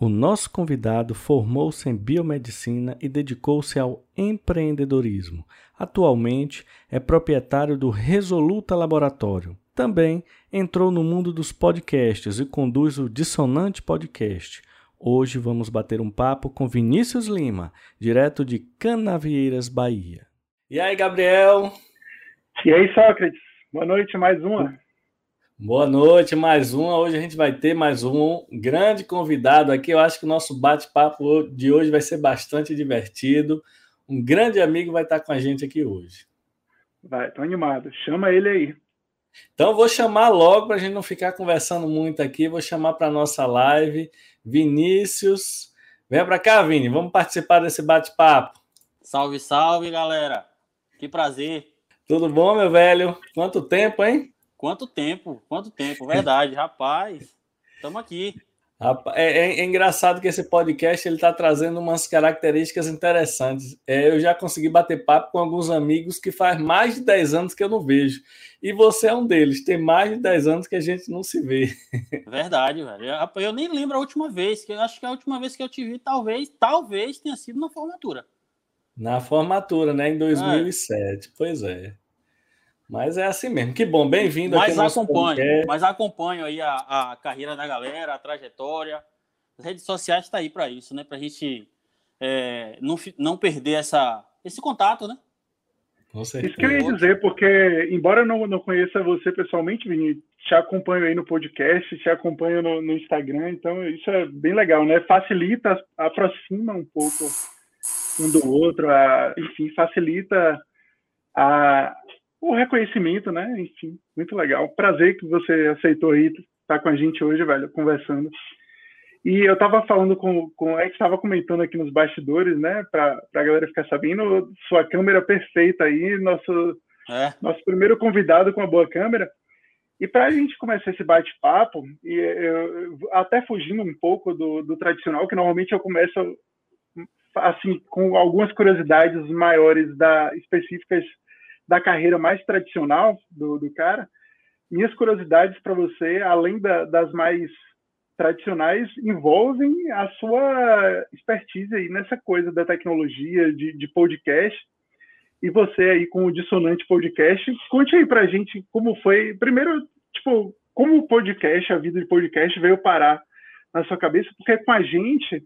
O nosso convidado formou-se em biomedicina e dedicou-se ao empreendedorismo. Atualmente é proprietário do Resoluta Laboratório. Também entrou no mundo dos podcasts e conduz o Dissonante Podcast. Hoje vamos bater um papo com Vinícius Lima, direto de Canavieiras, Bahia. E aí, Gabriel? E aí, Sócrates? Boa noite, mais uma. Boa noite, mais uma. Hoje a gente vai ter mais um grande convidado aqui. Eu acho que o nosso bate-papo de hoje vai ser bastante divertido. Um grande amigo vai estar com a gente aqui hoje. Vai, tô animado. Chama ele aí. Então vou chamar logo para a gente não ficar conversando muito aqui. Vou chamar para nossa live Vinícius. Vem para cá, Vini. Vamos participar desse bate-papo. Salve, salve, galera. Que prazer. Tudo bom, meu velho? Quanto tempo, hein? Quanto tempo? Quanto tempo? Verdade, rapaz. Estamos aqui. É, é, é, engraçado que esse podcast ele está trazendo umas características interessantes. É, eu já consegui bater papo com alguns amigos que faz mais de 10 anos que eu não vejo. E você é um deles. Tem mais de 10 anos que a gente não se vê. Verdade, velho. Eu nem lembro a última vez. que Acho que a última vez que eu te vi, talvez, talvez tenha sido na formatura. Na formatura, né? Em 2007. É. Pois é. Mas é assim mesmo. Que bom, bem-vindo aqui Mas acompanho, mas acompanho aí a, a carreira da galera, a trajetória. As redes sociais estão tá aí para isso, né? Para a gente é, não, não perder essa, esse contato, né? Isso que eu ia dizer, porque, embora eu não, não conheça você pessoalmente, Vini, te acompanho aí no podcast, te acompanho no, no Instagram, então isso é bem legal, né? Facilita, aproxima um pouco um do outro, a, enfim, facilita a, o reconhecimento, né? Enfim, muito legal. Prazer que você aceitou aí estar com a gente hoje, velho, conversando. E eu estava falando com, com é que estava comentando aqui nos bastidores, né, para a galera ficar sabendo, sua câmera perfeita aí, nosso, é. nosso primeiro convidado com a boa câmera. E para a gente começar esse bate-papo, e eu, até fugindo um pouco do, do tradicional, que normalmente eu começo assim com algumas curiosidades maiores da específicas da carreira mais tradicional do, do cara, minhas curiosidades para você, além da, das mais tradicionais, envolvem a sua expertise aí nessa coisa da tecnologia, de, de podcast. E você aí com o Dissonante Podcast, conte aí para a gente como foi, primeiro, tipo, como o podcast, a vida de podcast veio parar na sua cabeça, porque com a gente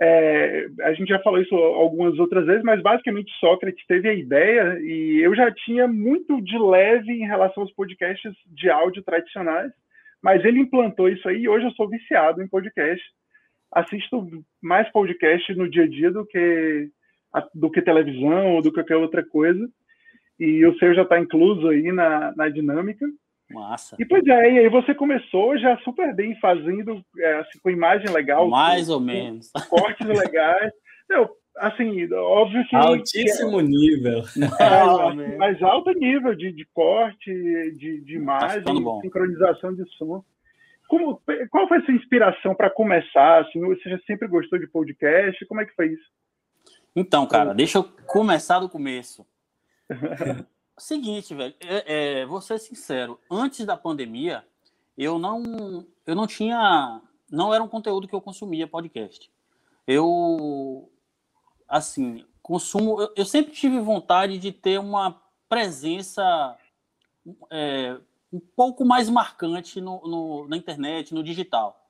é, a gente já falou isso algumas outras vezes, mas basicamente Sócrates teve a ideia e eu já tinha muito de leve em relação aos podcasts de áudio tradicionais, mas ele implantou isso aí e hoje eu sou viciado em podcast. Assisto mais podcast no dia a dia do que do que televisão ou do que qualquer outra coisa. E o seu já está incluso aí na, na dinâmica. Massa. E pois é, e aí você começou já super bem fazendo, é, assim, com imagem legal. Mais com, ou menos. Cortes legais. Não, assim, óbvio que. Altíssimo que, nível. É, mas alto nível de, de corte, de, de tá imagem, tá sincronização de som. Como, qual foi a sua inspiração para começar? Assim, você já sempre gostou de podcast? Como é que foi isso? Então, cara, deixa eu começar do começo. Seguinte, velho, é, é, vou ser sincero, antes da pandemia, eu não, eu não tinha, não era um conteúdo que eu consumia podcast. Eu, assim, consumo, eu, eu sempre tive vontade de ter uma presença é, um pouco mais marcante no, no, na internet, no digital.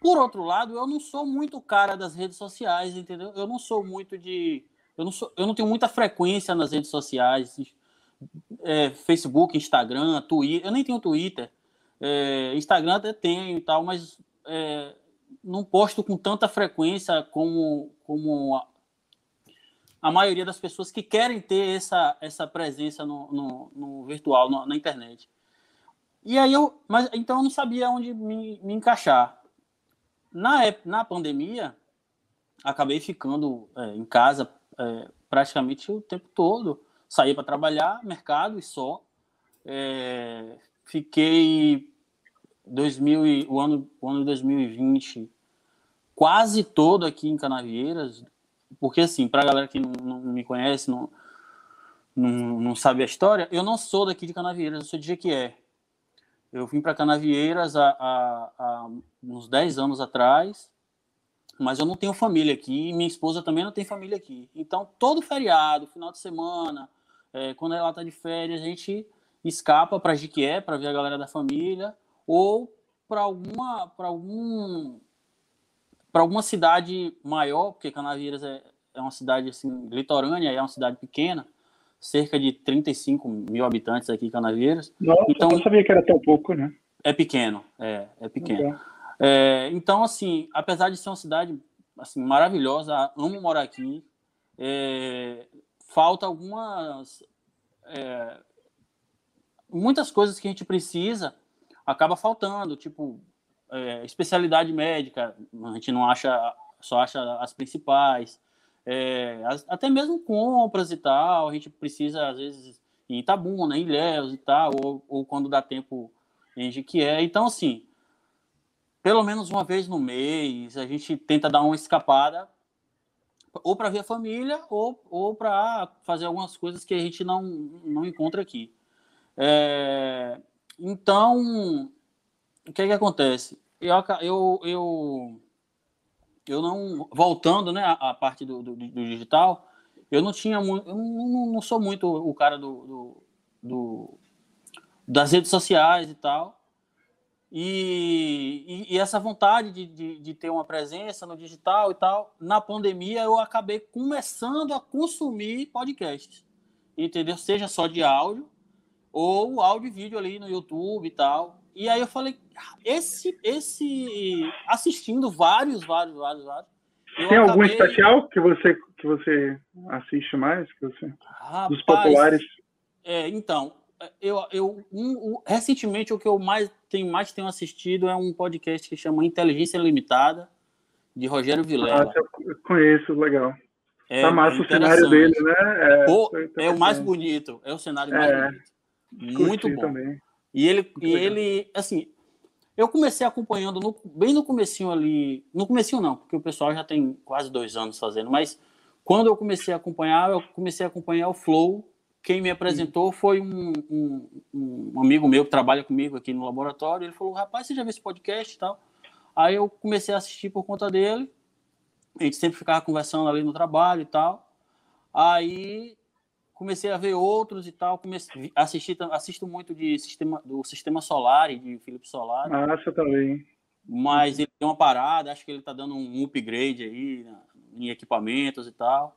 Por outro lado, eu não sou muito cara das redes sociais, entendeu? Eu não sou muito de. Eu não, sou, eu não tenho muita frequência nas redes sociais é, Facebook, Instagram, Twitter. Eu nem tenho Twitter. É, Instagram até tenho e tal, mas é, não posto com tanta frequência como, como a, a, maioria das pessoas que querem ter essa, essa presença no, no, no virtual, no, na internet. E aí eu, mas então eu não sabia onde me, me encaixar. Na, na pandemia, acabei ficando é, em casa é, praticamente o tempo todo saía para trabalhar, mercado e só. É, fiquei 2000, o, ano, o ano 2020 quase todo aqui em Canavieiras, porque assim, para a galera que não, não, me conhece, não, não, não sabe a história, eu não sou daqui de Canavieiras, eu sou de Jequié. Eu vim para Canavieiras há, há, há, uns 10 anos atrás, mas eu não tenho família aqui, e minha esposa também não tem família aqui. Então, todo feriado, final de semana, é, quando ela está de férias, a gente escapa para Jiquié, para ver a galera da família, ou para alguma, para algum, para alguma cidade maior, porque Canavieiras é, é uma cidade assim litorânea, é uma cidade pequena, cerca de 35 mil habitantes aqui em Canavieiras. Nossa, então, eu não sabia que era tão pouco, né? É pequeno, é, é pequeno. É, então, assim, apesar de ser uma cidade assim, maravilhosa, amo morar aqui, é, falta algumas. É, muitas coisas que a gente precisa acaba faltando, tipo, é, especialidade médica, a gente não acha, só acha as principais, é, as, até mesmo compras e tal, a gente precisa, às vezes, em Itabuna, em Ilhéus e tal, ou, ou quando dá tempo em Jiquié. Então, assim, pelo menos uma vez no mês, a gente tenta dar uma escapada, ou para ver a família, ou, ou para fazer algumas coisas que a gente não, não encontra aqui. É, então, o que, é que acontece? Eu, eu, eu, eu não. Voltando né, a parte do, do, do, digital, eu não tinha muito. Eu não, não sou muito o cara do, do, do das redes sociais e tal. E, e, e, essa vontade de, de, de, ter uma presença no digital e tal, na pandemia eu acabei começando a consumir podcasts, entendeu? Seja só de áudio ou áudio e vídeo ali no YouTube e tal. E aí eu falei, esse, esse, assistindo vários, vários, vários, vários. Tem algum especial que você que você assiste mais, que você Rapaz, dos populares? É, então, eu, eu um, um, recentemente o que eu mais tenho mais tenho assistido é um podcast que chama Inteligência Limitada de Rogério Vilela. Ah, eu conheço, legal. É, tá massa o cenário dele, né? É, Pô, é o mais bonito, é o cenário mais é, bonito. Muito bom. Também. E ele, Muito e ele, assim, eu comecei acompanhando no, bem no comecinho ali, no comecinho não, porque o pessoal já tem quase dois anos fazendo, mas quando eu comecei a acompanhar, eu comecei a acompanhar o Flow quem me apresentou foi um, um, um, amigo meu que trabalha comigo aqui no laboratório. Ele falou: Rapaz, você já viu esse podcast e tal? Aí eu comecei a assistir por conta dele. A gente sempre ficava conversando ali no trabalho e tal. Aí comecei a ver outros e tal. Comecei, assisti, assisto muito de sistema, do Sistema Solar, de Felipe Solar. Ah, você também. Mas ele deu uma parada, acho que ele está dando um upgrade aí em equipamentos e tal.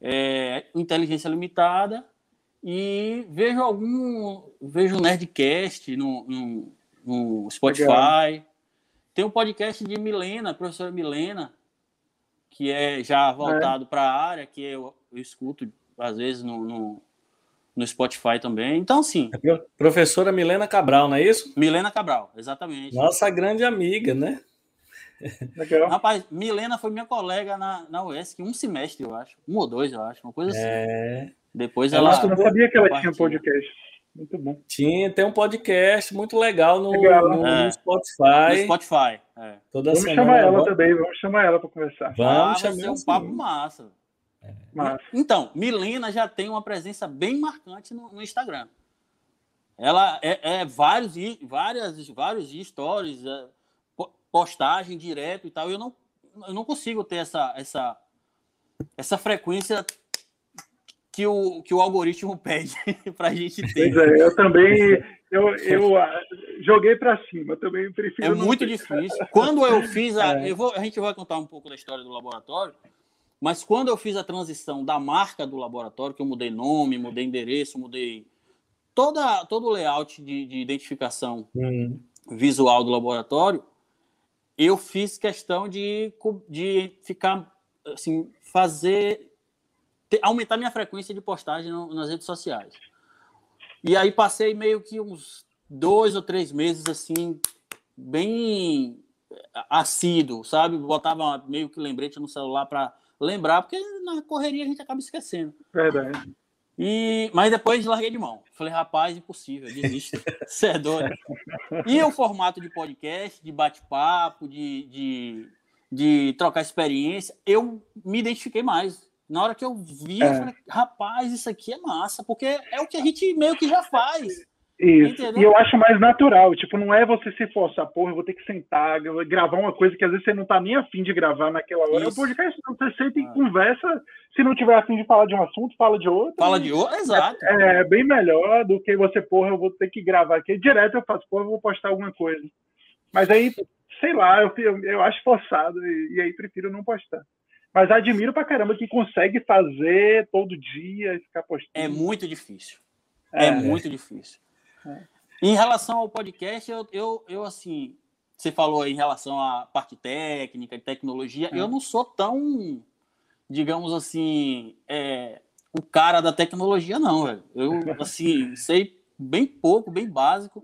É, inteligência limitada e vejo algum. Vejo um Nerdcast no, no, no Spotify. Legal. Tem um podcast de Milena, professora Milena, que é já voltado é. para a área, que eu, eu, escuto às vezes no, no, no Spotify também. Então, sim. É professora Milena Cabral, não é isso? Milena Cabral, exatamente. Nossa grande amiga, né? Legal. Rapaz, Milena foi minha colega na, na UESC um semestre, eu acho. Um ou dois, eu acho. Uma coisa assim. É. Depois ela. Eu não sabia que ela tinha um podcast. Muito bom. Tinha, tem um podcast muito legal no, legal. no, é. no Spotify. No Spotify. É. Toda vamos semana, chamar ela agora... também, vamos chamar ela para conversar. Vamos ah, chamar um papo massa. É. massa. Então, Milena já tem uma presença bem marcante no, no Instagram. Ela é, é, vários, várias, vários stories, é, postagem direto e tal. Eu não, eu não consigo ter essa, essa, essa frequência que o, que o algoritmo pede para a gente ter. É, eu também eu, eu ah, joguei para cima, também prefiro. É muito difícil. Quando eu fiz a. É. Eu vou, a gente vai contar um pouco da história do laboratório, mas quando eu fiz a transição da marca do laboratório, que eu mudei nome, mudei endereço, mudei toda, todo o layout de, de identificação hum. visual do laboratório, eu fiz questão de, de ficar assim, fazer aumentar minha frequência de postagem no, nas redes sociais. E aí passei meio que uns dois ou três meses assim, bem assíduo, sabe? Botava meio que lembrete no celular para lembrar, porque na correria a gente acaba esquecendo. Verdade. E, mas depois larguei de mão. Falei, rapaz, impossível, desisto. Você é doido. E o formato de podcast, de bate-papo, de, de, de trocar experiência, eu me identifiquei mais. Na hora que eu vi, é. eu falei, rapaz, isso aqui é massa, porque é o que a gente meio que já faz. Isso. Entendeu? E eu acho mais natural. Tipo, não é você se forçar, porra, eu vou ter que sentar, gravar uma coisa que às vezes você não tá nem afim de gravar naquela hora. Isso. É o podcast, você senta e ah. conversa. Se não tiver afim de falar de um assunto, fala de outro. Fala de outro, exato. É, é, bem melhor do que você, porra, eu vou ter que gravar aqui. Direto eu faço, porra, eu vou postar alguma coisa. Mas aí, sei lá, eu, eu, eu acho forçado e, e aí prefiro não postar. Mas admiro pra caramba que consegue fazer todo dia e ficar postando. É muito difícil. É, é muito difícil. É. Em relação ao podcast, eu, eu, eu, assim, você falou aí em relação à parte técnica e tecnologia, é. eu não sou tão, digamos assim, é, o cara da tecnologia, não, velho. Eu, assim, sei bem pouco, bem básico.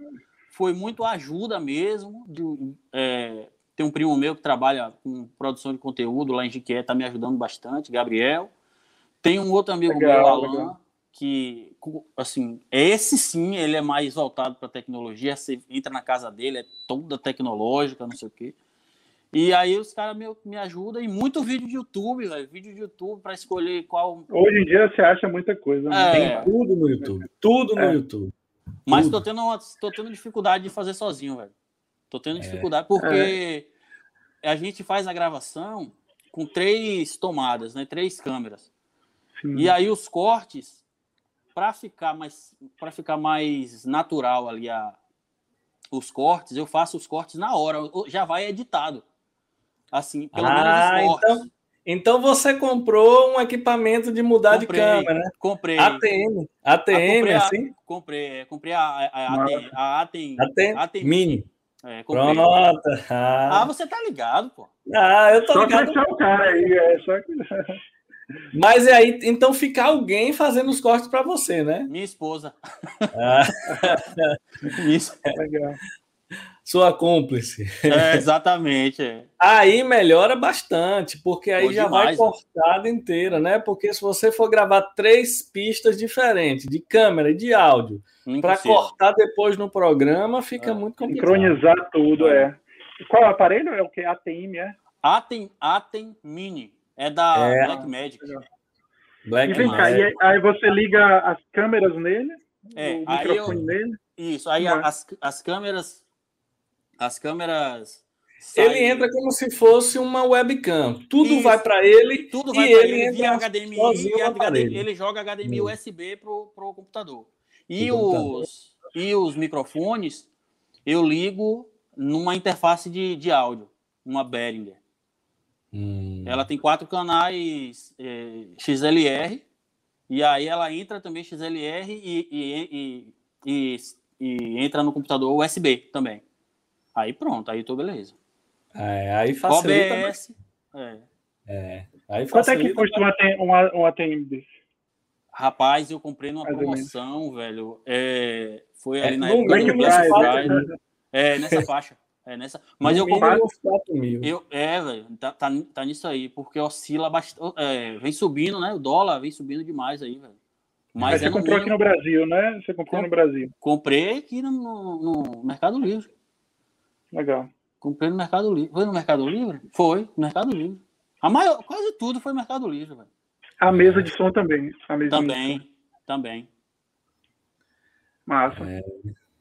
Foi muito ajuda mesmo. De, é, tem um primo meu que trabalha com produção de conteúdo lá em Jiqué, tá me ajudando bastante, Gabriel. Tem um outro amigo legal, meu, Alan, legal que, assim, esse sim, ele é mais voltado para tecnologia. Você entra na casa dele, é toda tecnológica, não sei o quê. E aí os caras me, me ajudam e muito vídeo de YouTube, velho. Vídeo de YouTube para escolher qual. Hoje em dia você acha muita coisa. Né? É. Tem tudo no YouTube. Tudo no é. YouTube. Mas tô tendo, uma, tô tendo dificuldade de fazer sozinho, velho. Tô tendo é. dificuldade porque é. a gente faz a gravação com três tomadas, né? Três câmeras. Sim. E aí os cortes para ficar mais para ficar mais natural ali a, os cortes, eu faço os cortes na hora, já vai editado. Assim, pelo ah, menos os cortes. Então, então você comprou um equipamento de mudar comprei, de câmera, né? Comprei. ATM. ATM, ah, assim? Comprei, comprei a, a, a, ATM, a ATM, ATM, ATM Mini. É, Pronto. Ah. ah. você tá ligado, pô. Ah, eu tô só ligado. Só o cara aí, é só que... Mas é aí, então fica alguém fazendo os cortes para você, né? Minha esposa. Ah. Isso. É legal. Sua cúmplice. É, exatamente. É. Aí melhora bastante, porque aí Pô, já demais, vai cortada né? inteira, né? Porque se você for gravar três pistas diferentes, de câmera e de áudio, para cortar depois no programa, fica é. muito complicado. Sincronizar tudo, é. é. Qual aparelho? É o que? ATM, é? Atem, Atem Mini. É da é. Black Magic. Black e vem cá, e aí você liga as câmeras nele? É, o microfone eu, nele? Isso, aí as, as câmeras. As câmeras. Saem... Ele entra como se fosse uma webcam. Tudo isso. vai para ele. Tudo vai para ele, ele via HDMI HDMI, ele joga HDMI hum. USB pro, pro computador. E os, computador. e os microfones eu ligo numa interface de, de áudio, uma Behringer. Hum. Ela tem quatro canais é, XLR, e aí ela entra também XLR e, e, e, e, entra no computador USB também. Aí pronto, aí tô beleza. É, aí facilita. OBS. É. é. Aí Quanto é que custa um, um, um ATM desse? Rapaz, eu comprei numa promoção, velho. É, foi ali é, na época do Black Friday. É, nessa faixa. É nessa. Mas no eu comprei. Eu, é, velho, tá, tá, tá, nisso aí, porque oscila bastante. É, vem subindo, né? O dólar vem subindo demais aí, velho. Mas, Mas você comprou mínimo... aqui no Brasil, né? Você comprou no Brasil. Comprei aqui no, no, Mercado Livre. Legal. Comprei no Mercado Livre. Foi no Mercado Livre? Foi, no Mercado Livre. A maior, quase tudo foi no Mercado Livre, velho. A mesa de som também. A mesa também, também. Massa. É.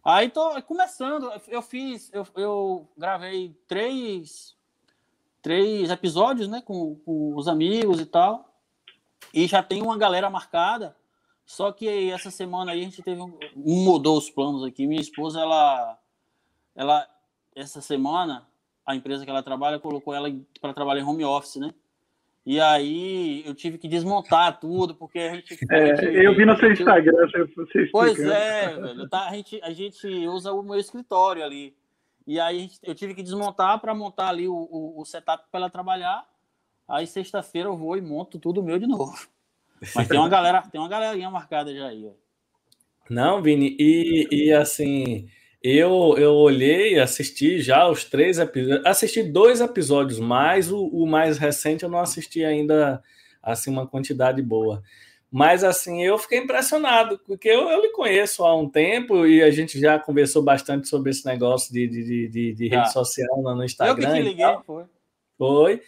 Aí tô começando, eu fiz, eu, eu gravei três, três episódios, né, com, com, os amigos e tal, e já tem uma galera marcada, só que essa semana aí a gente teve, um, mudou os planos aqui, minha esposa, ela, ela, essa semana, a empresa que ela trabalha colocou ela para trabalhar em home office, né, e aí eu tive que desmontar tudo, porque a gente. É, a gente, eu vi no seu Instagram, você Pois é, velho. Tá, a, gente, a gente usa o meu escritório ali. E aí eu tive que desmontar para montar ali o, o, o setup para ela trabalhar. Aí sexta-feira eu vou e monto tudo meu de novo. Mas tem uma galera, tem uma galerinha marcada já aí. Ó. Não, Vini, e, e assim eu, eu olhei, assisti já os três episódios, assisti dois episódios mais, o, o, mais recente eu não assisti ainda, assim, uma quantidade boa. Mas, assim, eu fiquei impressionado, porque eu, eu lhe conheço há um tempo e a gente já conversou bastante sobre esse negócio de, de, de, de rede ah. social no Instagram. Eu que te liguei, foi. Foi.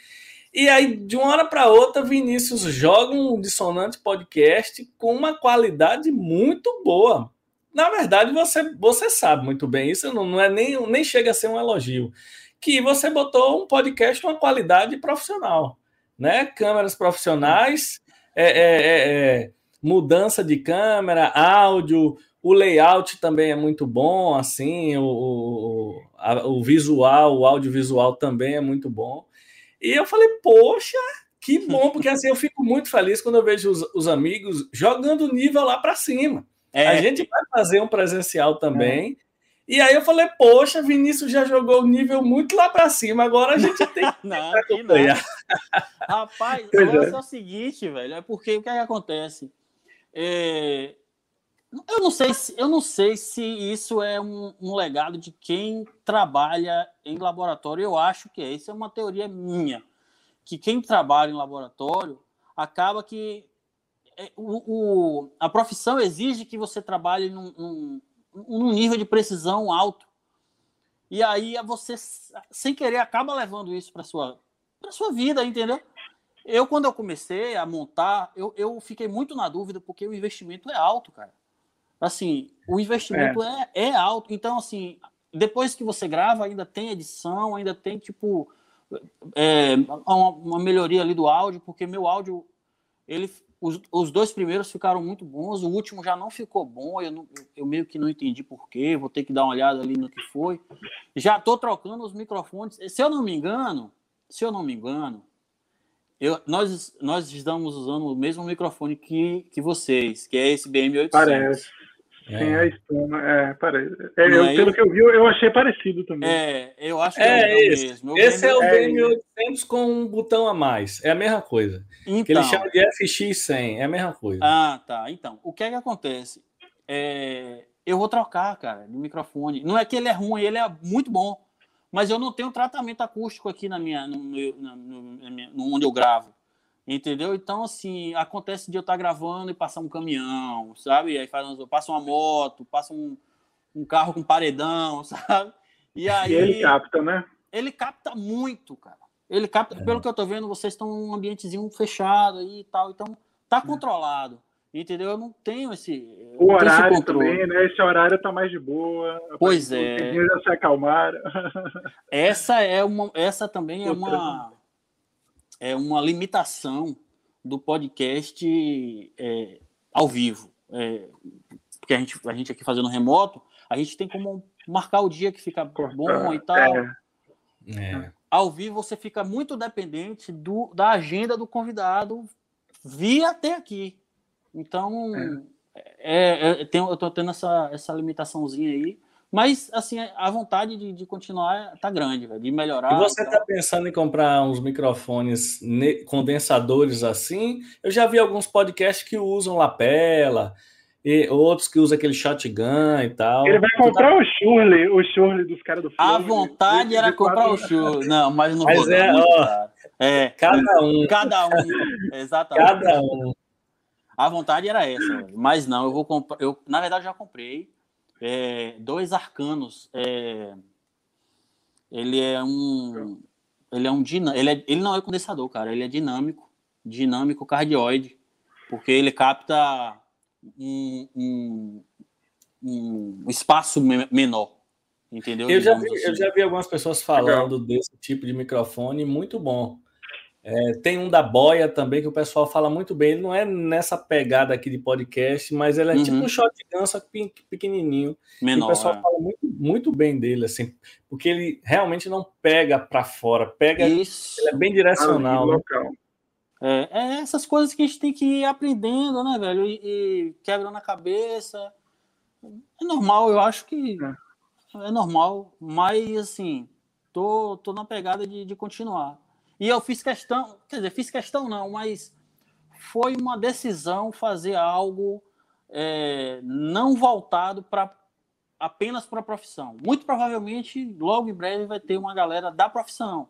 E aí, de uma hora para outra, Vinícius joga um dissonante podcast com uma qualidade muito boa na verdade, você, você sabe muito bem, isso não, não é nem, nem chega a ser um elogio, que você botou um podcast com uma qualidade profissional, né? Câmeras profissionais, é, é, é, é mudança de câmera, áudio, o layout também é muito bom, assim, o, o, a, o visual, o audiovisual também é muito bom. E eu falei, poxa, que bom, porque assim eu fico muito feliz quando eu vejo os, os amigos jogando o nível lá para cima. É. A gente vai fazer um presencial também. É. E aí eu falei, poxa, Vinícius já jogou o nível muito lá para cima, agora a gente tem que não, acompanhar. Rapaz, o é. é o seguinte, velho, é porque o que, é que acontece? É, eu não sei se eu não sei se isso é um, um, legado de quem trabalha em laboratório. Eu acho que é. Isso é uma teoria minha, que quem trabalha em laboratório acaba que o, o, a profissão exige que você trabalhe num, num, num, nível de precisão alto. E aí você, sem querer, acaba levando isso para sua para sua vida, entendeu? Eu, quando eu comecei a montar, eu, eu fiquei muito na dúvida, porque o investimento é alto, cara. Assim, o investimento é. é, é alto. Então, assim, depois que você grava, ainda tem edição, ainda tem, tipo, é, uma, uma melhoria ali do áudio, porque meu áudio, ele os, os dois primeiros ficaram muito bons, o último já não ficou bom, eu, não, eu meio que não entendi porquê, vou ter que dar uma olhada ali no que foi. Já estou trocando os microfones. Se eu não me engano, se eu não me engano, eu, nós, nós estamos usando o mesmo microfone que, que vocês, que é esse BM800. Parece. É. Sim, a espuma, é, parece. É, eu, é pelo que eu vi, eu achei parecido também. É, eu acho que é, é esse. mesmo. esse é o BM800 com um botão a mais. É a mesma coisa. Então, que eles chamam de FX100, é a mesma coisa. Ah, tá. Então, o que é que acontece? É, eu vou trocar, cara, de microfone. Não é que ele é ruim, ele é muito bom. Mas eu não tenho tratamento acústico aqui na minha, no, no, no, no onde eu gravo. Entendeu? Então, assim, acontece de eu estar gravando e passar um caminhão, sabe? E aí faz, passa uma moto, passa um, um carro com paredão, sabe? E aí. E ele capta, né? Ele capta muito, cara. Ele capta, é. pelo que eu tô vendo, vocês estão num ambientezinho fechado aí e tal, então tá é. controlado. Entendeu? Eu não tenho esse. O horário também, né? Esse horário tá mais de boa. Pois é. Já se acalmaram. Essa é uma. Essa também é uma é uma limitação do podcast é, ao vivo. É, porque a gente, a gente aqui fazendo remoto, a gente tem como marcar o dia que fica bom e tal. É. é. Ao vivo você fica muito dependente do, da agenda do convidado via até aqui. Então, é. é, é tem, eu estou tendo essa, essa limitaçãozinha aí. Mas, assim, a vontade de, de continuar tá grande, de melhorar. E você está pensando em comprar uns microfones condensadores assim? Eu já vi alguns podcasts que usam lapela, e outros que usam aquele shotgun e tal. Ele vai comprar tá... o Shurley, o Shurley dos caras do filme. A vontade era comprar o Shurley. Não, mas não mas vou é, ó, é, cada um. Cada um, exatamente. Cada um. A vontade era essa, mas não, eu vou comprar. Eu, na verdade, já comprei é, dois arcanos. É, ele é um. Ele é um. Ele, é, ele não é condensador, cara. Ele é dinâmico. Dinâmico cardioide. Porque ele capta um, um, um espaço menor. Entendeu? Eu já, vi, assim. eu já vi algumas pessoas falando desse tipo de microfone, muito bom. É, tem um da Boia também, que o pessoal fala muito bem. Ele não é nessa pegada aqui de podcast, mas ele é tipo uhum. tipo um shotgun, só que pequenininho. Menor, o pessoal é. fala muito, muito bem dele, assim, porque ele realmente não pega para fora, pega. Isso. Ele é bem direcional. Ah, né? é, é, essas coisas que a gente tem que ir aprendendo, né, velho? E, e quebrando a cabeça. É normal, eu acho que é, é normal, mas assim, tô, tô na pegada de, de continuar. E eu fiz questão, quer dizer, fiz questão não, mas foi uma decisão fazer algo é, não voltado para apenas para a profissão. Muito provavelmente, logo em breve, vai ter uma galera da profissão.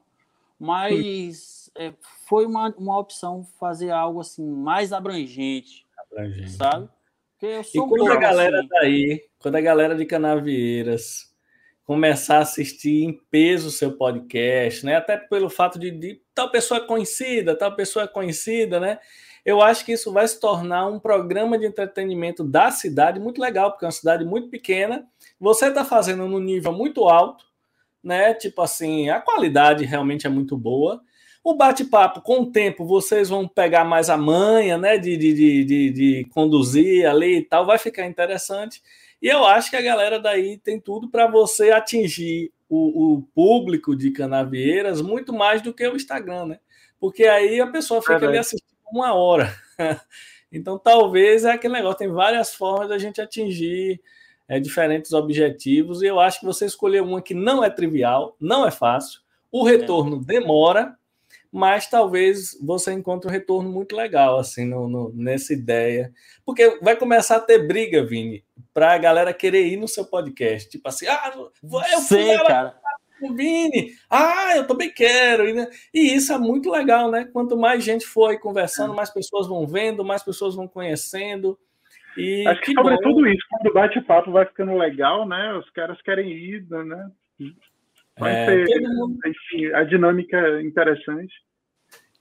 Mas é, foi uma, uma opção fazer algo assim mais abrangente, abrangente. sabe? e quando a galera assim. daí, quando a galera de Canavieiras começar a assistir em peso o seu podcast, né? Até pelo fato de, de, tal pessoa é conhecida, tal pessoa é conhecida, né? eu acho que isso vai se tornar um programa de entretenimento da cidade muito legal, porque é uma cidade muito pequena. Você está fazendo no nível muito alto, né? Tipo assim, a qualidade realmente é muito boa. O bate-papo, com o tempo, vocês vão pegar mais a manha, né? De, de, de, de, de conduzir ali e tal, vai ficar interessante. E eu acho que a galera daí tem tudo para você atingir o, o, público de Canavieiras muito mais do que o Instagram, né? Porque aí a pessoa fica é ali assistindo uma hora. então, talvez é aquele negócio, tem várias formas da gente atingir é, diferentes objetivos, e eu acho que você escolheu uma que não é trivial, não é fácil, o é. retorno é. demora, mas talvez você encontre um retorno muito legal, assim, no, no, nessa ideia. Porque vai começar a ter briga, Vini, para a galera querer ir no seu podcast. Tipo assim, ah, eu Sei, cara o Vini. Ah, eu também quero. E, e isso é muito legal, né? Quanto mais gente for aí conversando, mais pessoas vão vendo, mais pessoas vão conhecendo. E Acho que, que sobre bom. tudo isso, quando o bate-papo vai ficando legal, né? Os caras querem ir, né? Vai é, ser, mundo... enfim, a dinâmica é interessante.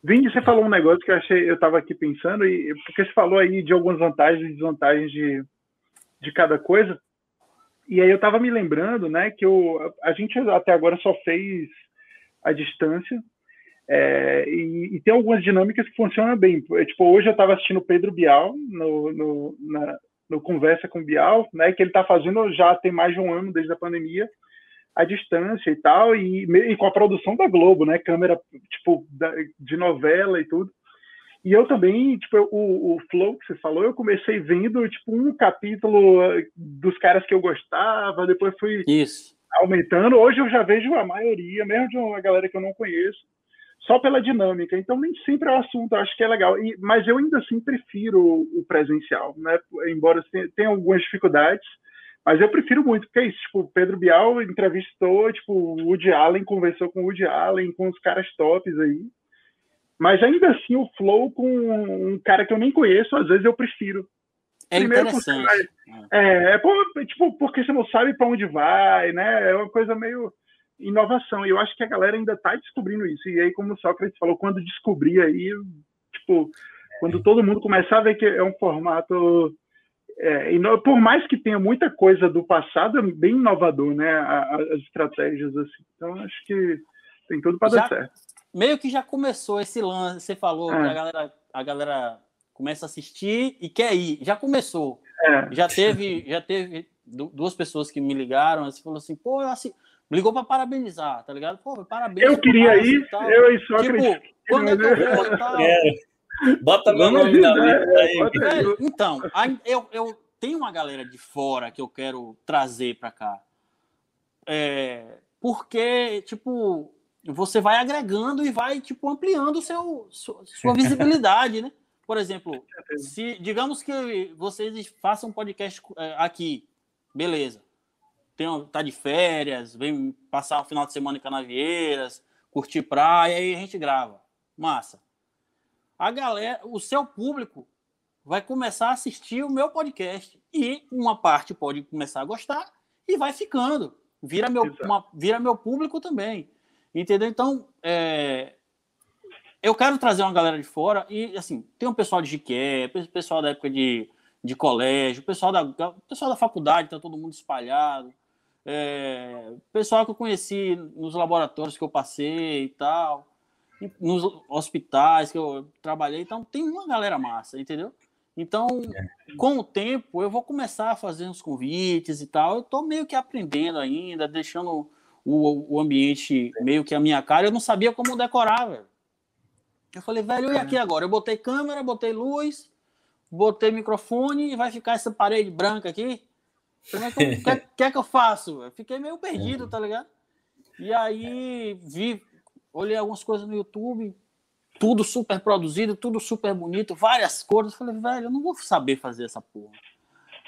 Vini, você falou um negócio que eu achei, eu estava aqui pensando, e porque você falou aí de algumas vantagens e desvantagens de, de cada coisa. E aí eu estava me lembrando, né, que eu, a gente até agora só fez a distância é, e, e, tem algumas dinâmicas que funcionam bem. É, tipo, hoje eu estava assistindo o Pedro Bial no, no, na, no Conversa com Bial, né, que ele está fazendo já tem mais de um ano desde a pandemia, a distância e tal, e, e com a produção da Globo, né, câmera tipo da, de novela e tudo. E eu também, tipo, o, o Flow que você falou, eu comecei vendo, tipo, um capítulo eh, dos caras que eu gostava, depois fui Isso. aumentando. Hoje eu já vejo a maioria, mesmo de uma galera que eu não conheço, só pela dinâmica. Então, nem sempre é o assunto, eu acho que é legal. E, mas eu ainda assim prefiro o presencial, né? Embora tenha algumas dificuldades, mas eu prefiro muito, porque é isso, tipo, Pedro Bial entrevistou, tipo, o Woody Allen, conversou com o Woody Allen, com os caras tops aí. Mas ainda assim, o flow com um cara que eu nem conheço, às vezes eu prefiro. É Primeiro interessante. é, é por, tipo, porque você não sabe para onde vai, né? É uma coisa meio inovação. E eu acho que a galera ainda está descobrindo isso. E aí, como o Sócrates falou, quando descobrir aí, tipo, quando todo mundo começar a ver que é um formato. É, por mais que tenha muita coisa do passado, é bem inovador, né? As estratégias, assim. Então, acho que tem tudo para dar certo meio que já começou esse lance. Você falou é. que a galera, a galera começa a assistir e quer ir. Já começou. É. Já teve, já teve duas pessoas que me ligaram, assim, falou assim, pô, eu assim, ligou para parabenizar, tá ligado? Pô, parabéns. Eu queria ir, eu e só Tipo, quando é que eu vou e tal? É. Bota meu nome na lista aí. Então, eu, eu tenho uma galera de fora que eu quero trazer para cá. É, porque, tipo, você vai agregando e vai tipo ampliando seu sua visibilidade, né? Por exemplo, se digamos que vocês façam um podcast é, aqui, beleza? Tem, tá de férias, vem passar o final de semana em Canavieiras, curtir praia, aí a gente grava. Massa. A galera, o seu público vai começar a assistir o meu podcast e uma parte pode começar a gostar e vai ficando. Vira meu, uma, vira meu público também. Entendeu? Então, é, eu quero trazer uma galera de fora e, assim, tem um pessoal de Jiqué, pessoal da época de, de colégio, pessoal da, pessoal da faculdade, tá todo mundo espalhado. É, pessoal que eu conheci nos laboratórios que eu passei e tal, nos hospitais que eu trabalhei, então tem uma galera massa, entendeu? Então, é. com o tempo, eu vou começar a fazer uns convites e tal. Eu tô meio que aprendendo ainda, deixando o, o ambiente meio que a minha cara, eu não sabia como decorar, velho. Eu falei, velho, e aqui agora? Eu botei câmera, botei luz, botei microfone e vai ficar essa parede branca aqui? Como é que eu, quer, quer que eu faço? Eu fiquei meio perdido, tá ligado? E aí vi, olhei algumas coisas no YouTube, tudo super produzido, tudo super bonito, várias cores. Eu falei, velho, eu não vou saber fazer essa porra.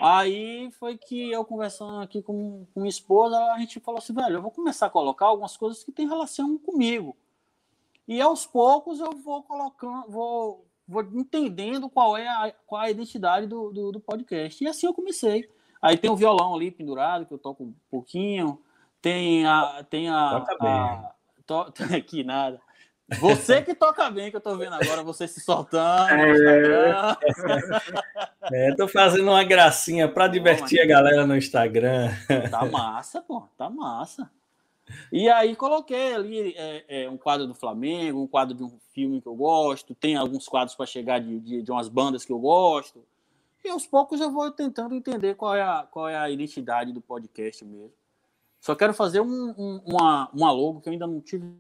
Aí foi que eu conversando aqui com, com minha esposa, a gente falou assim, velho, eu vou começar a colocar algumas coisas que tem relação comigo. E aos poucos eu vou colocando, vou, vou entendendo qual é a, qual é a identidade do, do, do, podcast. E assim eu comecei. Aí tem o violão ali pendurado, que eu toco um pouquinho. Tem a. Tem a. A, to, aqui nada. Você que toca bem, que eu tô vendo agora, você se soltando. É, é tô fazendo uma gracinha para divertir a galera no Instagram. Tá massa, pô, tá massa. E aí coloquei ali é, é, um quadro do Flamengo, um quadro de um filme que eu gosto, tem alguns quadros para chegar de, de, de, umas bandas que eu gosto. E aos poucos eu vou tentando entender qual é a, qual é a identidade do podcast mesmo. Só quero fazer um, um, uma, uma logo que eu ainda não tive.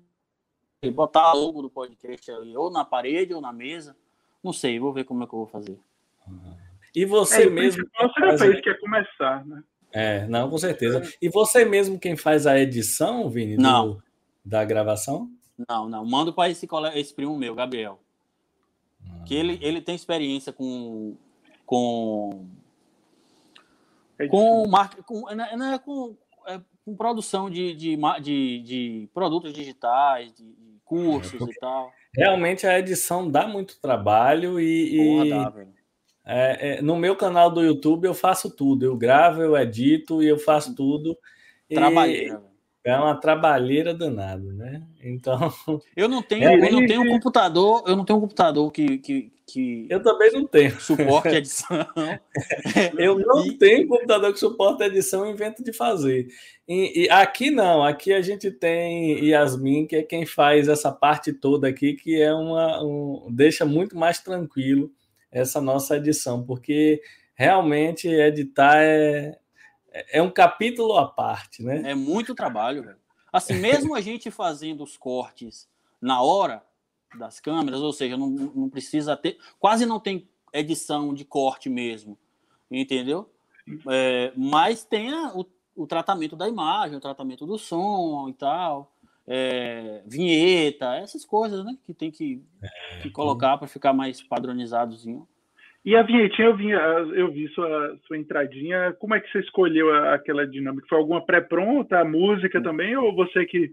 Botar a logo do podcast ali, ou na parede ou na mesa. Não sei, vou ver como é que eu vou fazer. E você é, mesmo. Você fez que é começar, né? É, não, com certeza. E você mesmo quem faz a edição, Vini? Do, não. Da gravação? Não, não. Mando para esse, esse primo meu, Gabriel. Ah. Que ele, ele tem experiência com. com. com, marca, com, não é, com, é, com produção de, de, de, de, produtos digitais, de, de cursos é, e tal. Realmente a edição dá muito trabalho e. Porra, e... Dá, velho é, é, no meu canal do YouTube eu faço tudo. Eu gravo, eu edito e eu faço tudo. Trabalheira. É uma trabalheira danada, né? Então. Eu não tenho, é, eu não tenho um computador, eu não tenho um computador que. que, que eu também não tenho. Suporte edição. eu não e... tenho computador que suporte edição e invento de fazer. E, e, aqui não, aqui a gente tem Yasmin, que é quem faz essa parte toda aqui, que é uma. Um, deixa muito mais tranquilo essa nossa edição, porque realmente editar é, é um capítulo à parte, né? É muito trabalho, velho. Assim, mesmo a gente fazendo os cortes na hora das câmeras, ou seja, não, não precisa ter, quase não tem edição de corte mesmo, entendeu? É, mas tem a, o, o tratamento da imagem, o tratamento do som e tal é, vinheta, essas coisas, né? Que tem que, é, que colocar para ficar mais padronizadozinho. E a vinhetinha, eu vi, eu vi sua, sua entradinha. Como é que você escolheu aquela dinâmica? Foi alguma pré-pronta, a música também, ou você que.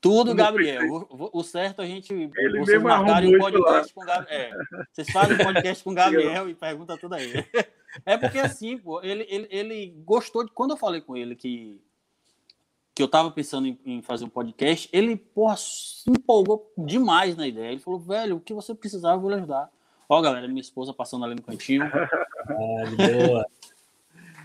Tudo, Gabriel. O, o, certo a gente. Ele vocês marcarem um podcast com Gabriel. É, vocês fazem um podcast com o Gabriel e pergunta tudo aí. É porque assim, pô, ele, ele, ele gostou de. Quando eu falei com ele que que eu tava pensando em, em, fazer um podcast, ele, porra, se empolgou demais na ideia. Ele falou, velho, o que você precisar, eu vou lhe ajudar. Ó, galera, minha esposa passando ali no cantinho. ah, de boa.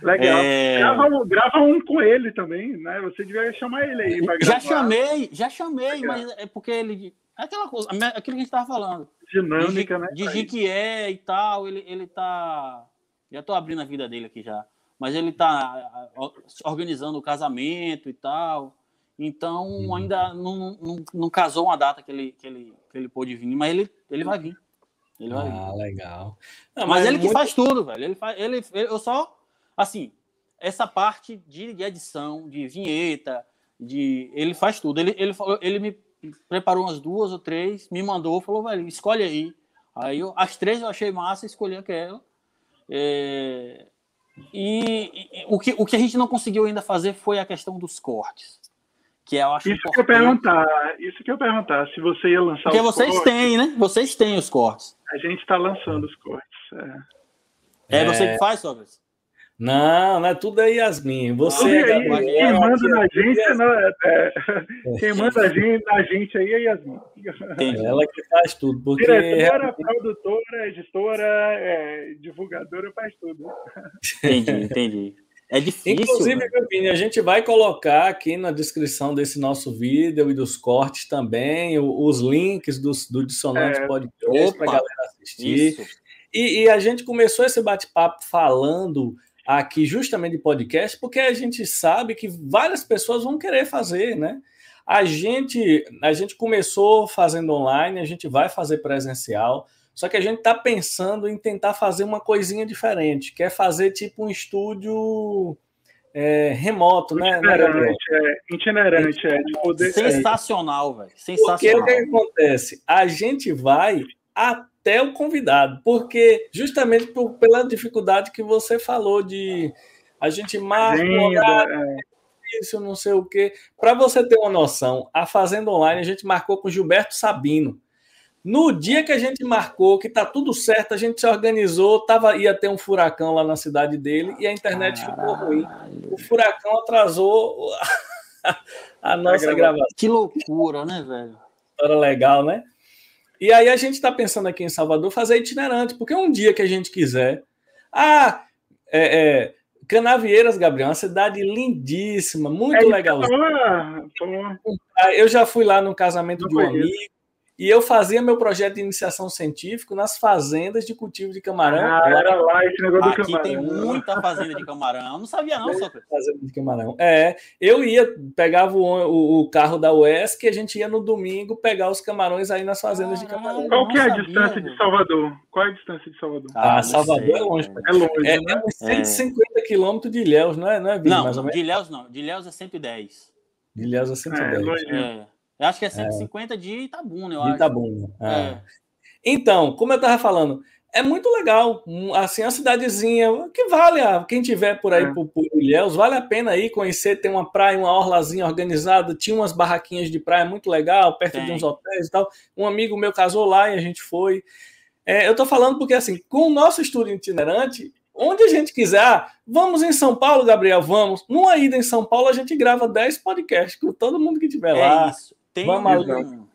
Legal. É... Grava, um, grava, um com ele também, né? Você devia chamar ele aí. Já chamei, já chamei, mas é porque ele. É aquela coisa, aquilo que a gente tava falando. Dinâmica, de, né? De que é e tal, ele, ele tá. Já tô abrindo a vida dele aqui já mas ele está organizando o casamento e tal. Então uhum. ainda não, não, não, casou uma data que ele, que ele, que ele pôde vir, mas ele, ele vai vir. Ele vai ah, vir. legal. Não, mas, mas, ele muito... que faz tudo, velho. Ele faz, ele, eu só, assim, essa parte de, de edição, de vinheta, de, ele faz tudo. Ele, ele, ele me preparou umas duas ou três, me mandou, falou, velho, escolhe aí. Aí eu, as três eu achei massa, escolhi aquela. É, e, e, o, que, o que a gente não conseguiu ainda fazer foi a questão dos cortes. Que eu acho isso importante. que eu perguntar, isso que eu perguntar, se você ia lançar Porque vocês cortes, têm, né? Vocês têm os cortes. A gente está lançando os cortes. É, é você que faz, Sócrates? Não, não é tudo aí, Yasmin. Você é aí, quem manda na gente, não, é, é, quem manda a gente, a gente aí é Yasmin. Entendi. Ela que faz tudo. Porque... Diretora, produtora, editora, é, divulgadora, faz tudo. Entendi, entendi. É difícil. Inclusive, né? a gente vai colocar aqui na descrição desse nosso vídeo e dos cortes também os links dos, do Dissonante é, Podcast para a galera assistir. E, e, a gente começou esse bate-papo falando aqui justamente de podcast, porque a gente sabe que várias pessoas vão querer fazer, né? A gente, a gente começou fazendo online, a gente vai fazer presencial, só que a gente está pensando em tentar fazer uma coisinha diferente, que é fazer tipo um estúdio é, remoto, né? Itinerante, é, itinerante, é, de poder. Sensacional, velho. Sensacional. Porque o que acontece? A gente vai até o convidado, porque justamente por, pela dificuldade que você falou de a gente marca é. isso, não sei o quê. Para você ter uma noção, a Fazenda Online a gente marcou com Gilberto Sabino. No dia que a gente marcou, que tá tudo certo, a gente se organizou, tava, ia ter um furacão lá na cidade dele e a internet Caralho. ficou ruim. O furacão atrasou a nossa gravação. Que loucura, né, velho? laboratório legal, né? E aí a gente está pensando aqui em Salvador fazer itinerante, porque um dia que a gente quiser. Ah, é, é, Canavieiras, Gabriel, uma cidade lindíssima, muito é, legal. Eu já fui lá no casamento Não de um amigo, e eu fazia meu projeto de iniciação científico nas fazendas de cultivo de camarão. Ah, era lá esse negócio Aqui do camarão. tem muita fazenda de camarão. Eu não sabia, não, só Fazenda de camarão. É, eu ia, pegava o, o, o, carro da UESC e a gente ia no domingo pegar os camarões aí nas fazendas de camarão. Qual que é a sabia, distância de Salvador? Qual é a distância de Salvador? Ah, ah Salvador sei, é longe. É longe. É, né? é uns 150 quilômetros de Ilhéus, não é? Não, é, não mais ou menos? de Ilhéus não. De Ilhéus é 110. De Ilhéus é 110. É, longe. É. Eu acho que é 150 é. de Itabuna, eu de acho. Itabuna. É. é. Então, como eu estava falando, é muito legal. Assim, a cidadezinha que vale, a, quem tiver por aí é. por, por Ilhéus, vale a pena ir conhecer. Tem uma praia, uma orlazinha organizada. Tinha umas barraquinhas de praia muito legal, perto Tem. de uns hotéis e tal. Um amigo meu casou lá e a gente foi. É, eu estou falando porque, assim, com o nosso estudo itinerante, onde a gente quiser. Ah, vamos em São Paulo, Gabriel, vamos. Numa ida em São Paulo, a gente grava 10 podcasts com todo mundo que tiver é lá. Isso. Tem um,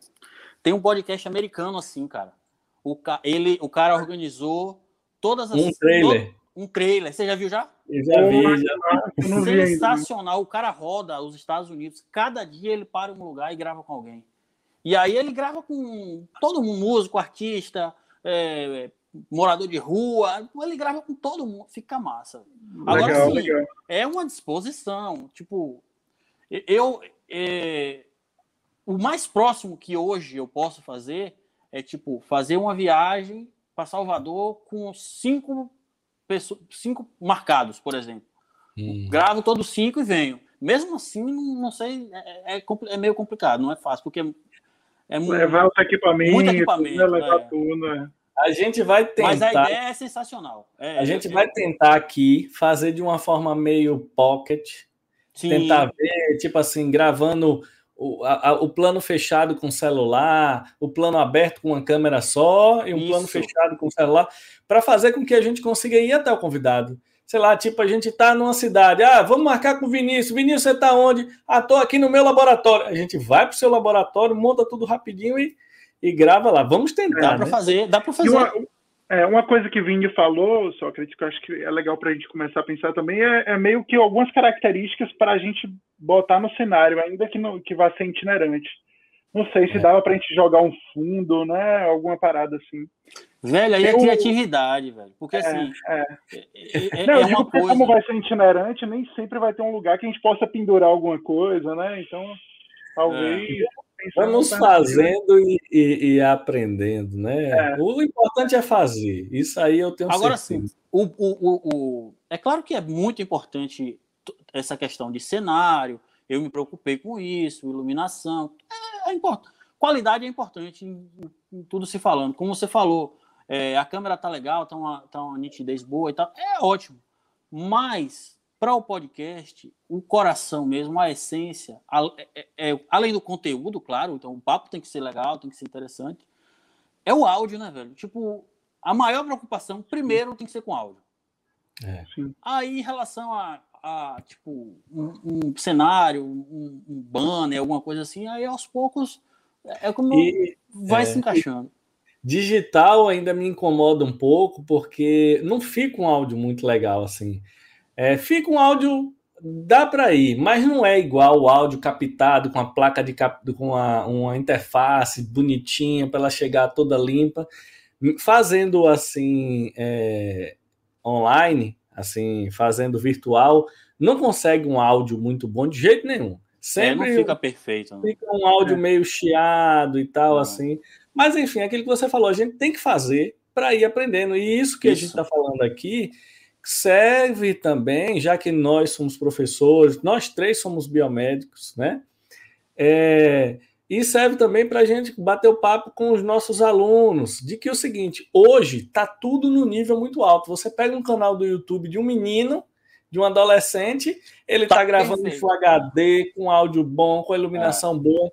tem um podcast americano assim, cara. O, ca... ele, o cara organizou todas as. Um trailer. Um trailer. Você já viu já? Eu já vi, já. Sensacional. O cara roda os Estados Unidos. Cada dia ele para em um lugar e grava com alguém. E aí ele grava com todo mundo, músico, artista, é, morador de rua. Ele grava com todo mundo. Fica massa. Agora legal, sim, legal. é uma disposição. Tipo, eu. É, o mais próximo que hoje eu posso fazer é tipo fazer uma viagem para Salvador com cinco pessoas, cinco marcados, por exemplo. Hum. Gravo todos cinco e venho. Mesmo assim, não, não sei, é, é, é, meio complicado, não é fácil, porque é levar os equipamentos, muito equipamento, né, levar é. tudo, né? A gente vai tentar. Mas a ideia é sensacional. É, a gente vai tentar aqui fazer de uma forma meio pocket. Sim. Tentar ver, tipo assim, gravando o, a, o plano fechado com celular, o plano aberto com uma câmera só e um Isso. plano fechado com celular, para fazer com que a gente consiga ir até o convidado. Sei lá, tipo, a gente tá numa cidade, ah, vamos marcar com o Vinícius. Vinícius, você tá onde? Ah, tô aqui no meu laboratório. A gente vai pro seu laboratório, monta tudo rapidinho e, e grava lá. Vamos tentar. Dá para né? fazer, dá para fazer. Uma, é, uma coisa que o Vini falou, só acredito que eu acho que é legal para a gente começar a pensar também, é, é meio que algumas características para a gente botar no cenário, ainda que, não, que vá ser itinerante. Não sei se é. dava para a gente jogar um fundo, né? Alguma parada assim. Velho, aí é criatividade, velho. Porque é, assim. É. é, é não, é uma coisa... como vai ser itinerante, nem sempre vai ter um lugar que a gente possa pendurar alguma coisa, né? Então, talvez. Vamos fazendo e, e, e, aprendendo, né? É. O importante é fazer. Isso aí eu tenho Agora certeza. sim, o, o, o, é claro que é muito importante essa questão de cenário. Eu me preocupei com isso, iluminação. É, é importante. Qualidade é importante em, em, tudo se falando. Como você falou, é, a câmera tá legal, tá uma, tá uma nitidez boa e tal. É ótimo. Mas para o podcast, o coração mesmo, a essência, a, é, é, além do conteúdo, claro, então o papo tem que ser legal, tem que ser interessante, é o áudio, né, velho? Tipo, a maior preocupação, primeiro, tem que ser com áudio. É. Aí, em relação a, a tipo, um, um cenário, um, um, banner, alguma coisa assim, aí aos poucos é, é como e, vai é, se encaixando. Digital ainda me incomoda um pouco, porque não fica um áudio muito legal, assim. É, fica um áudio, dá para ir, mas não é igual o áudio captado com a placa de cap, com uma, uma interface bonitinha para ela chegar toda limpa. Fazendo assim é, online, assim, fazendo virtual, não consegue um áudio muito bom de jeito nenhum. Sempre é, não fica perfeito. Né? Fica um áudio é. meio chiado e tal, assim. Mas enfim, aquilo que você falou, a gente tem que fazer para ir aprendendo. E isso que isso. a gente está falando aqui serve também, já que nós somos professores, nós três somos biomédicos, né? É, e serve também para a gente bater o papo com os nossos alunos, de que é o seguinte, hoje está tudo no nível muito alto. Você pega um canal do YouTube de um menino, de um adolescente, ele está tá gravando em Full HD, com áudio bom, com iluminação é. boa.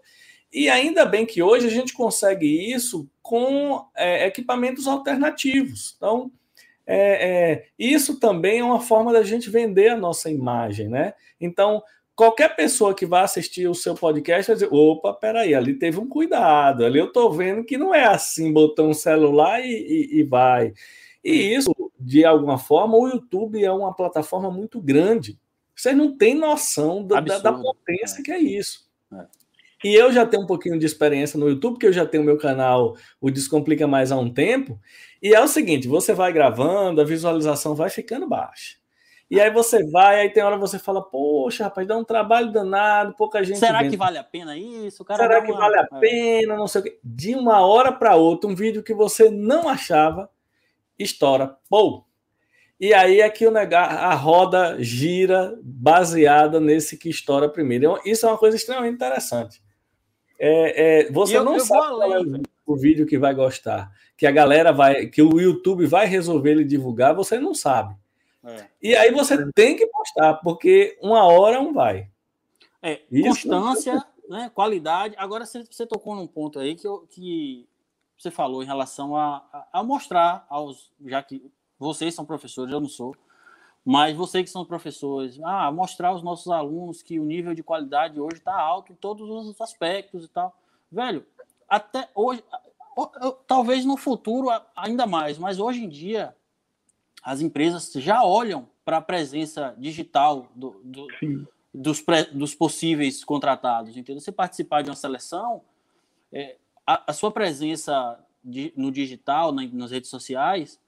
E ainda bem que hoje a gente consegue isso com é, equipamentos alternativos. Então, é, é, isso também é uma forma da gente vender a nossa imagem, né? Então, qualquer pessoa que vai assistir o seu podcast vai dizer: opa, peraí, ali teve um cuidado, ali eu estou vendo que não é assim, botar um celular e, e, e vai. E isso, de alguma forma, o YouTube é uma plataforma muito grande. Vocês não têm noção da, da, da potência é. que é isso. É. E eu já tenho um pouquinho de experiência no YouTube, porque eu já tenho meu canal, o Descomplica Mais há um tempo. E é o seguinte: você vai gravando, a visualização vai ficando baixa. E aí você vai, aí tem hora você fala, poxa, rapaz, dá um trabalho danado, pouca gente. Será vendo. que vale a pena isso? Será que uma... vale a é. pena? Não sei o quê. De uma hora para outra, um vídeo que você não achava, estoura. Pô! E aí é que o a roda gira baseada nesse que estoura primeiro. Então, isso é uma coisa extremamente interessante. É, é, você eu, não eu sabe qual é o, vídeo que vai gostar, que a galera vai, que o YouTube vai resolver ele divulgar, você não sabe. É. E aí você tem que postar, porque uma hora um vai. É, Isso constância, né, qualidade. Agora você, você tocou num ponto aí que, eu, que você falou em relação a, a, a, mostrar aos. Já que vocês são professores, eu não sou. Mas vocês que são professores, ah, mostrar aos nossos alunos que o nível de qualidade hoje está alto em todos os aspectos e tal. Velho, até hoje, talvez no futuro ainda mais, mas hoje em dia as empresas já olham para a presença digital do, do, dos, pré, dos, possíveis contratados. Entendeu? Você participar de uma seleção, é, a, a, sua presença de, no digital, na, nas redes sociais,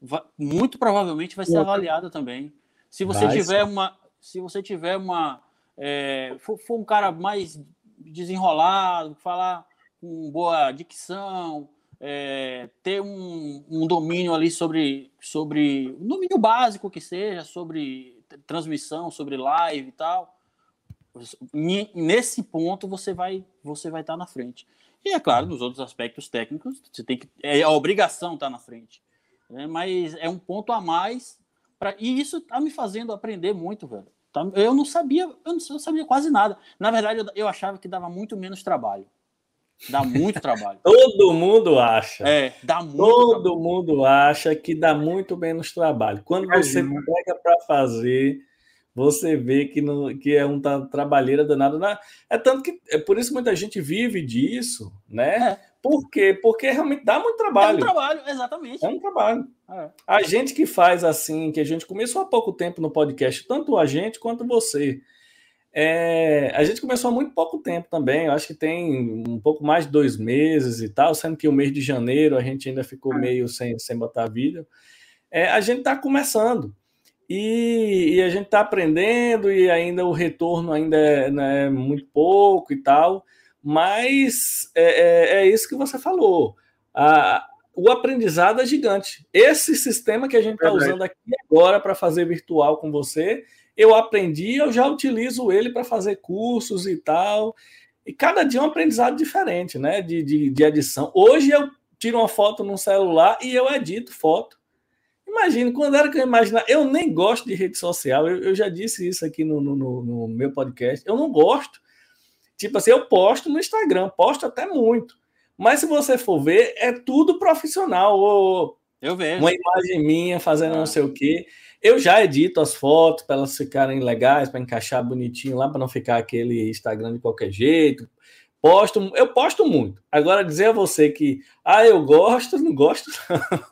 vai, muito provavelmente vai ser avaliada também. Se você vai tiver ser. uma, se você tiver uma, é, for, for um cara mais desenrolado, falar com boa dicção, é, ter um, um, domínio ali sobre, sobre um domínio básico que seja, sobre transmissão, sobre live e tal. Nesse ponto você vai você vai estar na frente. E é claro, nos outros aspectos técnicos, você tem que é a obrigação estar na frente. Né? Mas é um ponto a mais para e isso está me fazendo aprender muito, velho. Tá, eu não sabia, eu não sabia quase nada. Na verdade, eu, eu achava que dava muito menos trabalho. Dá muito trabalho. Todo mundo acha. É, dá muito Todo trabalho. mundo acha que dá muito menos trabalho. Quando você pega para fazer, você vê que, não, que é um trabalheira danado. Na, é tanto que é por isso que muita gente vive disso, né? É. Por quê? Porque realmente dá muito trabalho. É um trabalho, exatamente. É um trabalho. É. A gente que faz assim, que a gente começou há pouco tempo no podcast, tanto a gente quanto você. É, a gente começou há muito pouco tempo também, eu acho que tem um pouco mais de dois meses e tal, sendo que o mês de janeiro a gente ainda ficou é. meio sem, sem botar vídeo. É, a gente está começando e, e, a gente está aprendendo e ainda o retorno ainda é né, muito pouco e tal, mas é, é, é isso que você falou. A, o aprendizado é gigante. Esse sistema que a gente está usando aqui agora para fazer virtual com você eu aprendi, eu já utilizo ele para fazer cursos e tal. E cada dia é um aprendizado diferente, né? De, de, de edição. Hoje eu tiro uma foto no celular e eu edito foto. Imagina, quando era que eu imaginava. Eu nem gosto de rede social, eu, eu já disse isso aqui no, no, no, meu podcast. Eu não gosto. Tipo assim, eu posto no Instagram, posto até muito. Mas se você for ver, é tudo profissional. Ou eu vejo. Uma imagem minha fazendo ah. não sei o quê. Eu já edito as fotos para elas ficarem legais, para encaixar bonitinho lá, para não ficar aquele Instagram de qualquer jeito. Posto, eu posto muito. Agora dizer a você que, ah, eu gosto, não gosto,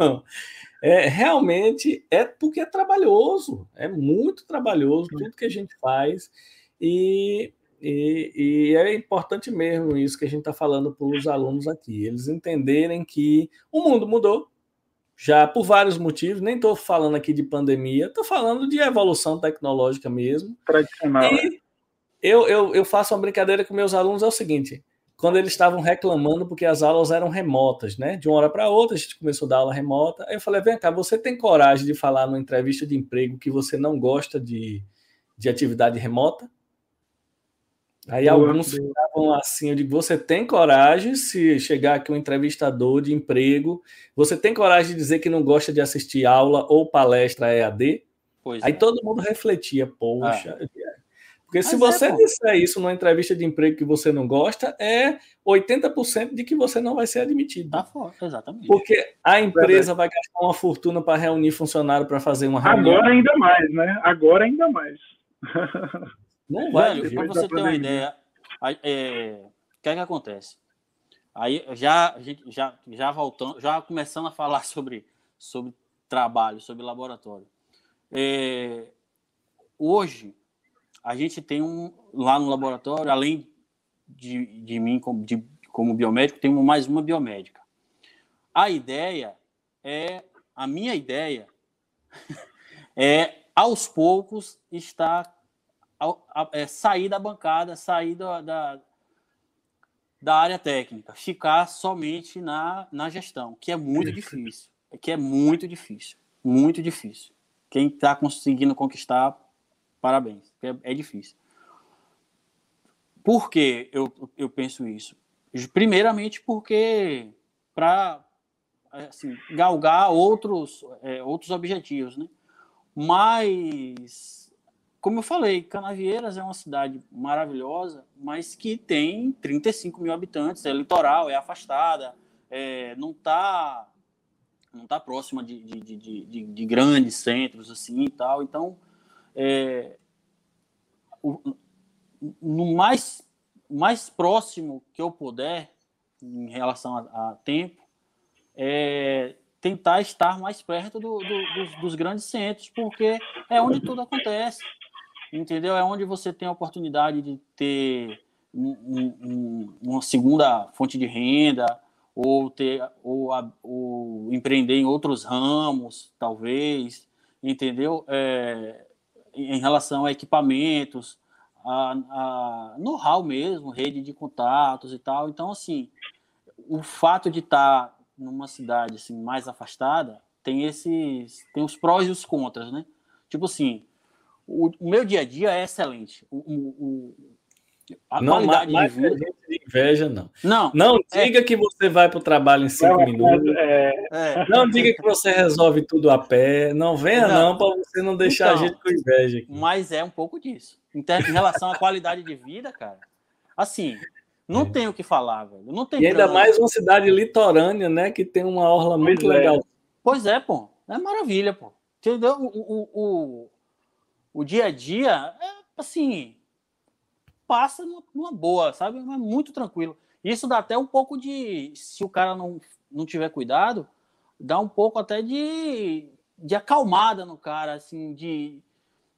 não. É, realmente é porque é trabalhoso, é muito trabalhoso tudo que a gente faz e, e, e é importante mesmo isso que a gente está falando para os alunos aqui, eles entenderem que o mundo mudou, já por vários motivos, nem estou falando aqui de pandemia, estou falando de evolução tecnológica mesmo. Tradicional. E né? eu, eu, eu faço uma brincadeira com meus alunos, é o seguinte, quando eles estavam reclamando porque as aulas eram remotas, né? De uma hora para outra, a gente começou a dar aula remota. Aí eu falei, vem cá, você tem coragem de falar numa entrevista de emprego que você não gosta de, de atividade remota? Aí alguns ficavam assim, eu digo, você tem coragem, se chegar aqui um entrevistador de emprego, você tem coragem de dizer que não gosta de assistir aula ou palestra EAD? Pois Aí é. todo mundo refletia, poxa. Ah. Porque se Mas é, você é, disser isso numa entrevista de emprego que você não gosta, é 80% de que você não vai ser admitido. Tá fora, exatamente. Porque a empresa vai gastar uma fortuna para reunir funcionário para fazer uma reunião. Agora ainda mais, né? Agora ainda mais. Não vai. Para você ter uma ideia, é, o que é que acontece? Aí já, já, já voltando, já começando a falar sobre, sobre trabalho, sobre laboratório. É, hoje, a gente tem um lá no laboratório, além de, de mim como, de, como biomédico, tem mais uma biomédica. A ideia é, a minha ideia é, aos poucos, estar é, sair da bancada, sair da, da, da área técnica, ficar somente na, na gestão, que é muito difícil. Que é muito difícil. Muito difícil. Quem está conseguindo conquistar, parabéns. É, é, difícil. Por que eu, eu penso isso? Primeiramente porque para assim, galgar outros, é, outros objetivos, né? Mas como eu falei, Canavieiras é uma cidade maravilhosa, mas que tem 35 mil habitantes, é litoral, é afastada, é, não está não tá próxima de, de, de, de, grandes centros assim e tal. Então, é, o, no mais, mais próximo que eu puder, em relação a, a tempo, é tentar estar mais perto do, do, dos, dos grandes centros, porque é onde tudo acontece entendeu? É onde você tem a oportunidade de ter um, um, uma segunda fonte de renda ou ter ou, ou empreender em outros ramos, talvez, entendeu? É, em relação a equipamentos, a, a know-how mesmo, rede de contatos e tal. Então, assim, o fato de estar numa cidade assim mais afastada tem esses tem os prós e os contras, né? Tipo assim, o, o, meu dia a dia é excelente. O, o, a não, qualidade mais de vida. De inveja, não. Não, não é. diga é... que você vai para o trabalho em cinco minutos. É... É. Não diga que você resolve tudo a pé. Não venha, não, não para você não deixar então, a gente com inveja. Aqui. Mas é um pouco disso. Em, em relação à qualidade de vida, cara, assim, não é. tem o que falar, velho. Não tem e ainda mais uma cidade litorânea, né? Que tem uma orla muito pois é. legal. Pois é, pô. É maravilha, pô. Entendeu? O, o, o dia a dia é assim passa numa boa, sabe? É muito tranquilo. Isso dá até um pouco de, se o cara não, não tiver cuidado, dá um pouco até de, de acalmada no cara, assim, de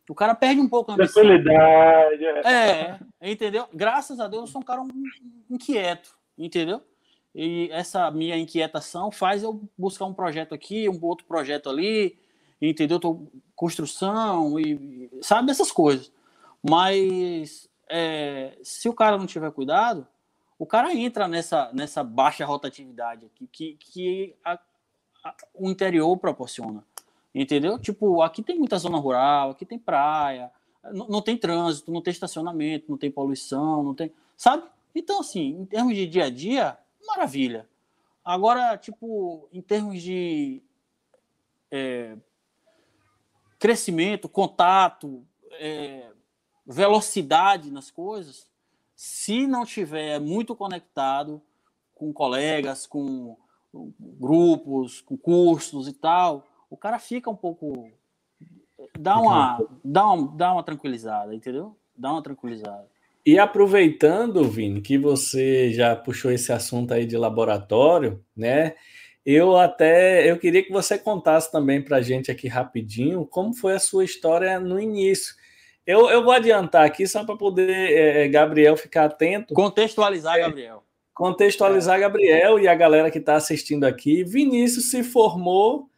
o cara perde um pouco a ambição. Tranquilidade. É, entendeu? Graças a Deus eu sou um cara inquieto, entendeu? E essa minha inquietação faz eu buscar um projeto aqui, um outro projeto ali, entendeu? Tô, construção e sabe essas coisas. Mas é, se o cara não tiver cuidado, o cara entra nessa, nessa baixa rotatividade aqui que, que a, a, o interior proporciona. Entendeu? Tipo, aqui tem muita zona rural, aqui tem praia, não, não tem trânsito, não tem estacionamento, não tem poluição, não tem. Sabe? Então, assim, em termos de dia a dia, maravilha. Agora, tipo, em termos de é, crescimento, contato, é, velocidade nas coisas, se não tiver muito conectado com colegas, com grupos, com cursos e tal, o cara fica um pouco dá uma dá uma, dá uma tranquilizada, entendeu? Dá uma tranquilizada. E aproveitando, Vini, que você já puxou esse assunto aí de laboratório, né? Eu até eu queria que você contasse também para a gente aqui rapidinho como foi a sua história no início. Eu, eu vou adiantar aqui só para poder é, Gabriel ficar atento. Contextualizar, é, Gabriel. Contextualizar, Gabriel e a galera que está assistindo aqui. Vinícius se formou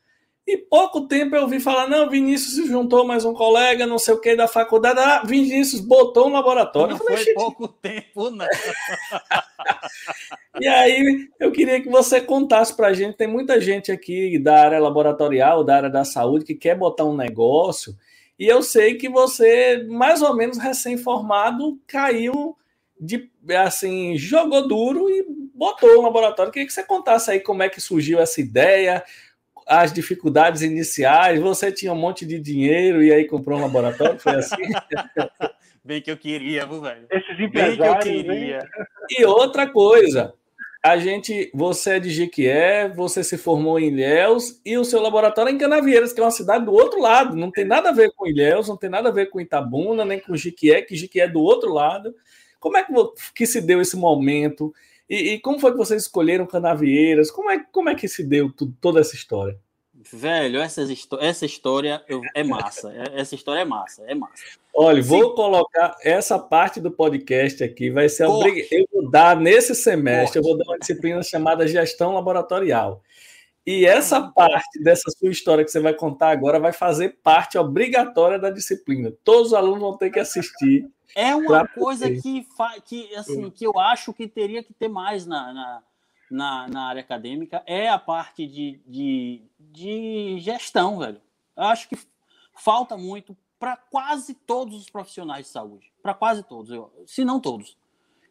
e pouco tempo eu ouvi falar: não, Vinícius se juntou mais um colega, não sei o que, da faculdade. Ah, Vinícius botou um laboratório. Não falei, foi pouco tempo, não. e aí eu queria que você contasse para a gente: tem muita gente aqui da área laboratorial, da área da saúde, que quer botar um negócio. E eu sei que você, mais ou menos recém-formado, caiu de assim, jogou duro e botou um laboratório. Queria que você contasse aí como é que surgiu essa ideia, as dificuldades iniciais, você tinha um monte de dinheiro e aí comprou um laboratório, foi assim? Bem que eu queria, velho. Esses empresários, Bem que eu queria. E outra coisa, a gente, você é de Jequié, você se formou em Ilhéus e o seu laboratório é em Canavieiras, que é uma cidade do outro lado. Não tem nada a ver com Ilhéus, não tem nada a ver com Itabuna, nem com Jequié, que Jequié é do outro lado. Como é que, que se deu esse momento? E, e, como foi que vocês escolheram Canavieiras? Como é, como é que se deu tudo, toda essa história? Velho, essa, essa história é massa. É, essa história é massa, é massa. Olha, Sim. vou colocar essa parte do podcast aqui, vai ser obrigado. Eu vou dar nesse semestre, Corte. eu vou dar uma disciplina chamada gestão laboratorial. E essa parte dessa sua história que você vai contar agora vai fazer parte obrigatória da disciplina. Todos os alunos vão ter que assistir. É uma coisa que, que, assim, que eu acho que teria que ter mais na, na, na, na área acadêmica, é a parte de, de, de gestão, velho. Eu acho que falta muito para quase todos os profissionais de saúde. Para quase todos, eu, se não todos.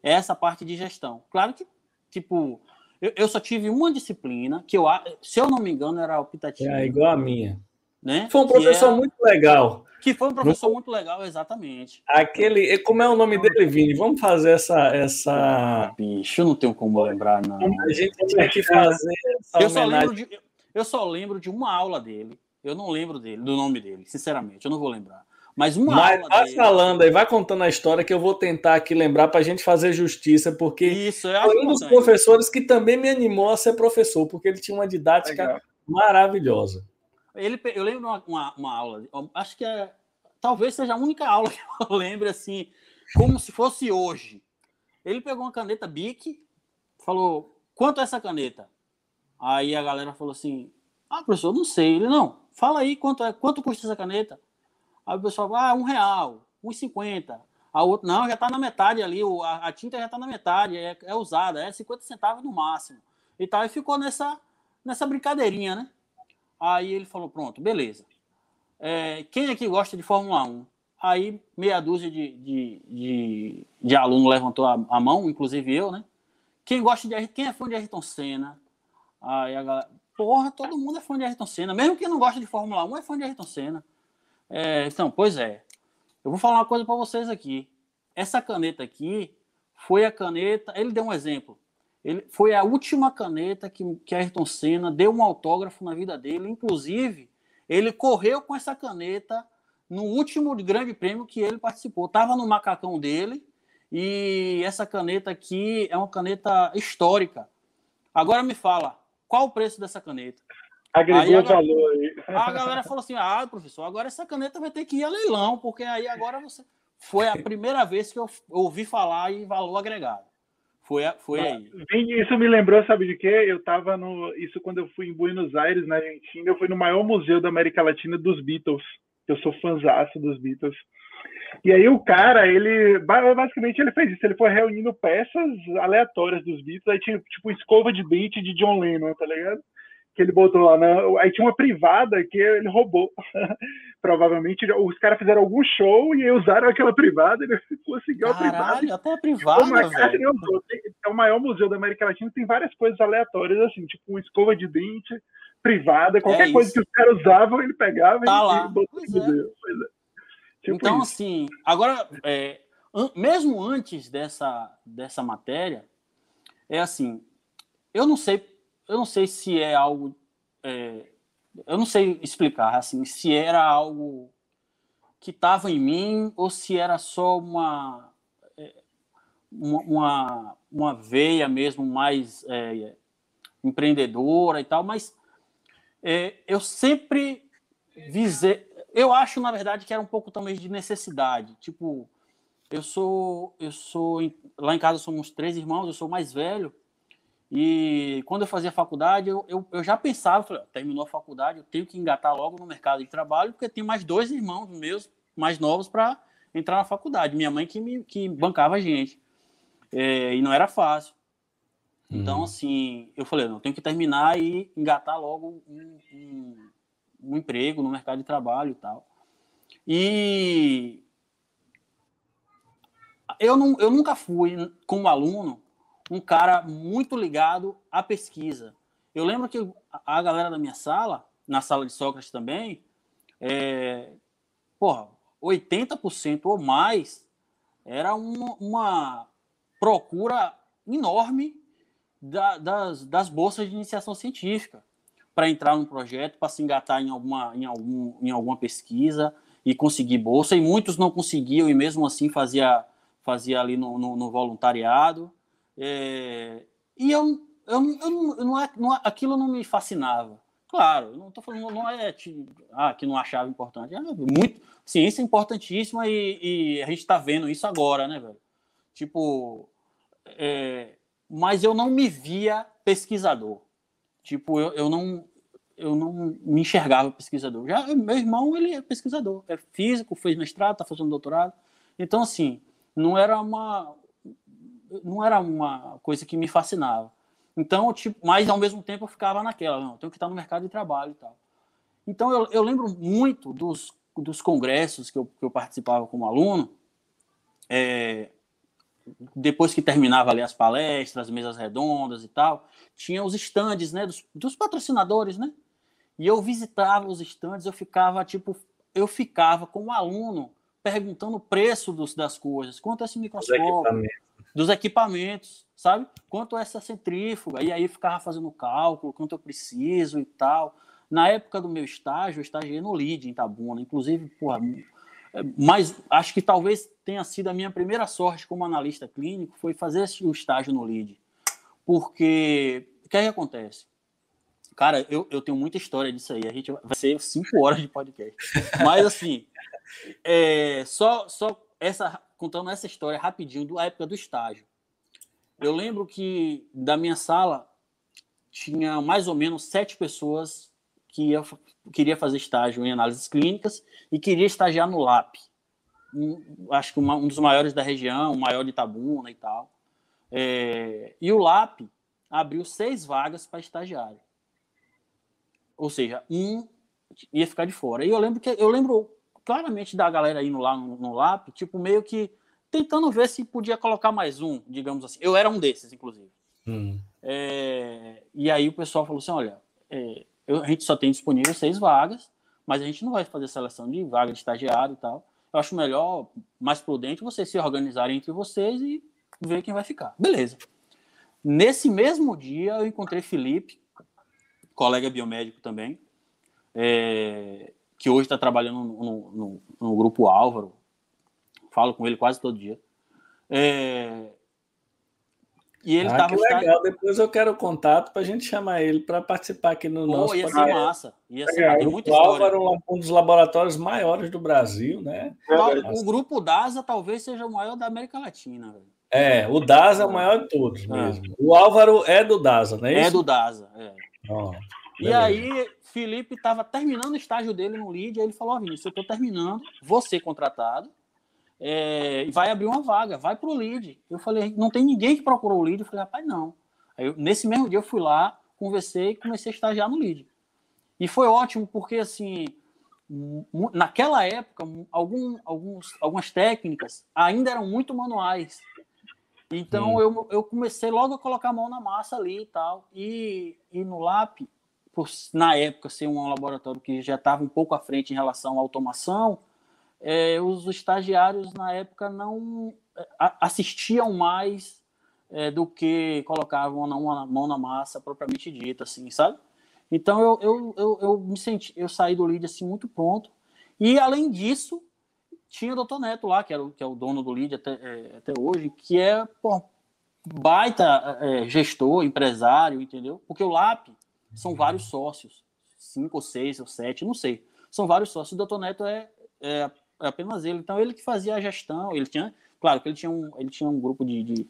É essa parte de gestão. Claro que, tipo, eu, eu, só tive uma disciplina que eu, se eu não me engano, era optativa. É igual a minha. Né? Foi um professor era, muito legal. Que foi um professor não, muito legal, exatamente. Aquele, como é o nome dele, Vini? Vamos fazer essa. essa... Bicho, eu não tenho como lembrar, não. A gente tinha que fazer eu só, lembro de, eu só lembro de uma aula dele. Eu não lembro dele, do nome dele, sinceramente, eu não vou lembrar. Mas uma Mas aula vai dele... falando aí, vai contando a história que eu vou tentar aqui lembrar para a gente fazer justiça, porque Isso, é foi um dos professores que também me animou a ser professor, porque ele tinha uma didática Legal. maravilhosa. Ele, eu lembro uma, uma, uma, aula, acho que é, talvez seja a única aula que eu lembro assim, como se fosse hoje. Ele pegou uma caneta Bic, falou: quanto é essa caneta? Aí a galera falou assim: ah, professor, não sei. Ele, não, fala aí quanto, é, quanto custa essa caneta. Aí o pessoal ah, um real, um cinquenta. A outra, não, já está na metade ali, a, a tinta já está na metade, é, é, usada, é 50 centavos no máximo. E tal, e ficou nessa, nessa brincadeirinha, né? Aí ele falou: pronto, beleza. É, quem aqui gosta de Fórmula 1? Aí meia dúzia de, de, de, de aluno levantou a, a, mão, inclusive eu, né? Quem gosta de quem é fã de Ayrton Senna? Aí a galera, porra, todo mundo é fã de Ayrton Senna. Mesmo quem não gosta de Fórmula 1 é fã de Ayrton Senna. É, então, pois é. Eu vou falar uma coisa para vocês aqui. Essa caneta aqui foi a caneta. Ele deu um exemplo. Ele foi a última caneta que, que Ayrton Senna deu um autógrafo na vida dele. Inclusive, ele correu com essa caneta no último grande prêmio que ele participou. Estava no macacão dele e essa caneta aqui é uma caneta histórica. Agora me fala, qual o preço dessa caneta? Agregou aí a, valor aí. A galera falou assim: ah, professor, agora essa caneta vai ter que ir a leilão, porque aí agora você. Foi a primeira vez que eu ouvi falar em valor agregado. Foi, foi aí. Isso me lembrou, sabe de quê? Eu estava no. Isso quando eu fui em Buenos Aires, na Argentina, eu fui no maior museu da América Latina dos Beatles. Eu sou fãzaço dos Beatles. E aí o cara, ele basicamente ele fez isso, ele foi reunindo peças aleatórias dos Beatles, aí tinha tipo escova de dente de John Lennon, tá ligado? Que ele botou lá. Né? Aí tinha uma privada que ele roubou. Provavelmente os caras fizeram algum show e usaram aquela privada. Ele conseguiu a privada. até a privada. É o maior museu da América Latina. Tem várias coisas aleatórias, assim, tipo uma escova de dente privada, qualquer é coisa que os caras usavam, ele pegava tá e, lá. botou no museu. É. Tipo então, isso. assim, agora, é, mesmo antes dessa, dessa matéria, é assim, eu não sei eu não sei se é algo. É, eu não sei explicar, assim, se era algo que estava em mim ou se era só uma, é, uma, uma veia mesmo mais é, empreendedora e tal, mas é, eu sempre visei. Eu acho, na verdade, que era um pouco também de necessidade. Tipo, eu sou. Eu sou. Lá em casa somos três irmãos, eu sou mais velho. E quando eu fazia faculdade, eu, eu, eu já pensava, falei, terminou a faculdade, eu tenho que engatar logo no mercado de trabalho, porque tem mais dois irmãos meus mais novos para entrar na faculdade. Minha mãe que, me, que bancava a gente. É, e não era fácil. Então, uhum. assim, eu falei, não, eu tenho que terminar e engatar logo um, um, um emprego no mercado de trabalho e tal. E eu, não, eu nunca fui, como aluno, um cara muito ligado à pesquisa. Eu lembro que a galera da minha sala, na sala de Sócrates também, é, porra, 80% ou mais era uma, uma procura enorme da, das, das bolsas de iniciação científica para entrar num projeto, para se engatar em alguma, em, algum, em alguma pesquisa e conseguir bolsa. E muitos não conseguiam e mesmo assim fazia, fazia ali no, no, no voluntariado. É, e eu, eu, eu, não, eu não, não, aquilo não me fascinava. Claro, não estou falando, não é ah, que não achava importante. É muito, ciência é importantíssima e, e a gente está vendo isso agora, né, velho? Tipo, é, mas eu não me via pesquisador. Tipo, eu, eu não eu não me enxergava pesquisador. Já meu irmão, ele é pesquisador, é físico, fez mestrado, está fazendo doutorado. Então, assim, não era uma não era uma coisa que me fascinava. Então, tipo, mas ao mesmo tempo eu ficava naquela, não, tenho que estar no mercado de trabalho e tal. Então, eu, eu lembro muito dos, dos congressos que eu, que eu participava como aluno, é, depois que terminava ali as palestras, as mesas redondas e tal, tinha os estandes, né, dos, dos patrocinadores, né? E eu visitava os estandes, eu ficava, tipo, eu ficava como aluno perguntando o preço dos, das coisas, quanto é esse microscópio, dos equipamentos, sabe? Quanto é essa centrífuga, e aí ficava fazendo cálculo, quanto eu preciso e tal. Na época do meu estágio, eu estagiei no LID, em Tabuna, inclusive, porra, mas acho que talvez tenha sido a minha primeira sorte como analista clínico, foi fazer o estágio no LID. Porque, o que, é que acontece? Cara, eu, eu tenho muita história disso aí, a gente vai ser cinco horas de podcast. Mas, assim, é, só, só essa contando essa história rapidinho da época do estágio. Eu lembro que da minha sala tinha mais ou menos sete pessoas que eu queria fazer estágio em análises clínicas e queria estagiar no LAP. Um, acho que uma, um dos maiores da região, o maior de Itabuna e tal. É, e o LAP abriu seis vagas para estagiário. Ou seja, um ia ficar de fora. E eu lembro que eu lembro claramente da galera indo lá no, no LAP, tipo, meio que tentando ver se podia colocar mais um, digamos assim. Eu era um desses, inclusive. Hum. É, e aí o pessoal falou assim: olha, é, eu, a gente só tem disponível seis vagas, mas a gente não vai fazer seleção de vaga de estagiário e tal. Eu acho melhor, mais prudente, vocês se organizarem entre vocês e ver quem vai ficar. Beleza. Nesse mesmo dia, eu encontrei Felipe, colega biomédico também, é, que hoje está trabalhando no, no, no, grupo Álvaro, falo com ele quase todo dia. É, e ele ah, que legal. Depois eu quero o contato para a gente chamar ele para participar aqui no Pô, nosso ia ser massa. Ia ser tem muita o Álvaro é um dos laboratórios maiores do Brasil, né? O, o grupo DASA talvez seja o maior da América Latina. Velho. É, o DASA é o maior de todos ah. mesmo. O Álvaro é do DASA, não é, é isso? É do DASA, é. Oh, e aí, Felipe estava terminando o estágio dele no LID, aí ele falou: Ó, oh, Vinícius, eu estou terminando, você contratado, é, vai abrir uma vaga, vai para o LID. Eu falei: não tem ninguém que procurou o LID. Eu falei: rapaz, não. Aí, eu, nesse mesmo dia, eu fui lá, conversei e comecei a estagiar no LID. E foi ótimo, porque, assim, naquela época, algum, alguns, algumas técnicas ainda eram muito manuais. Então, eu, eu comecei logo a colocar a mão na massa ali e tal. E, e no LAP, por, na época ser um laboratório que já estava um pouco à frente em relação à automação, é, os estagiários na época não é, assistiam mais é, do que colocavam a mão na massa propriamente dita, assim, sabe? Então eu, eu, eu, eu me senti, eu saí do lead assim muito pronto. E além disso, tinha o doutor Neto lá, que, era o, que é o dono do lead até, é, até hoje, que é pô, baita é, gestor, empresário, entendeu? Porque o LAP são vários sócios, cinco ou seis ou sete, não sei. São vários sócios. O doutor Neto é, é, é, apenas ele. Então, ele que fazia a gestão. Ele tinha, claro que ele tinha um, ele tinha um grupo de, de,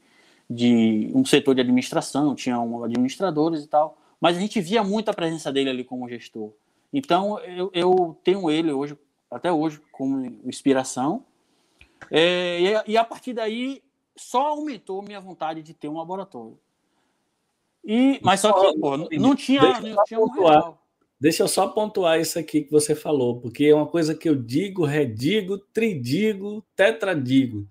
de um setor de administração, tinha um, administradores e tal. Mas a gente via muito a presença dele ali como gestor. Então, eu, eu tenho ele hoje, até hoje, como inspiração. É, e, e a partir daí, só aumentou minha vontade de ter um laboratório. E, mas só que, pô, não tinha, não tinha um real. Deixa eu só pontuar isso aqui que você falou, porque é uma coisa que eu digo, redigo, tridigo, tetradigo.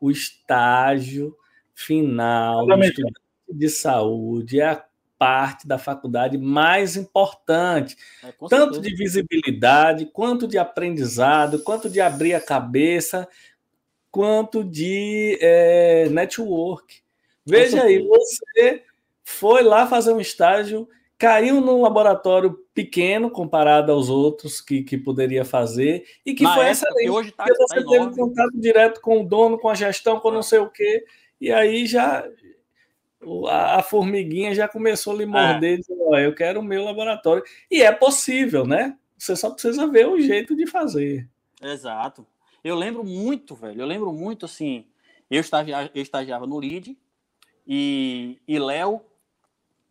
O estágio final do estudante de saúde é a parte da faculdade mais importante, é, tanto de visibilidade, quanto de aprendizado, quanto de abrir a cabeça, quanto de é, network. Veja aí, você foi lá fazer um estágio, caiu num laboratório pequeno comparado aos outros que, que poderia fazer e que Na foi excelente. Hoje tá, porque você tá teve contato direto com o dono, com a gestão, com não sei o quê, e aí já a, formiguinha já começou a lhe morder, é. dizendo, eu quero o meu laboratório. E é possível, né? Você só precisa ver o jeito de fazer. Exato. Eu lembro muito, velho. Eu lembro muito assim. Eu estagiava, eu estagiava no LID e, e Léo,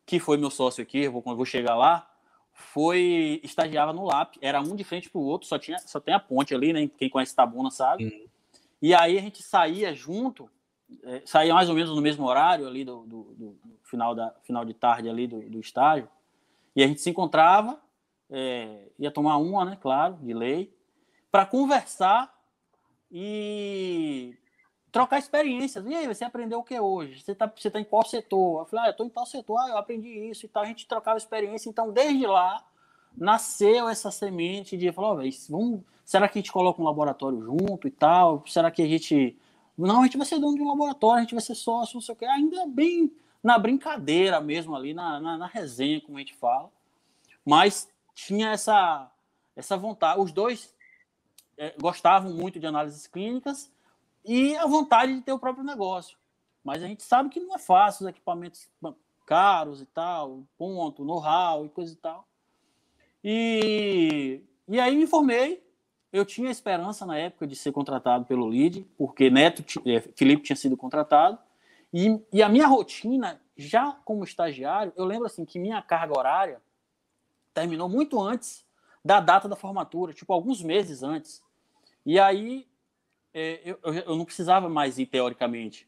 que foi meu sócio aqui, eu vou, eu vou chegar lá, foi estagiava no LAP. Era um de frente para o outro, só, tinha, só tem a ponte ali, né? Quem conhece Tabuna sabe. Uhum. E aí a gente saía junto, é, saía mais ou menos no mesmo horário ali do, do, do, final, da, final de tarde ali do, do estágio. E a gente se encontrava, é, ia tomar uma, né? Claro, de lei, para conversar e trocar experiências. E aí, você aprendeu o que hoje? Você está você tá em qual setor? Eu falei, ah, eu estou em tal setor, ah, eu aprendi isso e tal. A gente trocava experiência. Então, desde lá, nasceu essa semente de falar, oh, vamos, será que a gente coloca um laboratório junto e tal? Será que a gente. Não, a gente vai ser dono de um laboratório, a gente vai ser sócio, não sei o quê. Ainda bem na brincadeira mesmo ali, na, na, na resenha, como a gente fala. Mas tinha essa, essa vontade. Os dois é, gostavam muito de análises clínicas e a vontade de ter o próprio negócio. Mas a gente sabe que não é fácil, os equipamentos caros e tal, ponto, know-how e coisa e tal. E, e aí me formei. Eu tinha esperança na época de ser contratado pelo LID, porque Neto, é, Felipe tinha sido contratado. E, e a minha rotina, já como estagiário, eu lembro assim que minha carga horária terminou muito antes da data da formatura, tipo alguns meses antes. E aí é, eu, eu não precisava mais ir teoricamente.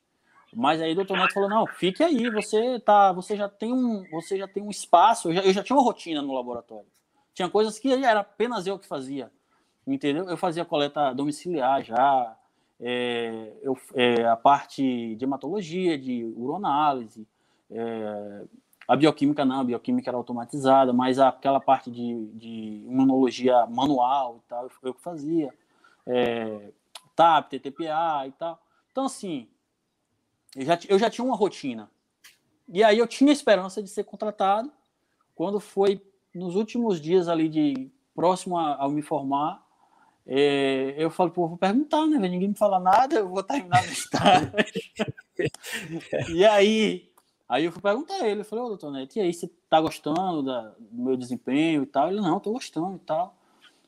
Mas aí o doutor Neto falou: não, fique aí, você tá, você já tem um, você já tem um espaço. Eu já, eu já tinha uma rotina no laboratório. Tinha coisas que era apenas eu que fazia. Entendeu? Eu fazia coleta domiciliar já, é, eu, é, a parte de hematologia, de uronálise, é, a bioquímica não, a bioquímica era automatizada, mas aquela parte de, de imunologia manual e tal, eu que fazia é, TAP, TTPA e tal. Então, assim, eu já, eu já tinha uma rotina. E aí eu tinha esperança de ser contratado. Quando foi nos últimos dias ali de próximo ao me formar, é, eu falei, pô, vou perguntar, né? Ninguém me fala nada, eu vou terminar no estágio. e aí, aí eu fui perguntar a ele, eu falei, ô, doutor Neto, e aí, você tá gostando da, do meu desempenho e tal? Ele, não, tô gostando e tal.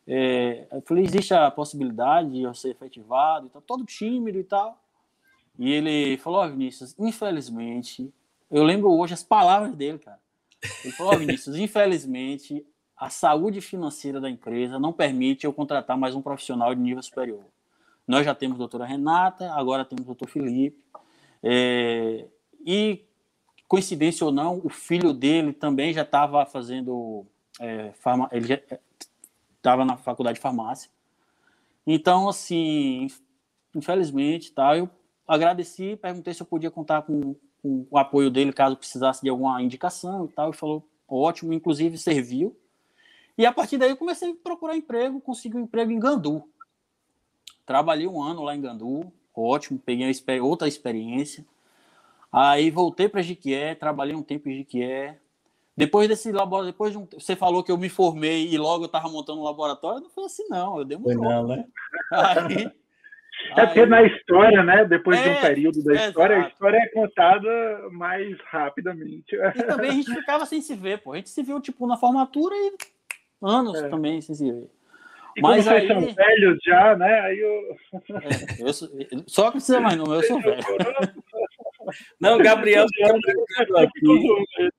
É, eu falei, existe a possibilidade de eu ser efetivado, então, todo tímido e tal. E ele falou, ó, oh, Vinícius, infelizmente, eu lembro hoje as palavras dele, cara. Ele falou, ó, oh, Vinícius, infelizmente, a saúde financeira da empresa não permite eu contratar mais um profissional de nível superior. Nós já temos a doutora Renata, agora temos o doutor Felipe. É, e, coincidência ou não, o filho dele também já estava fazendo. É, farma, ele já, estava na faculdade de farmácia. Então, assim, infelizmente, tá, eu agradeci, perguntei se eu podia contar com, com, o apoio dele caso precisasse de alguma indicação e tal. Ele falou, ótimo, inclusive serviu. E a partir daí eu comecei a procurar emprego, consegui um emprego em Gandu. Trabalhei um ano lá em Gandu, ótimo, peguei outra experiência. Aí voltei para Jiquié, trabalhei um tempo em Jiquié, depois desse laboratório, depois de um, você falou que eu me formei e logo eu estava montando um laboratório, não foi assim não, eu demorei. Foi não, né? Aí, é porque na história, né? Depois é, de um é, período da história, exato. a história é contada mais rapidamente. E também a gente ficava sem se ver, pô. A gente se viu, tipo, na formatura e anos é. também sem se ver. E Mas como aí... vocês são velhos já, né? Aí eu... É, eu sou... Só que precisa mais não, eu sou velho. Não, Gabriel aqui.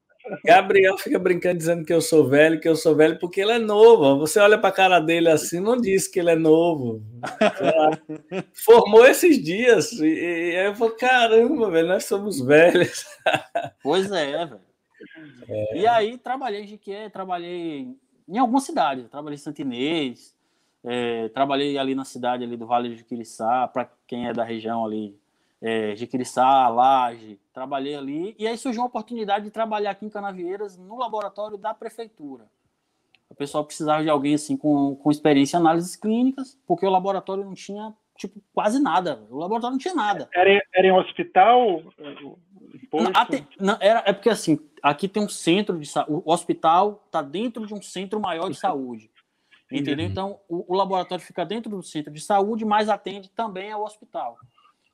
Gabriel fica brincando dizendo que eu sou velho, que eu sou velho, porque ele é novo. Você olha para a cara dele assim, não diz que ele é novo. Formou esses dias. E, e aí eu falo, caramba, velho, nós somos velhos. Pois é, velho. É. E aí trabalhei em Jiquié, trabalhei em algumas cidades. Trabalhei em Santinês, é, trabalhei ali na cidade ali do Vale de Jiquiriçá, para quem é da região ali, é, Jiquiriçá, Laje, trabalhei ali, e aí surgiu uma oportunidade de trabalhar aqui em Canavieiras, no laboratório da prefeitura. O pessoal precisava de alguém assim com, com experiência em análises clínicas, porque o laboratório não tinha tipo quase nada. O laboratório não tinha nada. Era, era em hospital? Não, não, era, é porque assim, aqui tem um centro de saúde, o hospital está dentro de um centro maior de saúde. Entendeu? Então, o, o, laboratório fica dentro do centro de saúde, mas atende também ao hospital.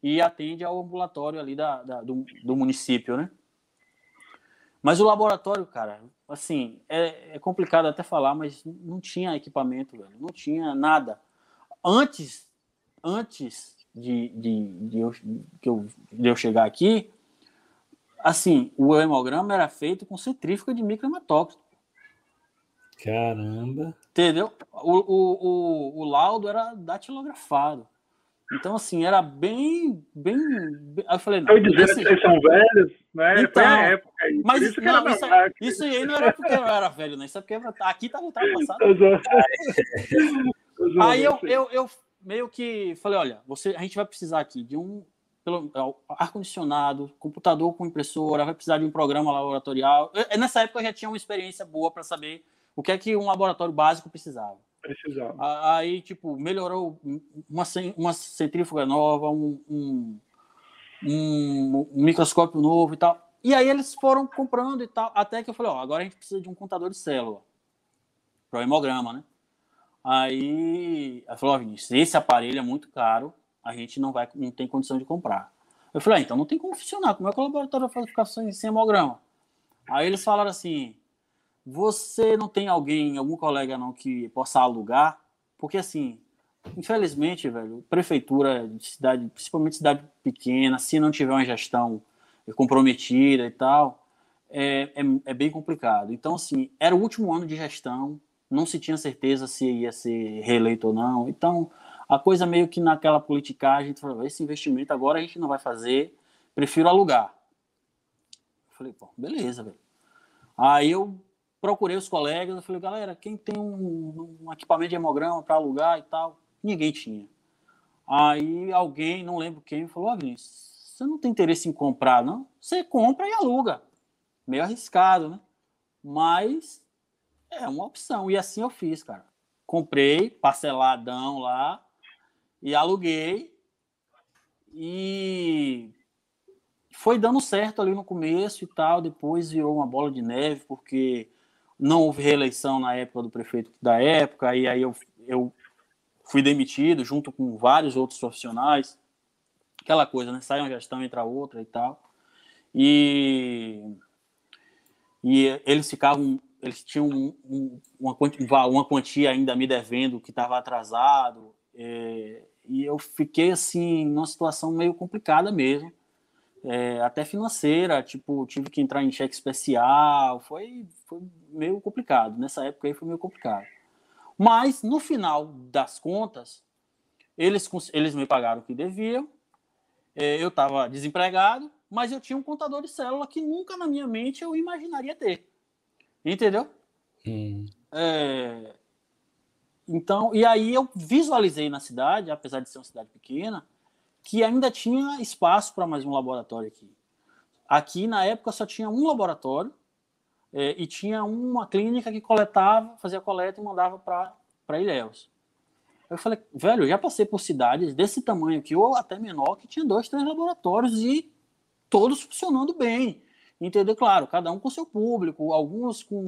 E atende ao ambulatório ali da, da do, do, município, né? Mas o laboratório, cara, assim, é, é, complicado até falar, mas não tinha equipamento, velho. Não tinha nada. Antes, antes de, de, de, eu, de, eu, de eu chegar aqui, assim, o hemograma era feito com centrífuga de microhematócrito. Caramba. Entendeu? O, o, o, o, laudo era datilografado. Então, assim, era bem. bem, bem... Aí eu falei, não. Eu esse... que vocês são velhos, né? Então, Foi a época aí. Mas isso, não, isso, isso, aí não era porque eu era velho, né? Isso é porque aqui estava ultrapassado. aí eu, eu, eu meio que falei, olha, você, a gente vai precisar aqui de um é, ar-condicionado, computador com impressora, vai precisar de um programa laboratorial. Eu, nessa época eu já tinha uma experiência boa para saber o que é que um laboratório básico precisava. Precisava. Aí, tipo, melhorou uma, uma centrífuga nova, um, um, um, um microscópio novo e tal. E aí eles foram comprando e tal, até que eu falei, ó, agora a gente precisa de um contador de célula para o hemograma, né? Aí ela falou, ó, Vinícius, esse aparelho é muito caro, a gente não vai, não tem condição de comprar. Eu falei, ah, então não tem como funcionar, como é que o laboratório vai ficar sem, sem hemograma? Aí eles falaram assim, você não tem alguém, algum colega não que possa alugar? Porque assim, infelizmente, velho, prefeitura de cidade, principalmente cidade pequena, se não tiver uma gestão comprometida e tal, é, é, é bem complicado. Então, assim, era o último ano de gestão, não se tinha certeza se ia ser reeleito ou não. Então, a coisa meio que naquela politicagem, a gente falou, esse investimento agora a gente não vai fazer, prefiro alugar. Eu falei, pô, beleza, velho. Aí eu procurei os colegas, eu falei, galera, quem tem um, um equipamento de hemograma para alugar e tal? Ninguém tinha. Aí alguém, não lembro quem, falou, ó, Vinícius, você não tem interesse em comprar, não? Você compra e aluga. Meio arriscado, né? Mas é uma opção. E assim eu fiz, cara. Comprei, parceladão lá, e aluguei. E foi dando certo ali no começo e tal. Depois virou uma bola de neve, porque não houve reeleição na época do prefeito da época, e aí eu, eu fui demitido junto com vários outros profissionais. Aquela coisa, né? Sai uma gestão, entra outra e tal. E, e eles ficavam eles tinham um, um, uma, quantia, uma, quantia, ainda me devendo que estava atrasado, é, e eu fiquei assim numa situação meio complicada mesmo, é, até financeira, tipo tive que entrar em cheque especial, foi, foi meio complicado nessa época aí foi meio complicado. Mas no final das contas eles eles me pagaram o que deviam, é, eu estava desempregado, mas eu tinha um contador de célula que nunca na minha mente eu imaginaria ter. Entendeu? Hum. É... Então, e aí eu visualizei na cidade, apesar de ser uma cidade pequena, que ainda tinha espaço para mais um laboratório aqui. Aqui, na época, só tinha um laboratório é, e tinha uma clínica que coletava, fazia coleta e mandava para Ilhéus. Eu falei, velho, eu já passei por cidades desse tamanho aqui, ou até menor, que tinha dois, três laboratórios e todos funcionando bem entender, claro, cada um com seu público, alguns com,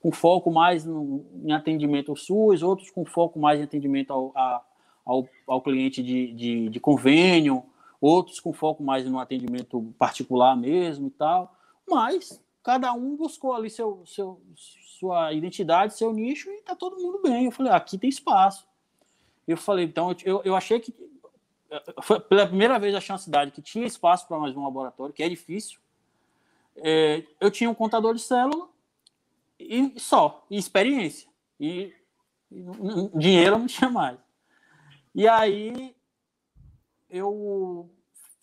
com foco mais no, em atendimento ao SUS, outros com foco mais em atendimento ao, a, ao, ao cliente de, de, de, convênio, outros com foco mais no atendimento particular mesmo e tal, mas cada um buscou ali seu, seu, sua identidade, seu nicho e tá todo mundo bem. Eu falei, ah, aqui tem espaço. Eu falei, então, eu, eu achei que foi pela primeira vez achei uma cidade que tinha espaço para mais um laboratório, que é difícil, é, eu tinha um contador de célula e só, e experiência. E, e dinheiro não tinha mais. E aí eu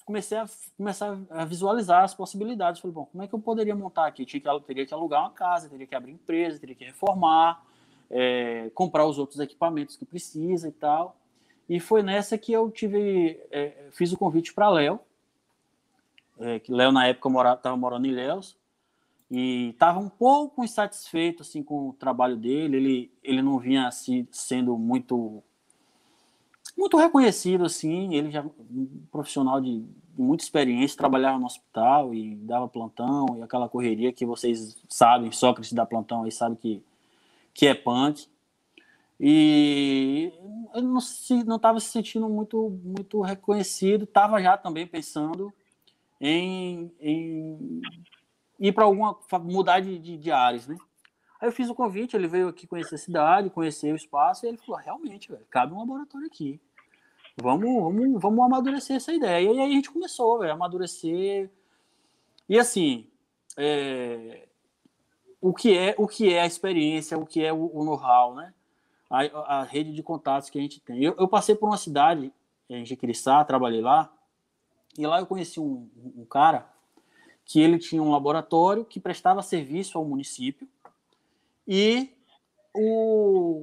comecei a começar a visualizar as possibilidades. Falei, bom, como é que eu poderia montar aqui? tinha que, teria que alugar uma casa, teria que abrir empresa, teria que reformar, é, comprar os outros equipamentos que precisa e tal. E foi nessa que eu tive, é, fiz o convite para Léo, é, que Léo na época estava morando em Léus e estava um pouco insatisfeito assim com o trabalho dele. Ele, ele não vinha assim, sendo muito muito reconhecido assim. Ele já um profissional de muita experiência, trabalhava no hospital e dava plantão e aquela correria que vocês sabem, Sócrates dá plantão aí sabe que, que é punk. E eu não estava se, se sentindo muito, muito reconhecido, estava já também pensando em, em ir para alguma mudar de, de, de áreas, né? Aí eu fiz o convite, ele veio aqui conhecer a cidade, conhecer o espaço, e ele falou: realmente, velho, cabe um laboratório aqui. Vamos, vamos, vamos amadurecer essa ideia. E aí a gente começou, a amadurecer. E assim, é... o, que é, o que é a experiência, o que é o, o know-how, né? A, a, rede de contatos que a gente tem. Eu, eu passei por uma cidade, em Jequiriçá, trabalhei lá, e lá eu conheci um, um cara que ele tinha um laboratório que prestava serviço ao município e o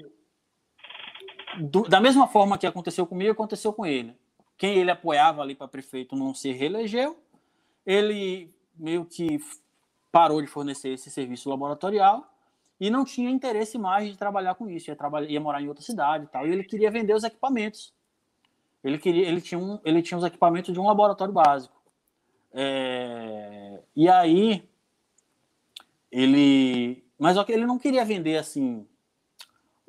do, da mesma forma que aconteceu comigo, aconteceu com ele. Quem ele apoiava ali para prefeito não se reelegeu, ele meio que parou de fornecer esse serviço laboratorial e não tinha interesse mais de trabalhar com isso, ia, trabalhar, ia morar em outra cidade e tal, e ele queria vender os equipamentos. Ele queria, ele tinha, um, ele tinha os equipamentos de um laboratório básico. É, e aí ele, mas ele não queria vender assim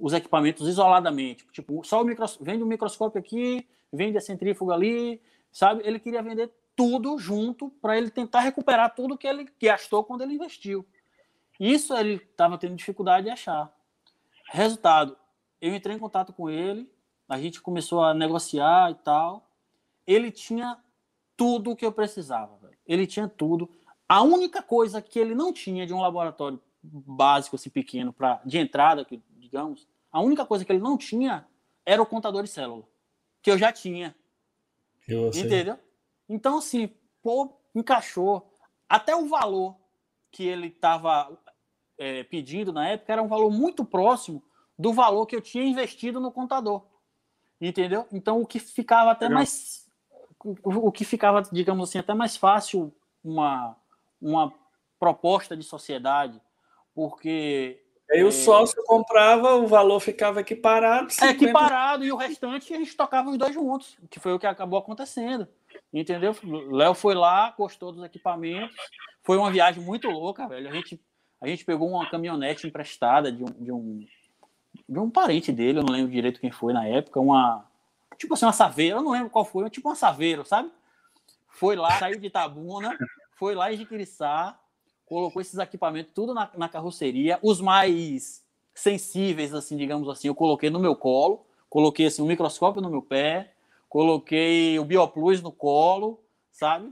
os equipamentos isoladamente, tipo só o micros, vende um microscópio aqui, vende a centrífuga ali, sabe? Ele queria vender tudo junto para ele tentar recuperar tudo que ele gastou quando ele investiu. Isso ele estava tendo dificuldade de achar. Resultado, eu entrei em contato com ele, a gente começou a negociar e tal. Ele tinha tudo o que eu precisava. Ele tinha tudo. A única coisa que ele não tinha de um laboratório básico, assim, pequeno, pra, de entrada, que, digamos, a única coisa que ele não tinha era o contador de célula, que eu já tinha. Eu entendeu? Então, assim, pô, encaixou. Até o valor que ele estava é, pedindo na época era um valor muito próximo do valor que eu tinha investido no contador. Entendeu? Então, o que ficava até Legal. mais o, que ficava, digamos assim, até mais fácil uma, uma proposta de sociedade, porque. Aí é, o sócio comprava, o valor ficava equiparado. 50... É equiparado, e o restante a gente tocava os dois juntos, que foi o que acabou acontecendo. Entendeu? Léo foi lá, gostou dos equipamentos. Foi uma viagem muito louca, velho. A gente, a gente pegou uma caminhonete emprestada de um, de um, de um parente dele, eu não lembro direito quem foi na época, uma, tipo assim, uma saveira, eu não lembro qual foi, tipo uma saveira, sabe? Foi lá, saiu de Itabuna, foi lá em Jiquiriçá, colocou esses equipamentos tudo na, na carroceria, os mais sensíveis, assim, digamos assim, eu coloquei no meu colo, coloquei assim, um microscópio no meu pé, coloquei o Bioplus no colo, sabe?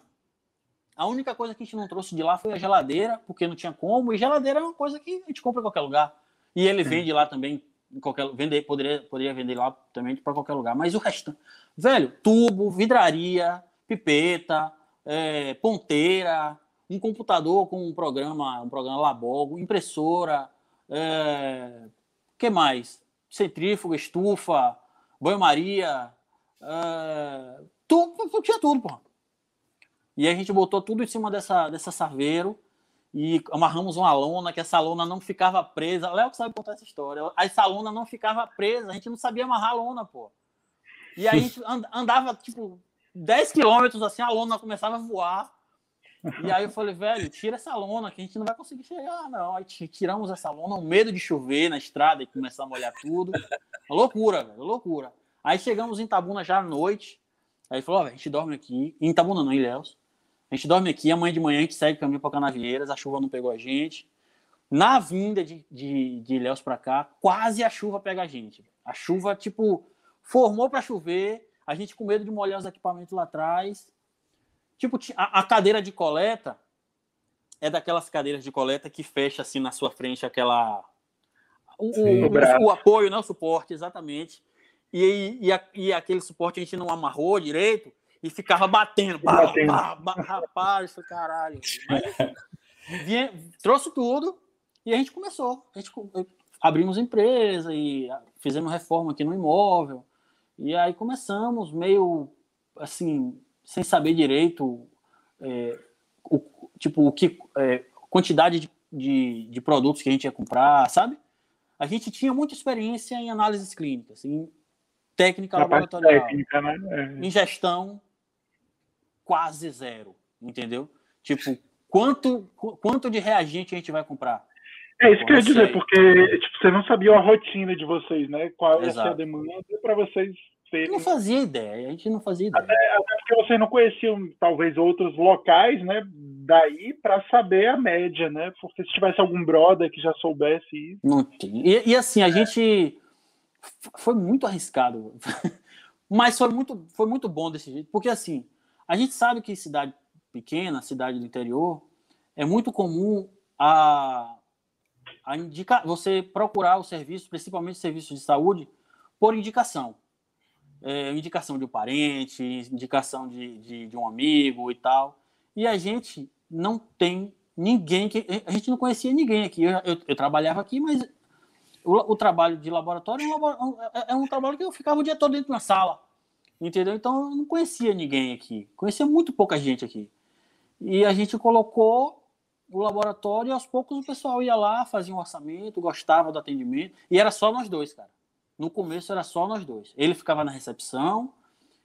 A única coisa que a gente não trouxe de lá foi a geladeira, porque não tinha como, e geladeira é uma coisa que a gente compra em qualquer lugar. E ele vende lá também em qualquer vender poderia poderia vender lá também para qualquer lugar. Mas o resto velho tubo vidraria pipeta é, ponteira um computador com um programa um programa Labogo impressora é, que mais centrífuga estufa banho-maria é, tudo tinha tudo pô. e a gente botou tudo em cima dessa dessa saveiro e amarramos uma lona, que essa lona não ficava presa. Léo que sabe contar essa história. Essa lona não ficava presa, a gente não sabia amarrar a lona, pô. E aí a gente andava, tipo, 10 quilômetros assim, a lona começava a voar. E aí eu falei, velho, tira essa lona, que a gente não vai conseguir chegar, não. Aí tiramos essa lona, um medo de chover na estrada e começar a molhar tudo. loucura, velho, loucura. Aí chegamos em Tabuna já à noite. Aí falou, ó, a gente dorme aqui. Em Tabuna não, em Léus. A gente dorme aqui, amanhã de manhã a gente segue caminho para Canavieiras, a chuva não pegou a gente. Na vinda de, de, de Ilhéus para cá, quase a chuva pega a gente. A chuva, tipo, formou para chover, a gente com medo de molhar os equipamentos lá atrás. Tipo, a, cadeira de coleta é daquelas cadeiras de coleta que fecha assim na sua frente aquela. O, Sim, o, o, apoio, não né, o suporte, exatamente. E, e, a, e aquele suporte a gente não amarrou direito e ficava batendo. Bah, batendo. Bah, bah, rapaz, caralho. Mas, vinha, trouxe tudo e a gente começou. A gente abrimos empresa e fizemos reforma aqui no imóvel. E aí começamos meio assim, sem saber direito é, o, tipo, o que é, quantidade de, de, de, produtos que a gente ia comprar, sabe? A gente tinha muita experiência em análises clínicas, em técnica Na laboratorial, técnica, né? é. em gestão, quase zero, entendeu? Tipo, quanto, quanto de reagente a gente vai comprar? É isso que eu ia dizer, porque tipo, você não sabia a rotina de vocês, né? Qual é a demanda para vocês Não fazia ideia, a gente não fazia ideia. Até, até porque vocês não conheciam, talvez, outros locais, né? Daí para saber a média, né? Porque se tivesse algum brother que já soubesse isso. Não tinha. E, e assim, a gente foi muito arriscado, mas foi muito, foi muito bom desse jeito, porque assim, a gente sabe que cidade pequena, cidade do interior, é muito comum a a indica, você procurar o serviço, principalmente serviços de saúde, por indicação. É, indicação de um parente, indicação de, de, de, um amigo e tal. E a gente não tem ninguém que. A gente não conhecia ninguém aqui. Eu, eu, eu trabalhava aqui, mas o, o, trabalho de laboratório é um, é, é um trabalho que eu ficava o dia todo dentro da sala. Entendeu? Então eu não conhecia ninguém aqui. Conhecia muito pouca gente aqui. E a gente colocou o laboratório e aos poucos o pessoal ia lá, fazia um orçamento, gostava do atendimento, e era só nós dois, cara. No começo era só nós dois. Ele ficava na recepção,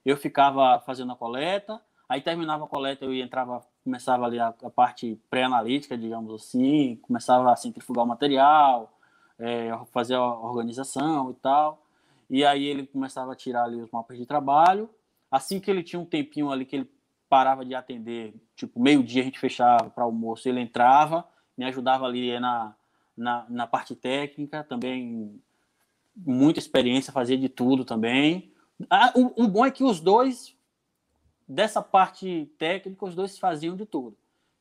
eu ficava fazendo a coleta, aí terminava a coleta, eu entrava, começava ali a, a parte pré-analítica, digamos assim, começava a centrifugar o material, é, fazer a organização e tal. E aí ele começava a tirar ali os mapas de trabalho. Assim que ele tinha um tempinho ali que ele parava de atender, tipo, meio-dia a gente fechava para almoço, ele entrava, me ajudava ali na, na, na, parte técnica, também muita experiência, fazia de tudo também. Ah, o, o, bom é que os dois, dessa parte técnica, os dois faziam de tudo.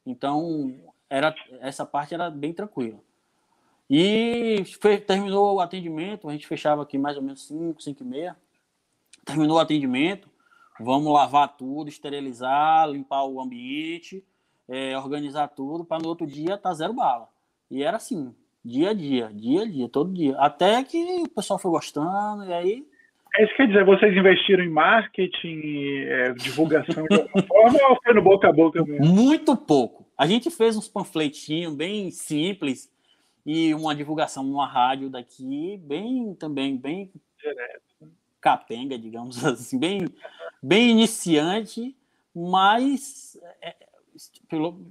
Então, era, essa parte era bem tranquila. E foi, terminou o atendimento, a gente fechava aqui mais ou menos 5, 5 e meia. Terminou o atendimento, Vamos lavar tudo, esterilizar, limpar o ambiente, é, organizar tudo para no outro dia tá zero bala. E era assim, dia a dia, dia a dia, todo dia. Até que o pessoal foi gostando, e aí. É isso que quer dizer, vocês investiram em marketing, é, divulgação de alguma forma ou foi no boca a boca mesmo? Muito pouco. A gente fez uns panfletinhos bem simples e uma divulgação numa rádio daqui, bem também, bem Direto. capenga, digamos assim, bem bem iniciante, mas é, pelo,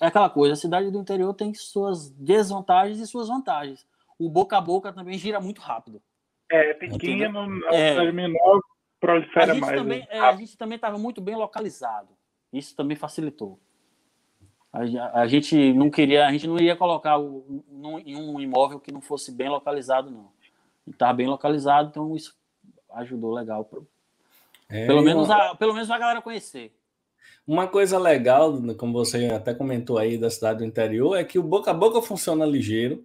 é aquela coisa, a cidade do interior tem suas desvantagens e suas vantagens. O boca a boca também gira muito rápido. É, pequeno, é, menor, prolifera a mais. Também, né? é, a gente também estava muito bem localizado. Isso também facilitou. A, a, gente não queria, a gente não iria colocar o, num, em um imóvel que não fosse bem localizado, não. Estava bem localizado, então isso ajudou legal é, pelo, menos a, pelo menos a galera conhecer. Uma coisa legal, como você até comentou aí da cidade do interior, é que o boca a boca funciona ligeiro.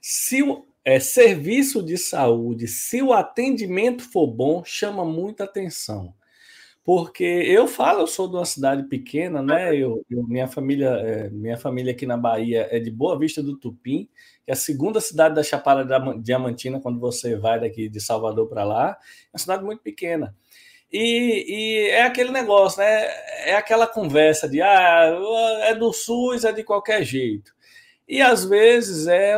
Se o é, serviço de saúde, se o atendimento for bom, chama muita atenção. Porque eu falo, eu sou de uma cidade pequena, né? Eu, eu minha família, é, minha família aqui na Bahia é de Boa Vista do Tupim, que é a segunda cidade da Chapada Diamantina, quando você vai daqui de Salvador para lá. É uma cidade muito pequena. E, e, é aquele negócio, né? É aquela conversa de ah, é do SUS, é de qualquer jeito. E às vezes é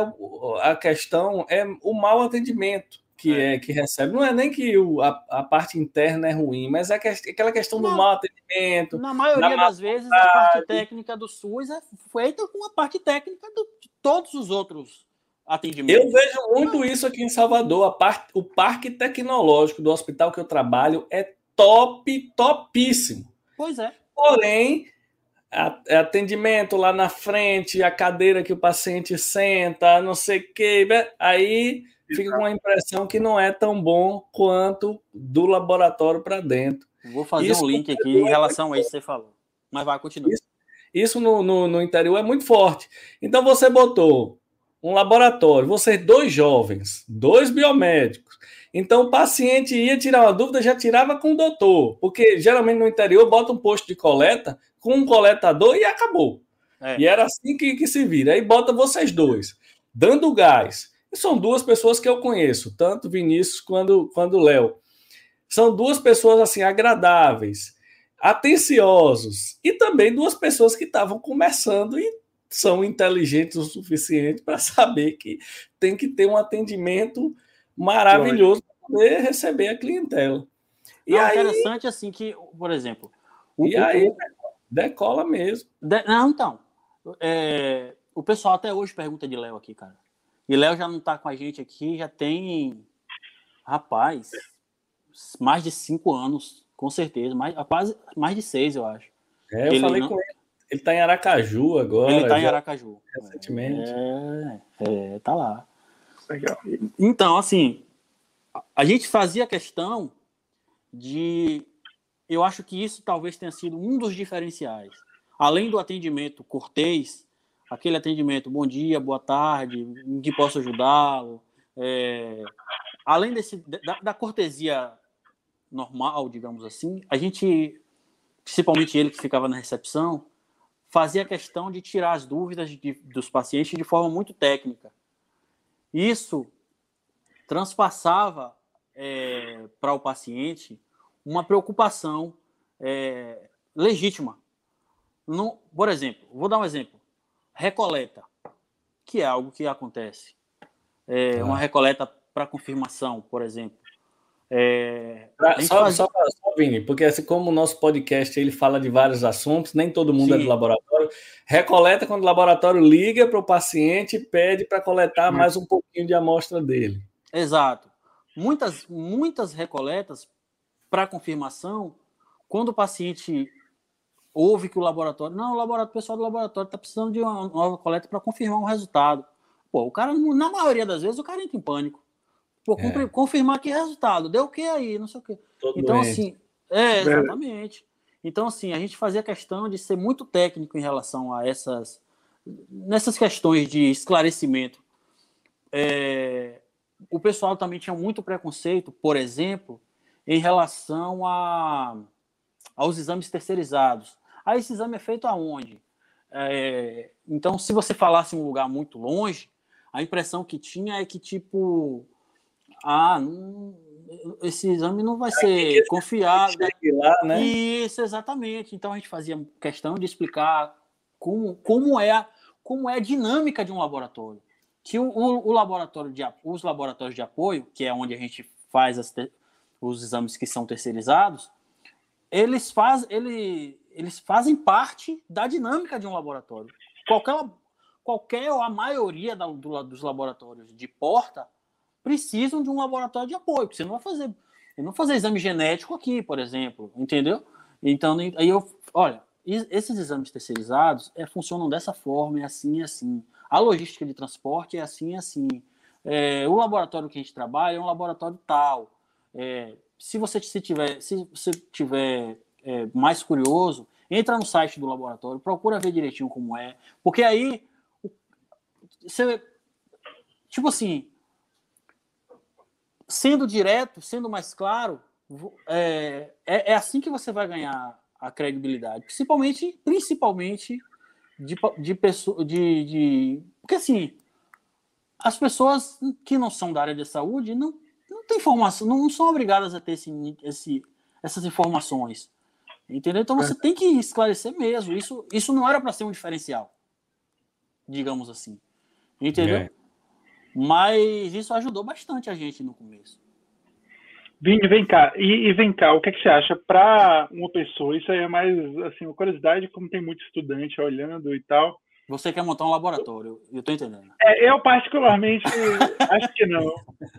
a questão é o mau atendimento que é, é que recebe. Não é nem que o, a, a parte interna é ruim, mas é que, aquela questão do mau atendimento. Na maioria das vezes, a parte técnica do SUS é feita com a parte técnica do, de todos os outros atendimentos. Eu vejo muito isso aqui em Salvador. A parte, o parque tecnológico do hospital que eu trabalho é top, topíssimo. Pois é. Porém, é atendimento lá na frente, a cadeira que o paciente senta, não sei o quê, né? aí fica com a impressão que não é tão bom quanto do laboratório para dentro. Vou fazer isso um link aqui em relação a isso que você falou. Mas vai, continua. Isso, isso no, no, no, interior é muito forte. Então você botou um laboratório, vocês dois jovens, dois biomédicos, então o paciente ia tirar uma dúvida, já tirava com o doutor, porque geralmente no interior bota um posto de coleta com um coletador e acabou. É. E era assim que, que se vira. Aí bota vocês dois, dando gás. E são duas pessoas que eu conheço, tanto Vinícius quanto, quanto Léo. São duas pessoas assim agradáveis, atenciosos e também duas pessoas que estavam começando e são inteligentes o suficiente para saber que tem que ter um atendimento maravilhoso para poder receber a clientela. E Não, aí... interessante assim que, por exemplo, O, e aí, decola mesmo. De, não, então. É, o pessoal até hoje pergunta de Léo aqui, cara. E Léo já não tá com a gente aqui, já tem. Rapaz, mais de cinco anos, com certeza. Mais, quase mais de seis, eu acho. É, eu ele falei não... com ele. Ele tá em Aracaju agora. Ele tá em Aracaju. Recentemente. É, é, tá lá. Legal. Então, assim, a gente fazia questão de. Eu acho que isso talvez tenha sido um dos diferenciais. Além do atendimento cortês, aquele atendimento, bom dia, boa tarde, em que posso ajudá-lo. É, além desse, da, da, cortesia normal, digamos assim, a gente, principalmente ele que ficava na recepção, fazia questão de tirar as dúvidas de, dos pacientes de forma muito técnica. Isso transpassava é, para o paciente uma preocupação é, legítima. Por exemplo, vou dar um exemplo: recoleta, que é algo que acontece. É, Uma recoleta para confirmação, por exemplo. É, pra, só, faz... só, só, Vini, porque assim como o nosso podcast ele fala de vários assuntos, nem todo mundo Sim. é do laboratório. Recoleta quando o laboratório liga para o paciente e pede para coletar hum. mais um pouquinho de amostra dele. Exato. Muitas, muitas recoletas para confirmação, quando o paciente ouve que o laboratório. Não, o laboratório, o pessoal do laboratório está precisando de uma nova coleta para confirmar um resultado. Pô, o cara, na maioria das vezes, o cara entra em pânico. Pô, é. confirmar que resultado, deu o que aí, não sei o quê. Todo então, doente. assim, é, exatamente. Então, assim, a gente fazia questão de ser muito técnico em relação a essas nessas questões de esclarecimento. É, o pessoal também tinha muito preconceito, por exemplo, em relação a, aos exames terceirizados. Ah, esse exame é feito aonde? É, então, se você falasse em um lugar muito longe, a impressão que tinha é que, tipo, ah, não, esse exame não vai ser confiável. Lá, né? Isso, exatamente. Então a gente fazia questão de explicar como, como, é, a, como é a dinâmica de um laboratório. Que o, o, o laboratório de, os laboratórios de apoio, que é onde a gente faz as, os exames que são terceirizados, eles, faz, ele, eles fazem parte da dinâmica de um laboratório. Qualquer, qualquer ou a maioria da, do, dos laboratórios de porta precisam de um laboratório de apoio, porque você não vai fazer, não vai fazer exame genético aqui, por exemplo, entendeu? Então, aí eu, olha, esses exames terceirizados é, funcionam dessa forma, é assim, é assim. A logística de transporte é assim, é assim. É, o laboratório que a gente trabalha é um laboratório tal. É, se você se tiver, se você tiver é, mais curioso, entra no site do laboratório, procura ver direitinho como é, porque aí você, tipo assim, sendo direto, sendo mais claro, é, é, é, assim que você vai ganhar a credibilidade, principalmente, principalmente de, de pessoa, de, de, porque assim, as pessoas que não são da área de saúde não, não tem informação, não são obrigadas a ter esse, esse, essas informações, entendeu? Então você é. tem que esclarecer mesmo. Isso, isso não era para ser um diferencial, digamos assim, entendeu? É. Mas isso ajudou bastante a gente no começo. Vini, vem cá. E, e vem cá, o que, é que você acha para uma pessoa? Isso aí é mais assim, uma curiosidade, como tem muito estudante olhando e tal. Você quer montar um laboratório, eu estou entendendo. É, eu particularmente acho que não.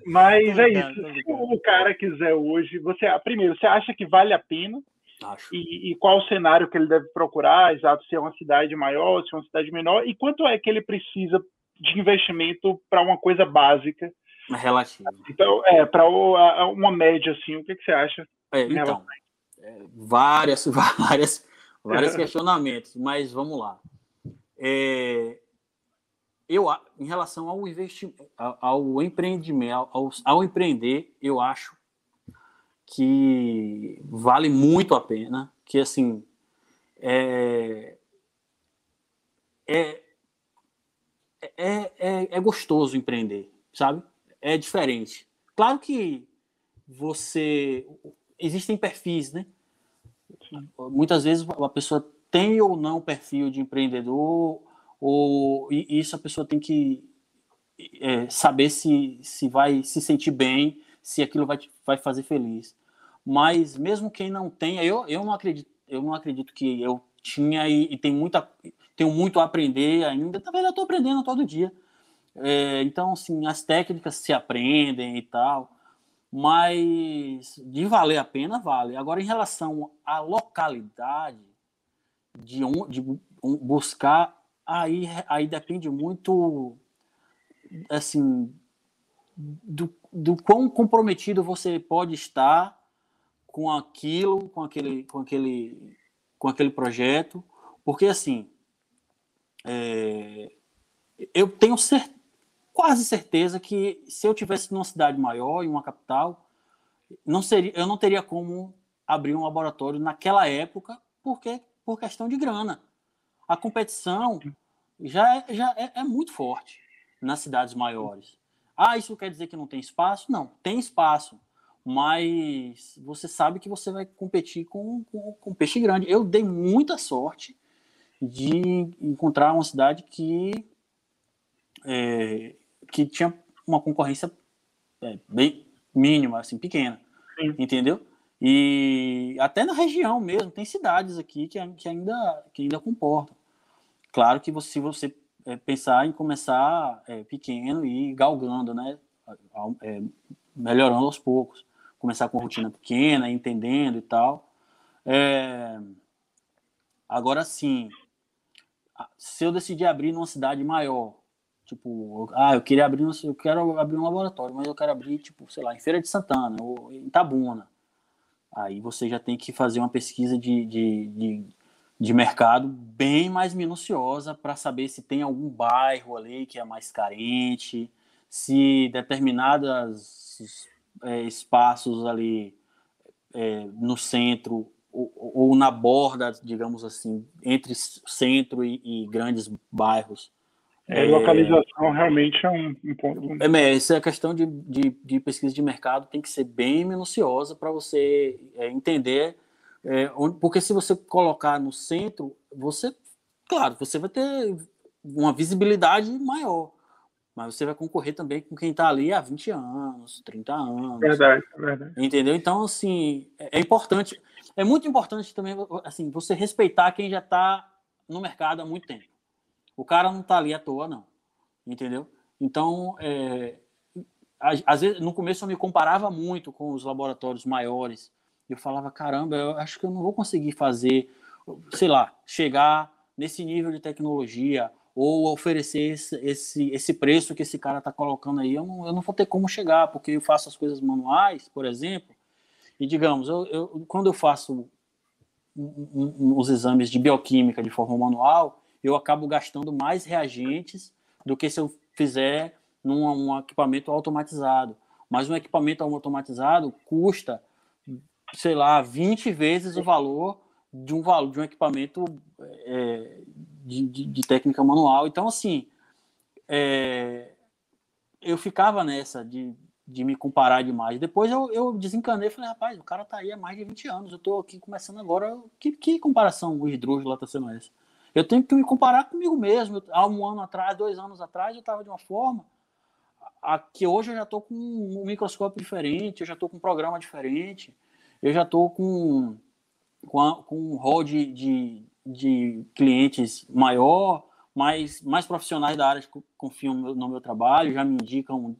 Mas é isso. Se o cara quiser hoje, você primeiro, você acha que vale a pena? Acho. E, e, qual o cenário que ele deve procurar, exato, se é uma cidade maior, se é uma cidade menor, e quanto é que ele precisa de investimento para uma coisa básica. Relativo. Então, é, para uma média, assim, o que, que você acha? É, então, é, várias, várias, vários questionamentos, mas vamos lá. É, eu, em relação ao investimento, ao empreendimento, ao, ao empreender, eu acho que vale muito a pena, que assim é, é é, é, é gostoso empreender, sabe? É diferente. Claro que você. Existem perfis, né? Muitas vezes a pessoa tem ou não perfil de empreendedor, ou e isso a pessoa tem que é, saber se, se vai se sentir bem, se aquilo vai, vai fazer feliz. Mas mesmo quem não tenha, eu, eu não acredito, eu não acredito que eu tinha e, e tem muita, tenho muito a aprender ainda. Também eu estou aprendendo todo dia. É, então, assim, as técnicas se aprendem e tal, mas de valer a pena, vale. Agora, em relação à localidade, de, um, de buscar, aí, aí depende muito, assim, do, do quão comprometido você pode estar com aquilo, com aquele, com aquele, com aquele projeto, porque assim, é, eu tenho cer quase certeza que se eu tivesse numa cidade maior, em uma capital, não seria, eu não teria como abrir um laboratório naquela época, porque por questão de grana. A competição já é, já é, é muito forte nas cidades maiores. Ah, isso quer dizer que não tem espaço? Não, tem espaço. Mas você sabe que você vai competir com, com, com peixe grande. Eu dei muita sorte de encontrar uma cidade que, é, que tinha uma concorrência é, bem mínima, assim, pequena. Sim. Entendeu? E até na região mesmo, tem cidades aqui que, que, ainda, que ainda comportam. Claro que você, se você é, pensar em começar é, pequeno e galgando, né? É, melhorando aos poucos. Começar com rotina pequena, entendendo e tal. É, agora sim, se eu decidir abrir numa cidade maior, tipo, ah, eu queria abrir, eu quero abrir um laboratório, mas eu quero abrir, tipo, sei lá, em Feira de Santana ou em Tabuna. Aí você já tem que fazer uma pesquisa de, de, de de mercado bem mais minuciosa para saber se tem algum bairro ali que é mais carente, se determinados é, espaços ali é, no centro ou, ou, na borda, digamos assim, entre centro e, e grandes bairros. É, localização realmente é um, um ponto. É, essa é questão de, de, de, pesquisa de mercado tem que ser bem minuciosa para você é, entender é, onde, porque se você colocar no centro, você, claro, você vai ter uma visibilidade maior, mas você vai concorrer também com quem está ali há 20 anos, 30 anos. Verdade, verdade. Entendeu? Então, assim, é, é importante, é muito importante também, assim, você respeitar quem já está no mercado há muito tempo. O cara não está ali à toa, não. Entendeu? Então, é, às vezes, no começo eu me comparava muito com os laboratórios maiores, eu falava, caramba, eu acho que eu não vou conseguir fazer, sei lá, chegar nesse nível de tecnologia ou oferecer esse, esse, esse preço que esse cara está colocando aí, eu não, eu não vou ter como chegar, porque eu faço as coisas manuais, por exemplo, e digamos, eu, eu quando eu faço os exames de bioquímica de forma manual, eu acabo gastando mais reagentes do que se eu fizer num um equipamento automatizado. Mas um equipamento automatizado custa sei lá, 20 vezes o valor de um valor de um equipamento é, de, de, de, técnica manual. Então, assim, é, eu ficava nessa de, de me comparar demais. Depois eu, eu desencanei e falei, rapaz, o cara tá aí há mais de 20 anos, eu tô aqui começando agora. Que, que comparação o esdrúxulo tá sendo essa? Eu tenho que me comparar comigo mesmo. Há um ano atrás, dois anos atrás, eu estava de uma forma a que hoje eu já estou com um microscópio diferente, eu já estou com um programa diferente eu já estou com, com, a, com um rol de, de, de, clientes maior, mais, mais profissionais da área que confiam no meu, no meu trabalho, já me indicam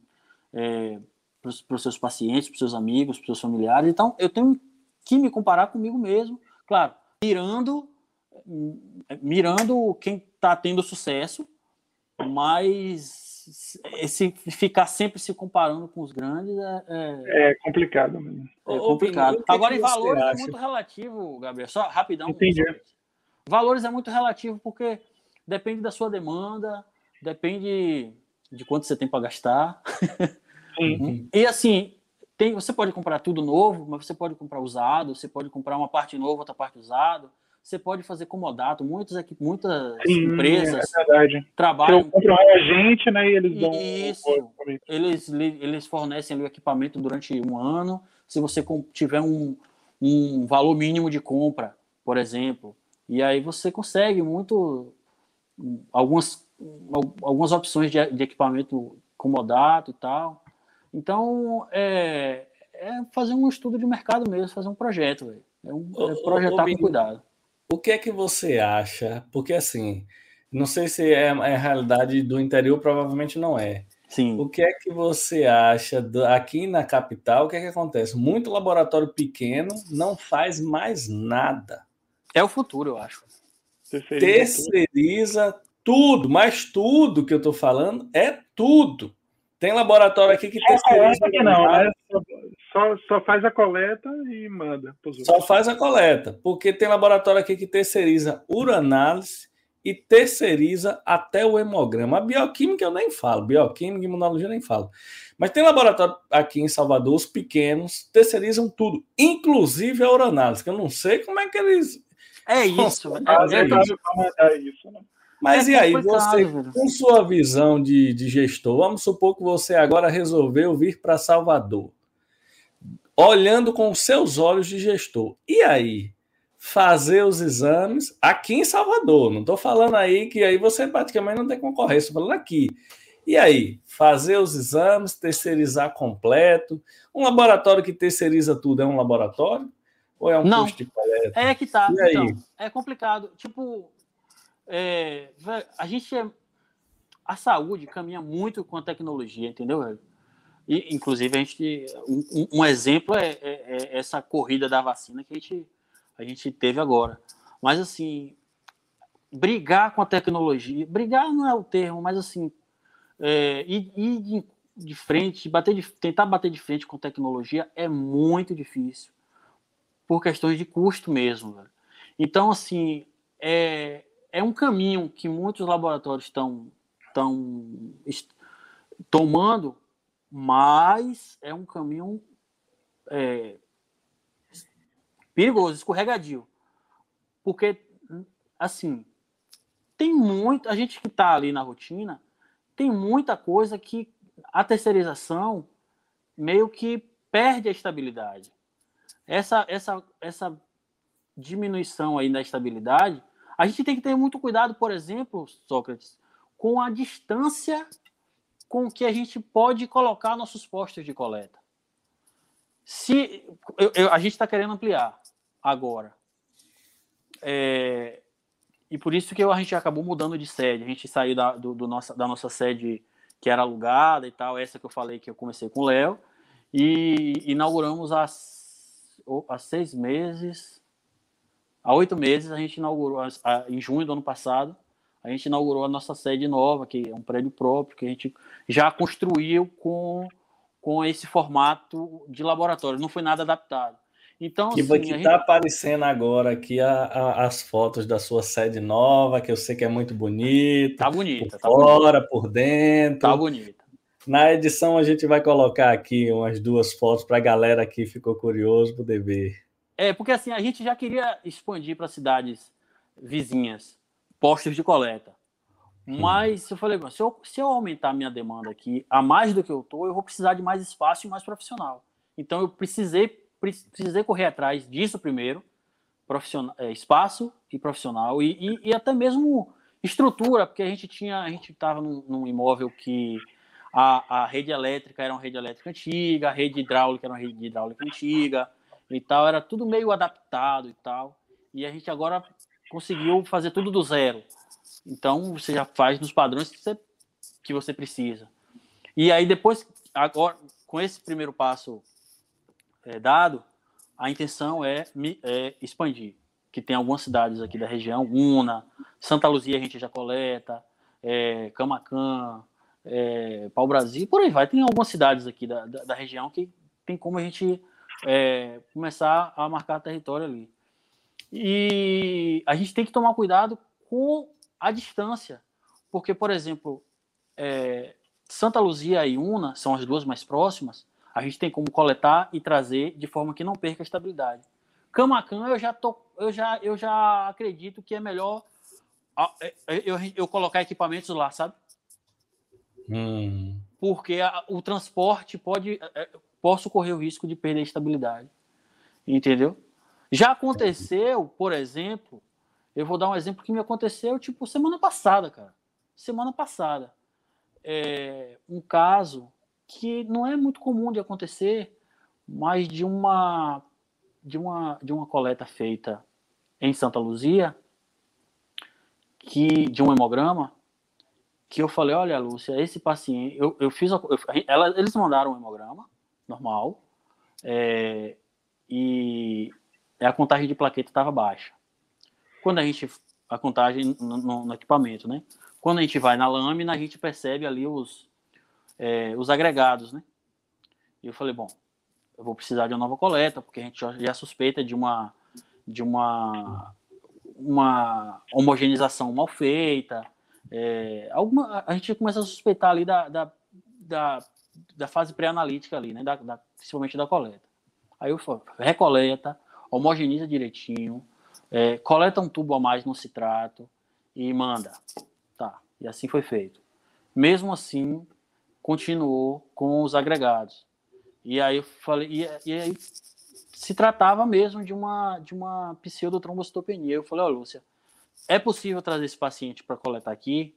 é, para os seus pacientes, para os seus amigos, para os seus familiares. Então, eu tenho que me comparar comigo mesmo, claro, mirando, mirando quem está tendo sucesso, mas esse ficar sempre se comparando com os grandes é, é, é complicado mesmo. É complicado. Agora, em valores é muito relativo, Gabriel. Só rapidão. Entendi. Valores é muito relativo porque depende da sua demanda, depende de quanto você tem para gastar. Uhum. e assim, tem, você pode comprar tudo novo, mas você pode comprar usado, você pode comprar uma parte nova, outra parte usado você pode fazer comodato. Muitas, aqui, muitas Sim, empresas é trabalham. Eu compro um reagente, né? E eles dão. Isso. Um... Eles, eles fornecem o equipamento durante um ano. Se você tiver um, um valor mínimo de compra, por exemplo, e aí você consegue muito algumas, algumas opções de, de equipamento comodato e tal. Então, é, é fazer um estudo de mercado mesmo, fazer um projeto, velho É, um, é projetar ô, ô, com cuidado. O que é que você acha? Porque assim, não sei se é, é a realidade do interior, provavelmente não é. Sim. O que é que você acha do, aqui na capital? O que é que acontece? Muito laboratório pequeno não faz mais nada. É o futuro, eu acho. Terceiriza tudo, mas tudo que eu estou falando é tudo. Tem laboratório aqui que é, terceiriza. É, não, né? Só, só faz a coleta e manda. Só faz a coleta, porque tem laboratório aqui que terceiriza uranálise e terceiriza até o hemograma. A bioquímica eu nem falo, bioquímica e imunologia eu nem falo. Mas tem laboratório aqui em Salvador, os pequenos, terceirizam tudo, inclusive a uranálise, que eu não sei como é que eles. É isso, é, é, é isso. Né? Mas é e aí, você, com sua visão de, de gestor, vamos supor que você agora resolveu vir para Salvador, olhando com seus olhos de gestor. E aí? fazer os exames aqui em Salvador. Não estou falando aí que aí você praticamente não tem concorrência, estou falando aqui. E aí, fazer os exames, terceirizar completo. Um laboratório que terceiriza tudo é um laboratório? Ou é um não, custo de coleta? É que tá. Então, é complicado. Tipo, é, a gente é, a saúde caminha muito com a tecnologia, entendeu, velho? E, inclusive, a gente. Um, um exemplo é, é, é essa corrida da vacina que a gente a gente teve agora. Mas, assim, brigar com a tecnologia, brigar não é o termo, mas, assim, é, ir, ir de, de, frente, bater de, tentar bater de frente com tecnologia é muito difícil, por questões de custo mesmo. Velho. Então, assim, é, é um caminho que muitos laboratórios estão estão tomando, mas é um caminho é, perigoso, escorregadio. Porque, assim, tem muito. A gente que está ali na rotina, tem muita coisa que a terceirização meio que perde a estabilidade. Essa, essa, essa diminuição aí da estabilidade, a gente tem que ter muito cuidado, por exemplo, Sócrates, com a distância com que a gente pode colocar nossos postos de coleta. Se eu, eu, a gente está querendo ampliar, agora. É, e por isso que a gente acabou mudando de sede. A gente saiu da, do, do nossa, da nossa sede que era alugada e tal, essa que eu falei que eu comecei com o Léo, e inauguramos há, há seis meses, há oito meses, a gente inaugurou, a, em junho do ano passado, a gente inaugurou a nossa sede nova, que é um prédio próprio, que a gente já construiu com, com esse formato de laboratório, não foi nada adaptado. Então, que assim, que está aparecendo agora aqui a, a, as fotos da sua sede nova, que eu sei que é muito bonita. Tá bonita. Por tá fora, bonita. por dentro. Tá bonita. Na edição a gente vai colocar aqui umas duas fotos para a galera que ficou curioso poder ver. É, porque assim, a gente já queria expandir para cidades vizinhas, postos de coleta. Hum. Mas eu falei, se eu, se eu aumentar a minha demanda aqui a mais do que eu tô, eu vou precisar de mais espaço e mais profissional. Então eu precisei precisei correr atrás disso primeiro, profissional, é, espaço e profissional, e, e, e, até mesmo estrutura, porque a gente tinha, a gente estava num, num, imóvel que a, a rede elétrica era uma rede elétrica antiga, a rede hidráulica era uma rede hidráulica antiga e tal, era tudo meio adaptado e tal, e a gente agora conseguiu fazer tudo do zero. Então você já faz nos padrões que você, que você precisa. E aí depois, agora, com esse primeiro passo é, dado, a intenção é, é, expandir. Que tem algumas cidades aqui da região, Una, Santa Luzia a gente já coleta, é, Camacan, é, Pau Brasil, por aí vai. Tem algumas cidades aqui da, da, da região que tem como a gente é, começar a marcar território ali. E a gente tem que tomar cuidado com a distância, porque, por exemplo, é, Santa Luzia e Una são as duas mais próximas, a gente tem como coletar e trazer de forma que não perca a estabilidade. Camacan, eu já, tô, eu já, eu já acredito que é melhor é, é, eu, eu colocar equipamentos lá, sabe? Hum. Porque a, o transporte pode. Posso correr o risco de perder a estabilidade. Entendeu? Já aconteceu, por exemplo, eu vou dar um exemplo que me aconteceu, tipo, semana passada, cara. Semana passada. É, um caso que não é muito comum de acontecer, mas de uma de uma, de uma coleta feita em Santa Luzia, que, de um hemograma, que eu falei, olha, Lúcia, esse paciente, eu, eu fiz, eu, ela, eles mandaram um hemograma, normal, é, e a contagem de plaqueta estava baixa. Quando a gente, a contagem no, no, no, equipamento, né? Quando a gente vai na lâmina, a gente percebe ali os, é, os agregados, né? E eu falei, bom, eu vou precisar de uma nova coleta, porque a gente já, suspeita de uma, de uma, uma homogeneização mal feita, é, alguma, a gente começa a suspeitar ali da, da, da, da fase pré-analítica ali, né? Da, da, principalmente da coleta. Aí eu falo, recoleta, homogeneiza direitinho, é, coleta um tubo a mais no citrato e manda. Tá, e assim foi feito. Mesmo assim, continuou com os agregados. E aí eu falei, e, e aí se tratava mesmo de uma de uma pseudotrombocitopenia. Eu falei, ó, oh, Lúcia, é possível trazer esse paciente para coletar aqui?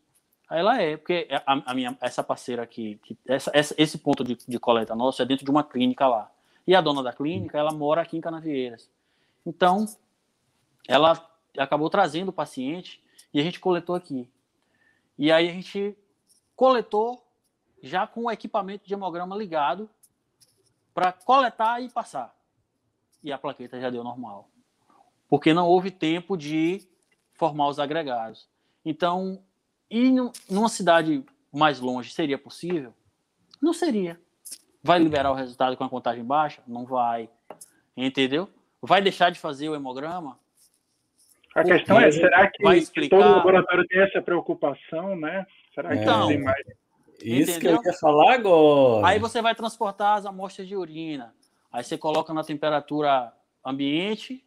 Ela é, porque a, a, minha, essa parceira aqui, que, essa, essa, esse ponto de, de, coleta nosso é dentro de uma clínica lá. E a dona da clínica, ela mora aqui em Canavieiras. Então, ela acabou trazendo o paciente e a gente coletou aqui. E aí a gente coletou já com o equipamento de hemograma ligado para coletar e passar. E a plaqueta já deu normal. Porque não houve tempo de formar os agregados. Então, e numa cidade mais longe seria possível? Não seria. Vai liberar o resultado com a contagem baixa? Não vai. Entendeu? Vai deixar de fazer o hemograma? A questão é, será que, explicar... todo laboratório tem essa preocupação, né? Será que então, tem mais? Isso Entendeu? que eu ia falar agora. Aí você vai transportar as amostras de urina. Aí você coloca na temperatura ambiente,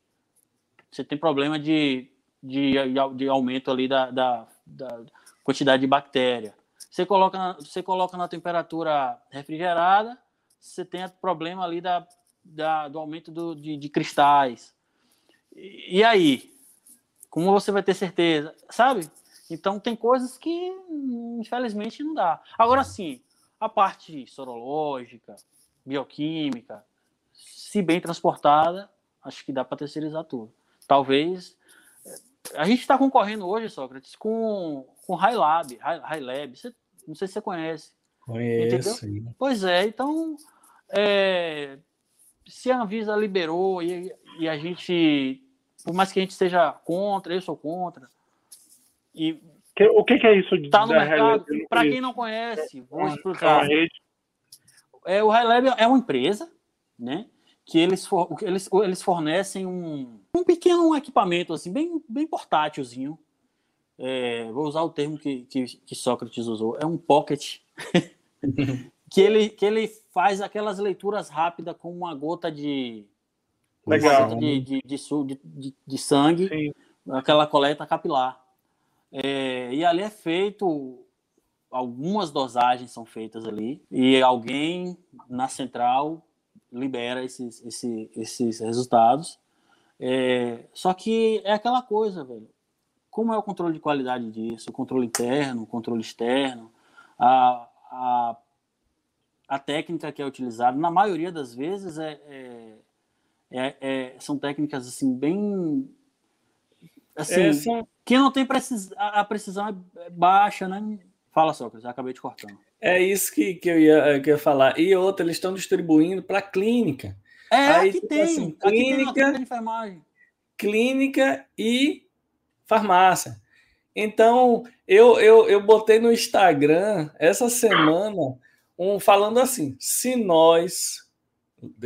você tem problema de de, de aumento ali da, da, da, quantidade de bactéria. Você coloca, na, você coloca na temperatura refrigerada, você tem problema ali da, da, do aumento do, de, de cristais. E, e aí? Como você vai ter certeza? Sabe? Então tem coisas que infelizmente não dá. Agora sim, a parte sorológica, bioquímica, se bem transportada, acho que dá para terceirizar tudo. Talvez a gente está concorrendo hoje, Sócrates, com, com High Lab, High, High Lab. Você, não sei se você conhece. Conheço. Entendeu? Pois é, então é, se a Anvisa liberou e, e, a gente, por mais que a gente seja contra, eu sou contra. E que, o que, que, é isso? Está no mercado. Para quem não conhece, vou ah, explicar. É, o High Lab é uma empresa, né? Que eles, for, eles, eles fornecem um, um pequeno equipamento, assim, bem, bem portátilzinho. É, vou usar o termo que, que, que, Sócrates usou, é um pocket. que, ele, que ele faz aquelas leituras rápidas com uma gota de. Legal. Uma de, de, de, de, de sangue, Sim. aquela coleta capilar. É, e ali é feito algumas dosagens são feitas ali e alguém na central libera esses, esses, esses resultados é, só que é aquela coisa, velho. Como é o controle de qualidade disso? O controle interno, o controle externo, a, a, a técnica que é utilizada, na maioria das vezes, é, é, é, é são técnicas assim, bem. Assim, Essa... que não tem precis, a, a precisão é baixa, né? Fala, Sócrates, acabei te cortando. É isso que, que, eu, ia, que eu ia falar. E outra, eles estão distribuindo para clínica. É, Aí, aqui tipo tem. Assim, clínica, aqui tem clínica e farmácia. Então, eu, eu, eu botei no Instagram essa semana um falando assim: se nós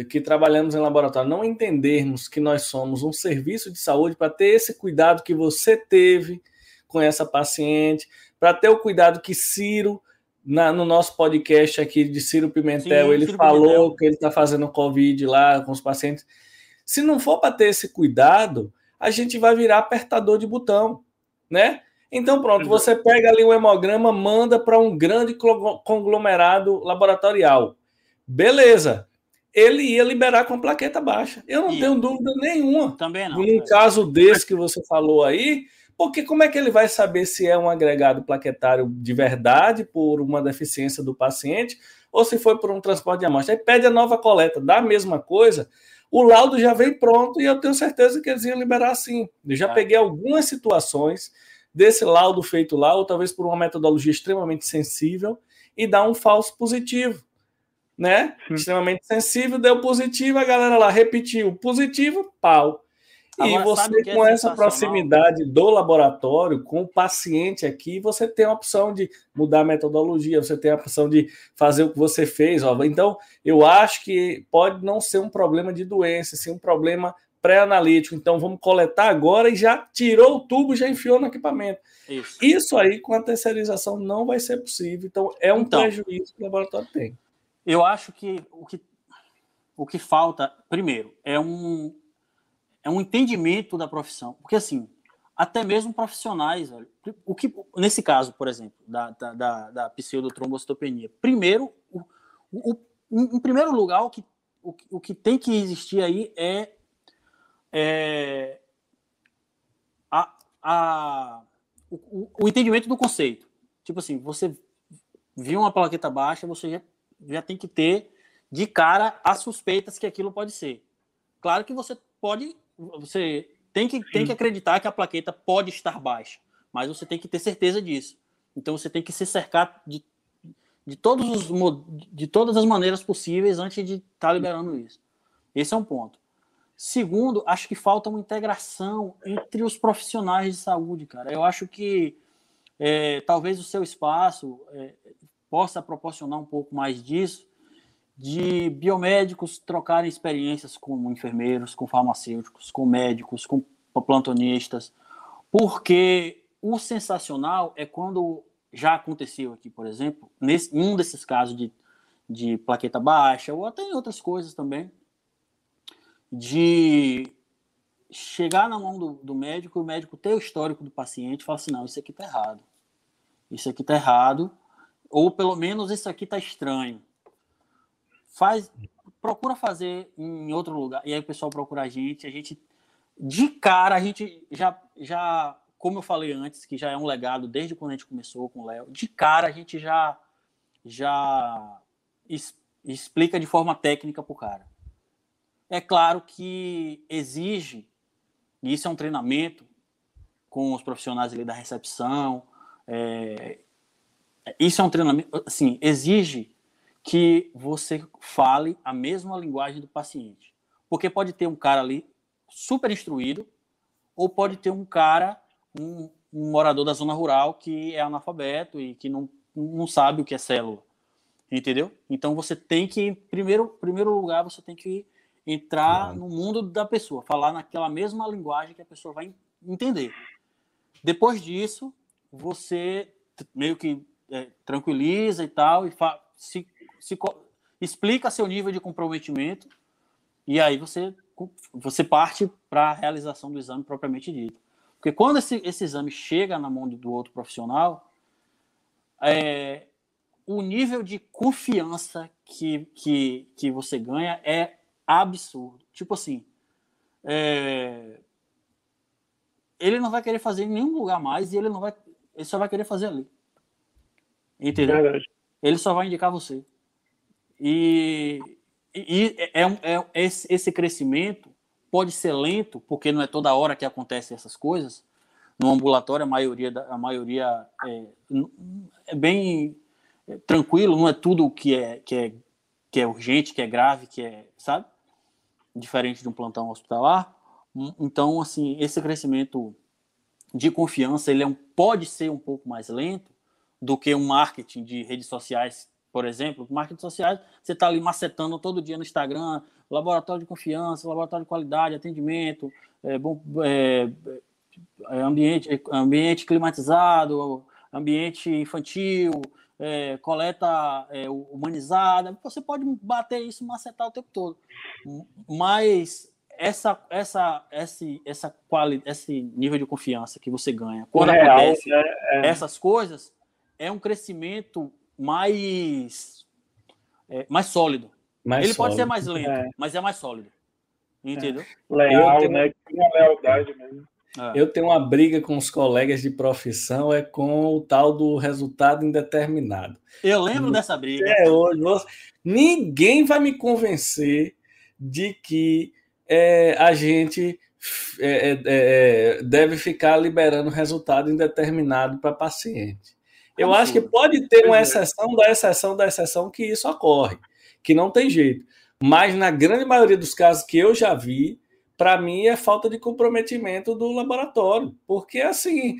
que trabalhamos em laboratório não entendermos que nós somos um serviço de saúde para ter esse cuidado que você teve com essa paciente, para ter o cuidado que Ciro na, no nosso podcast aqui de Ciro Pimentel, Sim, ele Ciro falou Pimentel. que ele está fazendo Covid lá com os pacientes. Se não for para ter esse cuidado, a gente vai virar apertador de botão, né? Então, pronto, você pega ali o hemograma, manda para um grande conglomerado laboratorial. Beleza. Ele ia liberar com plaqueta baixa. Eu não tenho dúvida nenhuma. Também não. Num caso desse que você falou aí, porque como é que ele vai saber se é um agregado plaquetário de verdade por uma deficiência do paciente ou se foi por um transporte de amostra? Aí pede a nova coleta, dá a mesma coisa. o laudo já vem pronto e eu tenho certeza que eles iam liberar sim. Eu já é. peguei algumas situações desse laudo feito lá, ou talvez por uma metodologia extremamente sensível, e dar um falso positivo. Né? Sim. Extremamente sensível, deu positivo, a galera lá repetiu positivo, pau. Agora, e você, é com é essa proximidade do laboratório, com o paciente aqui, você tem a opção de mudar a metodologia, você tem a opção de fazer o que você fez. Ó. Então, eu acho que pode não ser um problema de doença, sim um problema pré-analítico. Então, vamos coletar agora e já tirou o tubo, já enfiou no equipamento. Isso, Isso aí, com a terceirização, não vai ser possível. Então, é um então, prejuízo que o laboratório tem. Eu acho que o que, o que falta, primeiro, é um, é um entendimento da profissão. Porque, assim, até mesmo profissionais, o que, nesse caso, por exemplo, da, da, da, da pseudotrombocitopenia, primeiro, o, o, em primeiro lugar, o que, o, o que tem que existir aí é, é a, a, o, o, entendimento do conceito. Tipo assim, você viu uma plaqueta baixa, você já, já tem que ter de cara as suspeitas que aquilo pode ser. Claro que você pode você tem que, tem que acreditar que a plaqueta pode estar baixa, mas você tem que ter certeza disso. Então você tem que se cercar de, de, todos os, de todas as maneiras possíveis antes de estar tá liberando isso. Esse é um ponto. Segundo, acho que falta uma integração entre os profissionais de saúde, cara. Eu acho que é, talvez o seu espaço é, possa proporcionar um pouco mais disso, de biomédicos trocarem experiências com enfermeiros, com farmacêuticos, com médicos, com plantonistas, porque o sensacional é quando já aconteceu aqui, por exemplo, nesse, um desses casos de, de plaqueta baixa, ou até em outras coisas também, de chegar na mão do, do médico, o médico ter o histórico do paciente e falar assim, não, isso aqui tá errado. Isso aqui tá errado, ou pelo menos isso aqui tá estranho faz, procura fazer em outro lugar. E aí o pessoal procura a gente, a gente de cara a gente já já como eu falei antes, que já é um legado desde quando a gente começou com o Léo, de cara a gente já já es, explica de forma técnica para o cara. É claro que exige, e isso é um treinamento com os profissionais ali da recepção, é, isso é um treinamento, assim, exige que você fale a mesma linguagem do paciente. Porque pode ter um cara ali super instruído, ou pode ter um cara, um, um morador da zona rural que é analfabeto e que não, não sabe o que é célula. Entendeu? Então você tem que, em primeiro, primeiro lugar, você tem que entrar no mundo da pessoa, falar naquela mesma linguagem que a pessoa vai entender. Depois disso, você meio que é, tranquiliza e tal, e se se explica seu nível de comprometimento e aí você, você parte para a realização do exame propriamente dito. Porque quando esse, esse exame chega na mão do outro profissional, é, o nível de confiança que, que, que você ganha é absurdo. Tipo assim, é, ele não vai querer fazer em nenhum lugar mais e ele não vai, ele só vai querer fazer ali. Entendeu? Ele só vai indicar você. E, e é, é, é, esse, esse crescimento pode ser lento, porque não é toda hora que acontecem essas coisas. No ambulatório, a maioria, a maioria é, é bem tranquilo, não é tudo que é, que, é, que é urgente, que é grave, que é, sabe? Diferente de um plantão hospitalar. Então, assim, esse crescimento de confiança, ele é um, pode ser um pouco mais lento do que um marketing de redes sociais por exemplo, marketing sociais, você está ali macetando todo dia no Instagram, laboratório de confiança, laboratório de qualidade, atendimento, é, bom, é, é ambiente, ambiente climatizado, ambiente infantil, é, coleta é, humanizada. Você pode bater isso, macetar o tempo todo. Mas essa, essa, esse, essa quali, esse nível de confiança que você ganha quando Real, acontece né? é. essas coisas é um crescimento mais, é, mais sólido. Mais ele sólido. pode ser mais lento, é. mas é mais sólido. Entendeu? É. Leal, tenho... né? Uma lealdade mesmo. É. Eu tenho uma briga com os colegas de profissão, é com o tal do resultado indeterminado. Eu lembro dessa briga. É, hoje, ninguém vai me convencer de que é, a gente é, é, é, deve ficar liberando resultado indeterminado para paciente. Eu acho que pode ter uma exceção da exceção da exceção que isso ocorre, que não tem jeito. Mas na grande maioria dos casos que eu já vi, para mim é falta de comprometimento do laboratório, porque assim,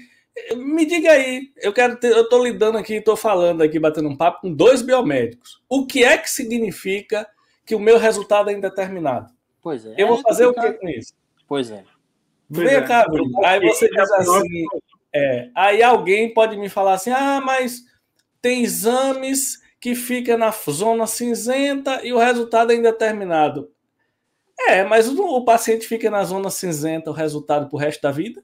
me diga aí, eu quero ter, eu estou lidando aqui, estou falando aqui, batendo um papo com dois biomédicos. O que é que significa que o meu resultado é indeterminado? Pois é. Eu vou fazer o que com isso? Pois é. Vem é. cá, Bruno. Aí você diz assim, é, aí alguém pode me falar assim, ah, mas tem exames que fica na zona cinzenta e o resultado é indeterminado. É, mas o, o paciente fica na zona cinzenta o resultado para o resto da vida?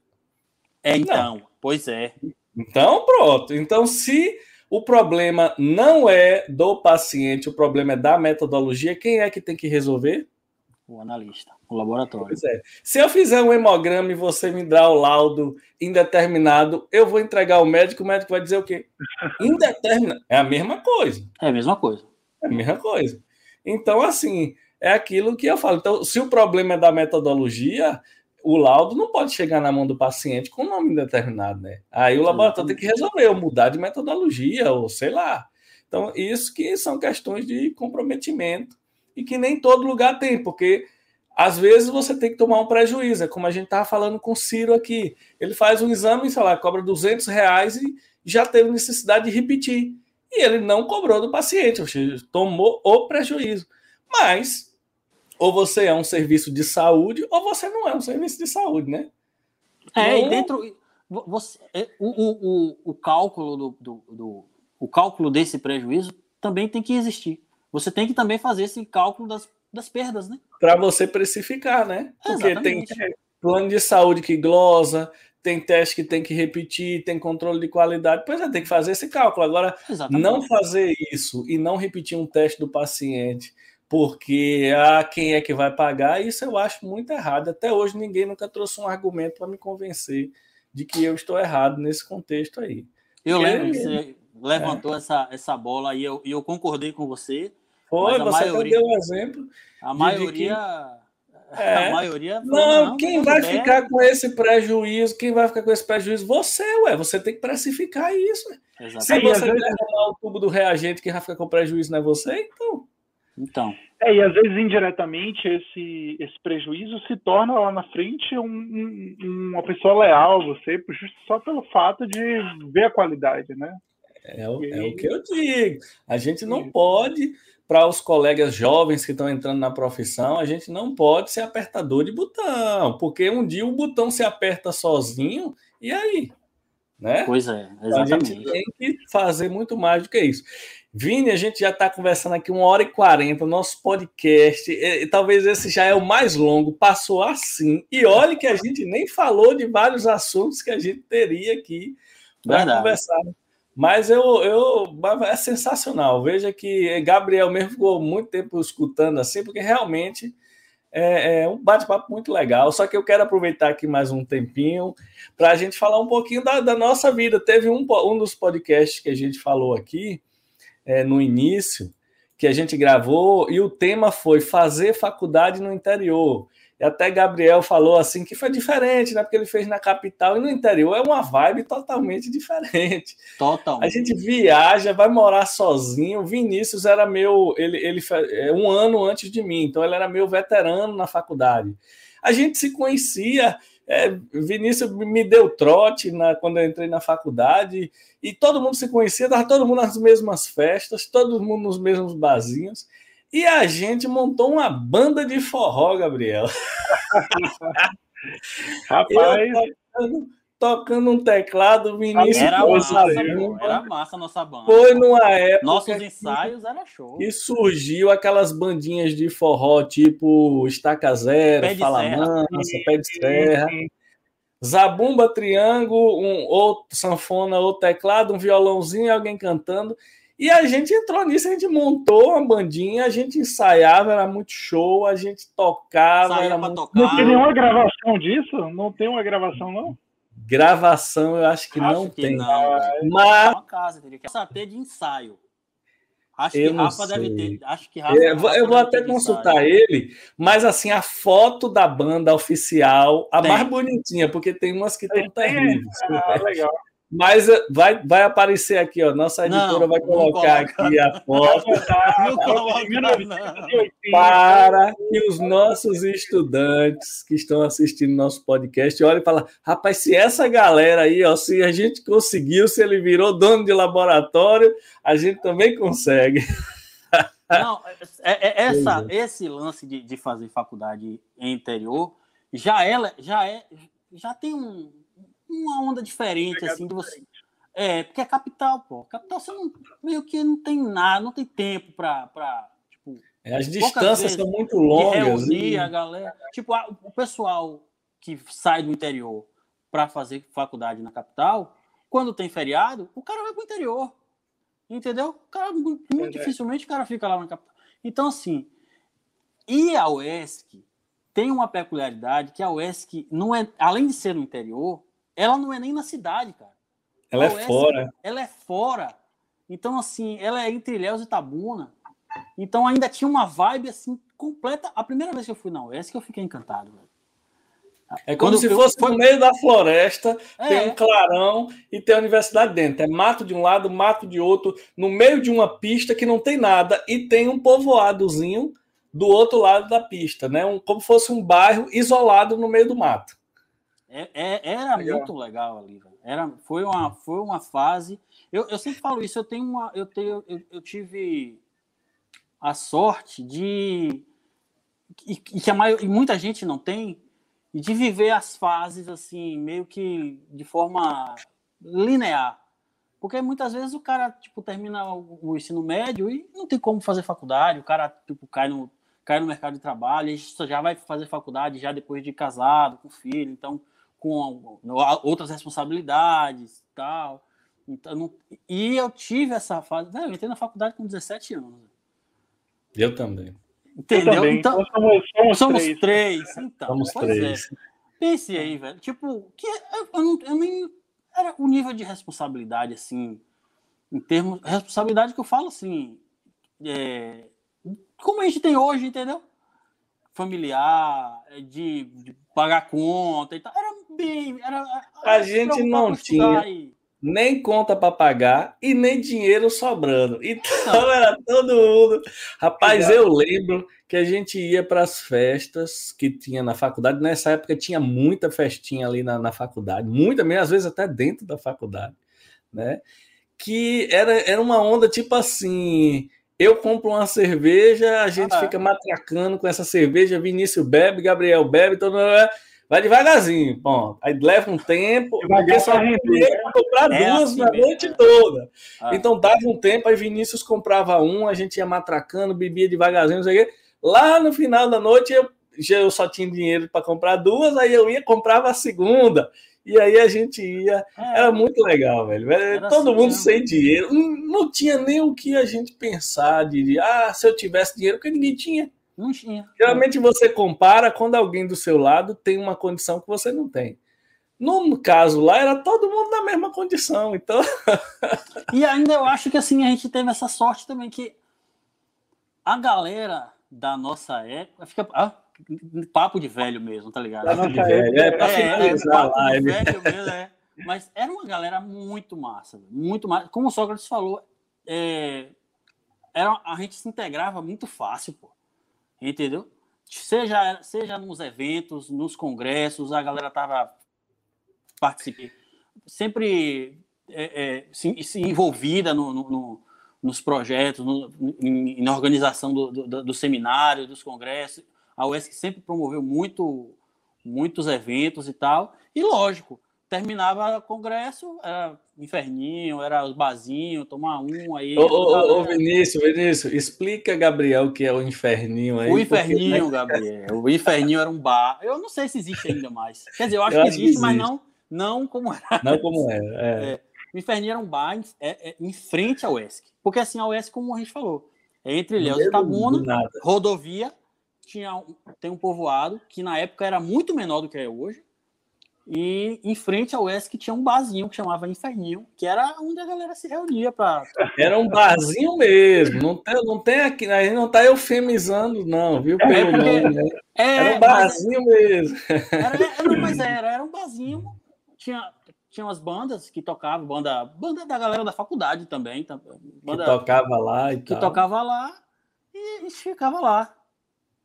É, então, não. pois é. Então, pronto. Então, se o problema não é do paciente, o problema é da metodologia, quem é que tem que resolver? O analista, o laboratório. Pois é. Se eu fizer um hemograma e você me dá o laudo indeterminado, eu vou entregar ao médico, o médico vai dizer o quê? Indeterminado. É a mesma coisa. É a mesma coisa. É a mesma coisa. Então, assim, é aquilo que eu falo. Então, se o problema é da metodologia, o laudo não pode chegar na mão do paciente com nome indeterminado, né? Aí o laboratório tem que resolver, ou mudar de metodologia, ou sei lá. Então, isso que são questões de comprometimento e que nem todo lugar tem, porque às vezes você tem que tomar um prejuízo, é como a gente estava falando com o Ciro aqui. Ele faz um exame, sei lá, cobra 200 reais e já teve necessidade de repetir. E ele não cobrou do paciente, ou seja, tomou o prejuízo. Mas ou você é um serviço de saúde, ou você não é um serviço de saúde, né? É, e dentro. Você, é, o, o, o, cálculo do, do, do, o cálculo desse prejuízo também tem que existir. Você tem que também fazer esse cálculo das, das perdas, né? Para você precificar, né? Porque Exatamente. tem plano de saúde que glosa, tem teste que tem que repetir, tem controle de qualidade. Pois é, tem que fazer esse cálculo. Agora, Exatamente. não fazer isso e não repetir um teste do paciente porque ah, quem é que vai pagar, isso eu acho muito errado. Até hoje ninguém nunca trouxe um argumento para me convencer de que eu estou errado nesse contexto aí. Eu lembro que você levantou é. essa, essa bola e eu, e eu concordei com você. Foi, você maioria, deu um exemplo. A maioria. É. A maioria. Não, não quem vai ficar com esse prejuízo? Quem vai ficar com esse prejuízo? Você, ué. Você tem que precificar isso. Exatamente. Se você derramar o tubo do reagente, quem vai ficar com prejuízo não é você, então. Então. É, e às vezes indiretamente esse, esse prejuízo se torna lá na frente um, um, uma pessoa leal a você, só pelo fato de ver a qualidade, né? É, o, é o que eu digo. A gente não pode, para os colegas jovens que estão entrando na profissão, a gente não pode ser apertador de botão, porque um dia o botão se aperta sozinho, e aí? Né? Pois é, exatamente. A gente tem que fazer muito mais do que isso. Vini, a gente já está conversando aqui uma hora e quarenta, nosso podcast, e, talvez esse já é o mais longo, passou assim. E olhe que a gente nem falou de vários assuntos que a gente teria aqui para conversar. Mas eu, eu, é sensacional. Veja que Gabriel mesmo ficou muito tempo escutando assim, porque realmente é, é um bate-papo muito legal. Só que eu quero aproveitar aqui mais um tempinho para a gente falar um pouquinho da, da nossa vida. Teve um, um dos podcasts que a gente falou aqui é, no início, que a gente gravou, e o tema foi fazer faculdade no interior. E até Gabriel falou assim que foi diferente, né? Porque ele fez na capital e no interior é uma vibe totalmente diferente. Total. A gente viaja, vai morar sozinho. Vinícius era meu, ele, ele é, um ano antes de mim, então ele era meu veterano na faculdade. A gente se conhecia é, Vinícius me deu trote na, quando eu entrei na faculdade e todo mundo se conhecia, estava todo mundo nas mesmas festas, todo mundo nos mesmos barzinhos. E a gente montou uma banda de forró, Gabriel. Rapaz. Eu, tocando um teclado, Vinícius. Era massa, era massa a nossa banda. Foi numa época. Nossos ensaios era show. E surgiu aquelas bandinhas de forró, tipo Estaca Zero, Fala Mansa, Pé de Serra. Zabumba, triângulo, um ou sanfona, ou teclado, um violãozinho, alguém cantando. E a gente entrou nisso, a gente montou uma bandinha, a gente ensaiava, era muito show, a gente tocava. Saía era muito... tocar. Não tem nenhuma gravação disso? Não tem uma gravação, não? Gravação, eu acho que acho não que tem. Não, Mas. Uma casa, teria que ter de ensaio. Acho que Rafa deve ter. Acho que Rafa, é, Rafa eu vou até consultar ele, mas assim, a foto da banda oficial, a tem. mais bonitinha, porque tem umas que estão terríveis. Ah, legal. Mas eh, vai, vai aparecer aqui, ó. Nossa editora não, vai colocar aqui a foto. para que os nossos estudantes que estão assistindo nosso podcast olhem e falem: rapaz, se essa galera aí, ó, se a gente conseguiu, se ele virou dono de laboratório, a gente também consegue. Não, é, é, essa, é. esse lance de, de fazer faculdade interior já ela já é já tem um, uma onda diferente, assim, de você. É, porque é capital, pô. Capital você não, meio que não tem nada, não tem tempo para. Tipo, é, as distâncias são muito longas. Reunir e... a galera. Tipo, a, o pessoal que sai do interior para fazer faculdade na capital, quando tem feriado, o cara vai para o interior. Entendeu? O cara, muito é, dificilmente o cara fica lá na capital. Então, assim, e a UESC tem uma peculiaridade que a UESC não é, além de ser no interior, ela não é nem na cidade, cara. Ela é fora. Ela é fora. Então, assim, ela é entre Ilhéus e Tabuna. Então, ainda tinha uma vibe, assim, completa. A primeira vez que eu fui na UES que eu fiquei encantado, velho. É como Quando se fosse eu... no meio da floresta, é. tem um clarão e tem a universidade dentro. É mato de um lado, mato de outro, no meio de uma pista que não tem nada e tem um povoadozinho do outro lado da pista, né? Um, como fosse um bairro isolado no meio do mato. É, é, era legal. muito legal ali, velho. Era, foi, uma, foi uma fase. Eu, eu sempre falo isso, eu tenho uma. Eu, tenho, eu, eu tive a sorte de. E, que a maior, e muita gente não tem, de viver as fases assim, meio que de forma linear. Porque muitas vezes o cara tipo, termina o, o ensino médio e não tem como fazer faculdade, o cara tipo, cai, no, cai no mercado de trabalho, e já vai fazer faculdade já depois de casado, com filho. Então, com outras responsabilidades e tal. Então, não... e eu tive essa fase. Eu entrei na faculdade com 17 anos. Eu também. Entendeu? Eu também. Então, somos, somos, somos três. três. Então, somos é. três. É. Pense aí, velho. Tipo, que eu, eu, não, eu nem. Era o nível de responsabilidade, assim, em termos. Responsabilidade que eu falo assim. É, como a gente tem hoje, entendeu? Familiar, de, de pagar conta e tal. Era bem. Era, a gente não tinha e... nem conta para pagar e nem dinheiro sobrando. Então era todo mundo. Rapaz, eu lembro que a gente ia para as festas que tinha na faculdade. Nessa época tinha muita festinha ali na, na faculdade, muita mesmo, às vezes até dentro da faculdade, né? Que era, era uma onda tipo assim eu compro uma cerveja, a gente ah, fica matracando com essa cerveja, Vinícius bebe, Gabriel bebe, todo mundo vai devagarzinho, bom. Aí leva um tempo, porque só render para comprar é duas assim na mesmo, noite toda. Ah. Então dava um tempo, aí Vinícius comprava um, a gente ia matracando, bebia devagarzinho, não sei o quê. Lá no final da noite eu, eu só tinha dinheiro para comprar duas, aí eu ia comprava a segunda. E aí a gente ia. É, era muito legal, velho. Todo assim mundo mesmo. sem dinheiro. Não, não, tinha nem o que a gente pensar de, ah, se eu tivesse dinheiro, porque ninguém tinha. Não tinha. Geralmente você compara quando alguém do seu lado tem uma condição que você não tem. No caso lá, era todo mundo na mesma condição, então. e ainda eu acho que assim, a gente teve essa sorte também que a galera da nossa época fica. Ah, papo de velho mesmo, tá ligado? Papo de velho, é, pra é, é, papo de velho mesmo, é. Mas era uma galera muito massa, muito massa. Como o Sócrates falou, é, era, a gente se integrava muito fácil, pô. Entendeu? Seja, seja nos eventos, nos congressos, a galera tava participando, sempre é, é, se, se, envolvida no, no, no, nos projetos, em, na organização do, do, do seminário, dos congressos a UESC sempre promoveu muito, muitos eventos e tal. E lógico, terminava o congresso, era inferninho, era os barzinhos, tomar um aí. Ô, ô, ô, Vinícius, Vinícius, explica, Gabriel, o que é o inferninho aí. O inferninho, porque... Gabriel. O inferninho era um bar. Eu não sei se existe ainda mais. Quer dizer, eu acho, eu que, acho existe, que, existe, mas não, não como era. Não como era. É. É. O inferninho era um bar em, é, é, em frente ao ESC. Porque assim, a UESC, como a gente falou, é entre Ilhéus e Itabuna, rodovia, tinha tem um povoado que na época era muito menor do que é hoje. E em frente ao ESC tinha um barzinho que chamava Inferninho, que era onde a galera se reunia para. Era um barzinho mesmo. Não tem, não tem aqui, a gente não está eufemizando, não, viu? É, pelo porque, nome, né? é, Era um barzinho mas, mesmo. Era, era, mas era, era um barzinho. Tinha, tinha umas bandas que tocavam, banda, banda da galera da faculdade também. Banda, que tocava lá e que tal. tocava lá e a gente ficava lá.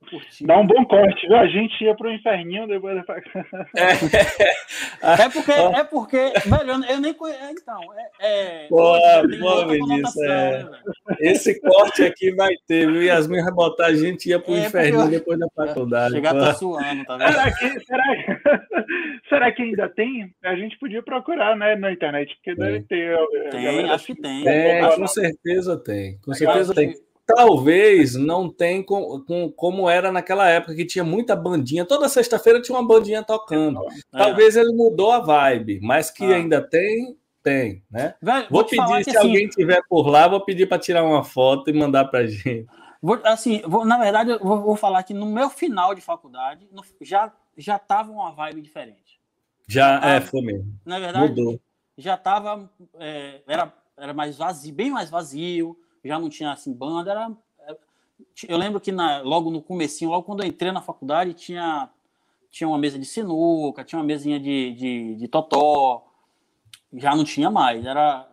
Curtindo. Dá um bom corte, viu? A gente ia pro inferninho depois da é. é porque, é porque, velho, eu nem conheço. Então, é. é pô, pô, Vinícius, é. Né, Esse corte aqui vai ter, viu? Yasmin vai botar a gente ia pro é inferninho eu... depois da faculdade. Chegar tá suando, tá vendo? Será que, será, será que ainda tem? A gente podia procurar, né, na internet, porque deve ter. Tem, acho que tem. É, com certeza tem. Com certeza tem. Talvez não tem com, com, como era naquela época que tinha muita bandinha. Toda sexta-feira tinha uma bandinha tocando. É. Talvez ele mudou a vibe, mas que ah. ainda tem, tem, né? Velho, vou, vou pedir, se assim, alguém tiver por lá, vou pedir para tirar uma foto e mandar para gente. Vou, assim, vou, na verdade, eu vou, vou, falar que no meu final de faculdade no, já já tava uma vibe diferente. Já, já é, foi mesmo. Na verdade, mudou. já tava é, era era mais vazio, bem mais vazio já não tinha assim banda, era eu lembro que na, logo no comecinho, logo quando eu entrei na faculdade, tinha, tinha uma mesa de sinuca, tinha uma mesinha de, de, de totó, já não tinha mais, era...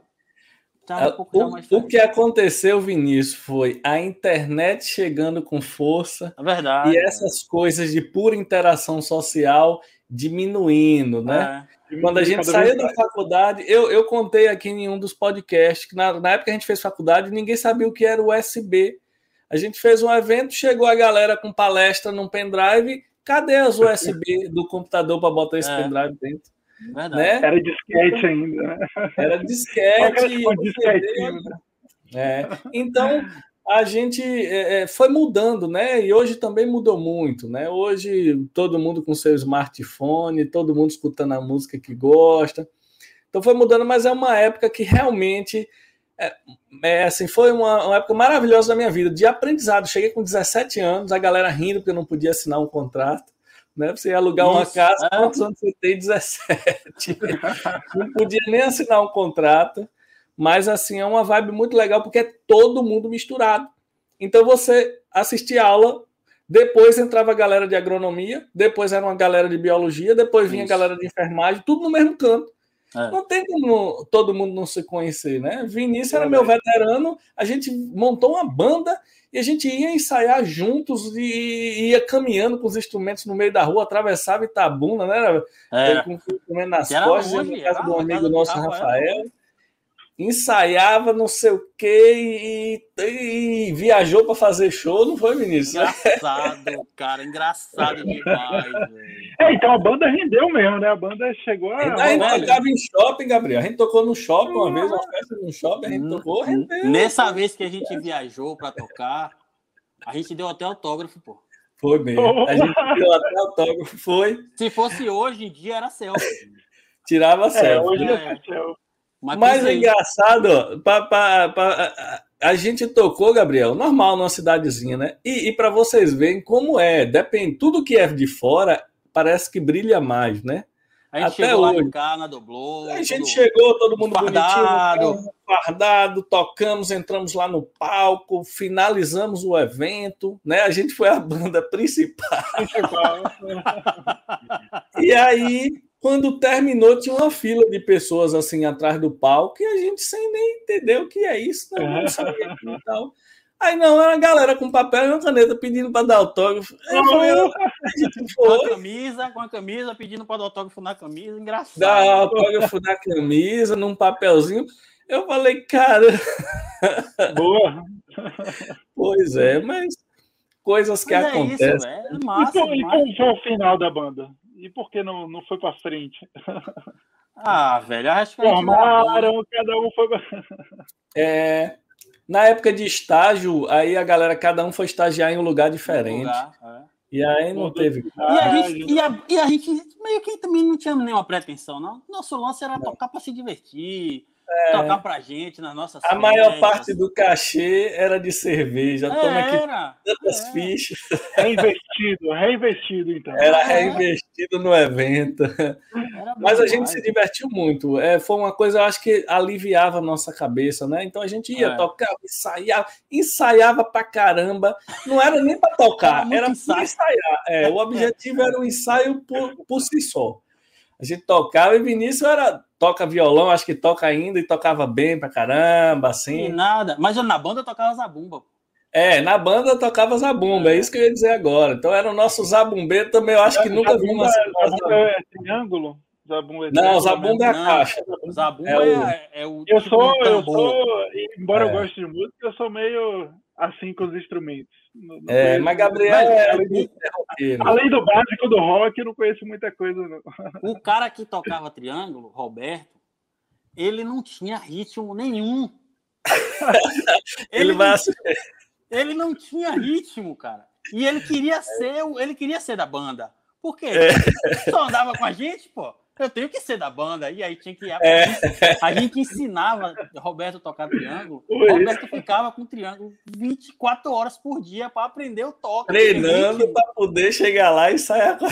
Um o, o, que aconteceu, Vinícius, foi a internet chegando com força é verdade, e essas é. coisas de pura interação social diminuindo, né? É. Quando a gente saiu da faculdade, eu, eu contei aqui em um dos podcasts que na, na época que a gente fez faculdade, ninguém sabia o que era o USB. A gente fez um evento, chegou a galera com palestra num pendrive. Cadê as USB do computador para botar esse é. pendrive dentro? Né? Era disquete ainda. Né? Era disquete. Era disquete. É. Então, a gente é, é, foi mudando, né? E hoje também mudou muito, né? Hoje todo mundo com seu smartphone, todo mundo escutando a música que gosta. Então foi mudando, mas é uma época que realmente é, é assim, foi uma, uma, época maravilhosa da minha vida, de aprendizado. Cheguei com 17 anos, a galera rindo porque eu não podia assinar um contrato. Né? Você ia alugar Isso, uma casa, é. quantos anos você tem? 17. não podia nem assinar um contrato. Mas assim, é uma vibe muito legal porque é todo mundo misturado. Então você assistia aula, depois entrava a galera de agronomia, depois era uma galera de biologia, depois vinha Isso. a galera de enfermagem, tudo no mesmo canto. É. Não tem como todo mundo não se conhecer, né? Vinícius era meu veterano, a gente montou uma banda e a gente ia ensaiar juntos e ia caminhando com os instrumentos no meio da rua, atravessava Itabuna, né? É. Com o instrumento nas costas, na casa do amigo nosso, Rafael ensaiava não sei o que e, e, viajou para fazer show, não foi, Vinícius? Engraçado, cara, engraçado demais. É, então a banda rendeu mesmo, né? A banda chegou a. A gente tocava em shopping, Gabriel. A gente tocou no shopping uma vez, uma festa no shopping, a gente hum, tocou, rendeu. Nessa vez que a gente viajou para tocar, a gente deu até autógrafo, pô. Foi mesmo. A gente deu até autógrafo, foi. Se fosse hoje em dia, era selfie. Tirava é, selfie. Hoje é, é selfie. Mas, Mas é engraçado, pra, pra, pra, a gente tocou, Gabriel, normal numa cidadezinha, né? E, e para vocês verem como é, depende, tudo que é de fora parece que brilha mais, né? A gente Até chegou hoje. lá cá na Doblô. A gente todo... chegou, todo mundo fardado. bonitinho, fardado, tocamos, entramos lá no palco, finalizamos o evento, né? A gente foi a banda principal. e aí quando terminou, tinha uma fila de pessoas assim atrás do palco e a gente sem nem entender o que é isso, não, não sabia e tal. Aí não, era a galera com papel e uma caneta pedindo para dar autógrafo. com a camisa, com a camisa, pedindo para dar autógrafo na camisa, engraçado. Dar autógrafo na camisa, num papelzinho. Eu falei, cara. Boa! pois é, mas coisas que mas acontecem. É isso, é massa, e, e como foi o final da banda? E por que não, não foi para frente? Ah, velho, acho que Formaram, cada um foi. é, na época de estágio, aí a galera, cada um foi estagiar em um lugar diferente. lugar, é. E aí não teve. E a, gente, e, a, e a gente meio que também não tinha nenhuma pretensão, não. Nosso lance era não. tocar para se divertir. É. tocar pra gente nas nossas A maior parte do cachê era de cerveja. É, Toma aqui era, tantas era. fichas. Reinvestido, reinvestido, então. Era reinvestido no evento. Mas a gente se divertiu muito. É, foi uma coisa, eu acho que aliviava a nossa cabeça, né? Então a gente ia, é. tocava, ensaiava, ensaiava pra caramba. Não era nem pra tocar, era, era pra ensaiar. É, o objetivo era o ensaio por, por si só. A gente tocava e Vinícius era toca violão, acho que toca ainda e tocava bem pra caramba, assim. E nada, mas na banda tocava zabumba. É, na banda tocava zabumba, é. é isso que eu ia dizer agora. Então era o nosso zabumbeiro também, eu acho que nunca vi uma. Zabumba é triângulo? Zabumba é não, zabumba é a caixa. Zabumba é, o... é, é o. Eu sou, eu sou, embora eu é. goste de música, eu sou meio assim com os instrumentos. Não, não é, mas Gabriel é, além, do, além do básico do rock, eu não conheço muita coisa. Não. O cara que tocava triângulo, Roberto, ele não tinha ritmo nenhum. ele, ele, não, ele não tinha ritmo, cara. E ele queria ser, ele queria ser da banda. Por quê? É. Só andava com a gente, pô eu tenho que ser da banda. E aí tinha que. É. A gente ensinava Roberto a tocar triângulo. Oi. Roberto ficava com triângulo 24 horas por dia para aprender o toque. Treinando para poder chegar lá e sair com a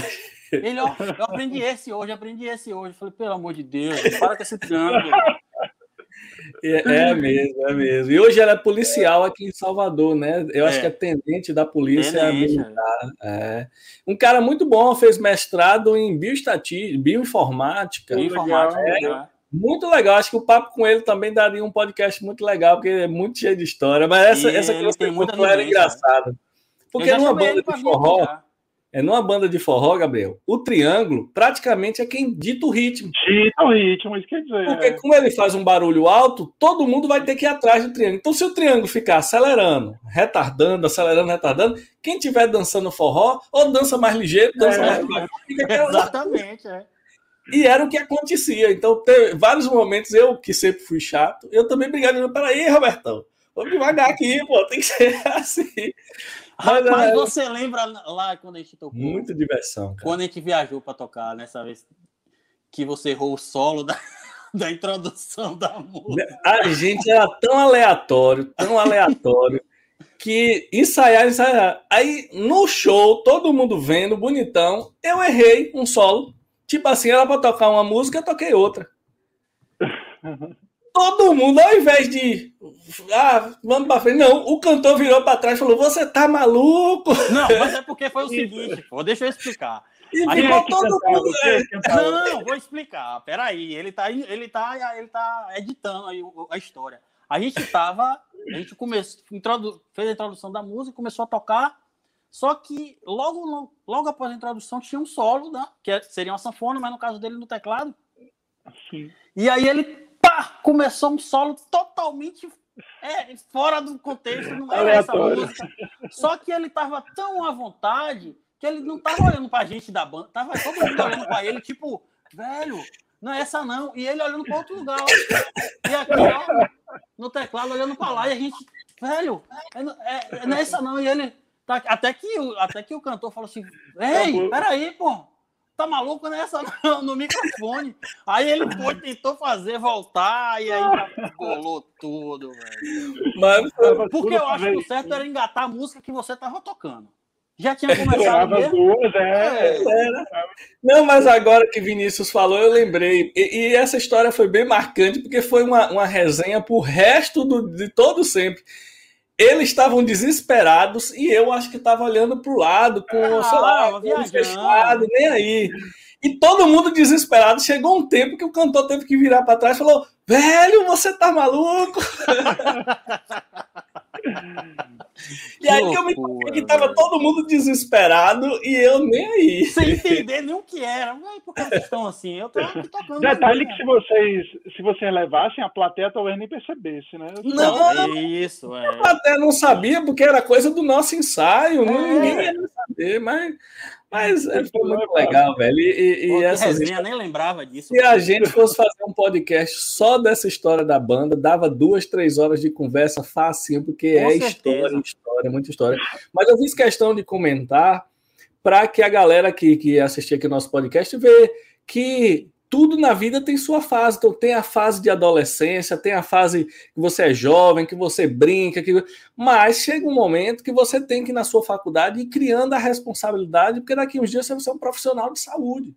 ele, ó, eu aprendi esse hoje, aprendi esse hoje. Eu falei, pelo amor de Deus, para com esse triângulo. É, é, mesmo, é mesmo. E hoje ela é policial aqui em Salvador, né? Eu é. acho que é tenente da polícia tenente, militar. É. Um cara muito bom, fez mestrado em bioestatística, bioinformática. Bioinformática, é, Muito legal, acho que o papo com ele também daria um podcast muito legal, porque é muito cheio de história. Mas essa, essa que você contou era engraçada. Porque numa banda de forró, é numa banda de forró, Gabriel, o triângulo praticamente é quem dita o ritmo. Dita o ritmo, isso quer dizer. Porque como ele faz um barulho alto, todo mundo vai ter que ir atrás do triângulo. Então, se o triângulo ficar acelerando, retardando, acelerando, retardando, quem estiver dançando forró, ou dança mais ligeiro, dança é, mais baixo. Exatamente, é. E era o que acontecia. Então, teve vários momentos, eu que sempre fui chato, eu também brigava, peraí, Robertão, vamos devagar aqui, pô, tem que ser assim. Rapaz, você lembra lá quando a gente tocou? Muita diversão. Cara. Quando a gente viajou para tocar, nessa vez que você errou o solo da, da introdução da música. A gente era tão aleatório, tão aleatório, que ensaiar, ensaiar. Aí no show, todo mundo vendo, bonitão, eu errei um solo. Tipo assim, era para tocar uma música, eu toquei outra. todo mundo, ao invés de. Ah, vamos pra frente. Não, o cantor virou para trás e falou: Você tá maluco? Não, mas é porque foi o seguinte, pô, deixa eu explicar. E Aí ficou todo mundo. Não, vou explicar. Peraí, ele tá, ele tá, ele tá editando aí a história. A gente tava. A gente começou, introdu, fez a introdução da música, começou a tocar. Só que logo, logo após a introdução tinha um solo, né? Que seria uma sanfona, mas no caso dele no teclado. Sim. E aí ele pá, começou um solo totalmente é, fora do contexto, não era essa música. Só que ele tava tão à vontade que ele não tava olhando pra gente da banda, tava todo mundo olhando pra ele, tipo, velho, não é essa não. E ele olhando para outro lugar. E aqui, ó, no teclado, olhando para lá, e a gente, velho, é, é, não é essa não. E ele, tá, até, que, até que o cantor falou assim: Ei, peraí, pô tá maluco nessa no, no microfone. Aí ele foi, tentou fazer voltar e aí colou tudo, velho. Mas, Porque eu acho que o certo era engatar a música que você tava tocando. Já tinha começado duas, é. é. Não, mas agora que Vinícius falou, eu lembrei. E, e, essa história foi bem marcante, porque foi uma, uma resenha pro resto do, de todo sempre eles estavam desesperados e eu acho que estava olhando para o lado com, ah, sei lá, fechado, nem aí. E todo mundo desesperado. Chegou um tempo que o cantor teve que virar para trás e falou: Velho, você tá maluco? E aí que eu me toquei que tava todo mundo desesperado e eu nem aí. Sem entender nem o que era. Mas por que vocês estão assim? Eu tô tocando. Detalhe que se vocês, se vocês levassem, a plateia talvez nem percebesse, né? Não, não isso, é. a plateia não sabia porque era coisa do nosso ensaio. É. Ninguém ia saber, mas mas é, foi muito legal, velho. E, e, Pô, e essas resenha, nem lembrava disso. Se a gente fosse fazer um podcast só dessa história da banda, dava duas, três horas de conversa facinho, porque Com é certeza. história, história, muita história. Mas eu fiz questão de comentar para que a galera que, que assistia aqui ao nosso podcast vê que tudo na vida tem sua fase. Então, tem a fase de adolescência, tem a fase que você é jovem, que você brinca, que... mas chega um momento que você tem que, na sua faculdade, ir criando a responsabilidade, porque daqui uns dias você vai ser um profissional de saúde.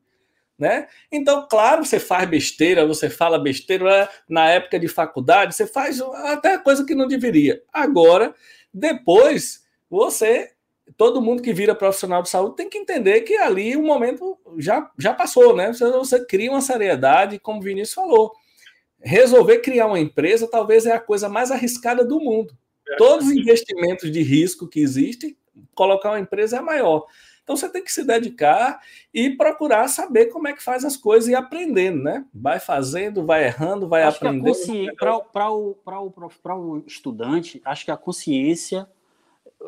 Né? Então, claro, você faz besteira, você fala besteira né? na época de faculdade, você faz até coisa que não deveria. Agora, depois, você todo mundo que vira profissional de saúde tem que entender que ali o momento já, já passou, né? Você, você cria uma seriedade, como o Vinícius falou. Resolver criar uma empresa talvez é a coisa mais arriscada do mundo. É. Todos os investimentos de risco que existem, colocar uma empresa é maior. Então você tem que se dedicar e procurar saber como é que faz as coisas e aprendendo, né? Vai fazendo, vai errando, vai acho aprendendo. Para o, o, o estudante, acho que a consciência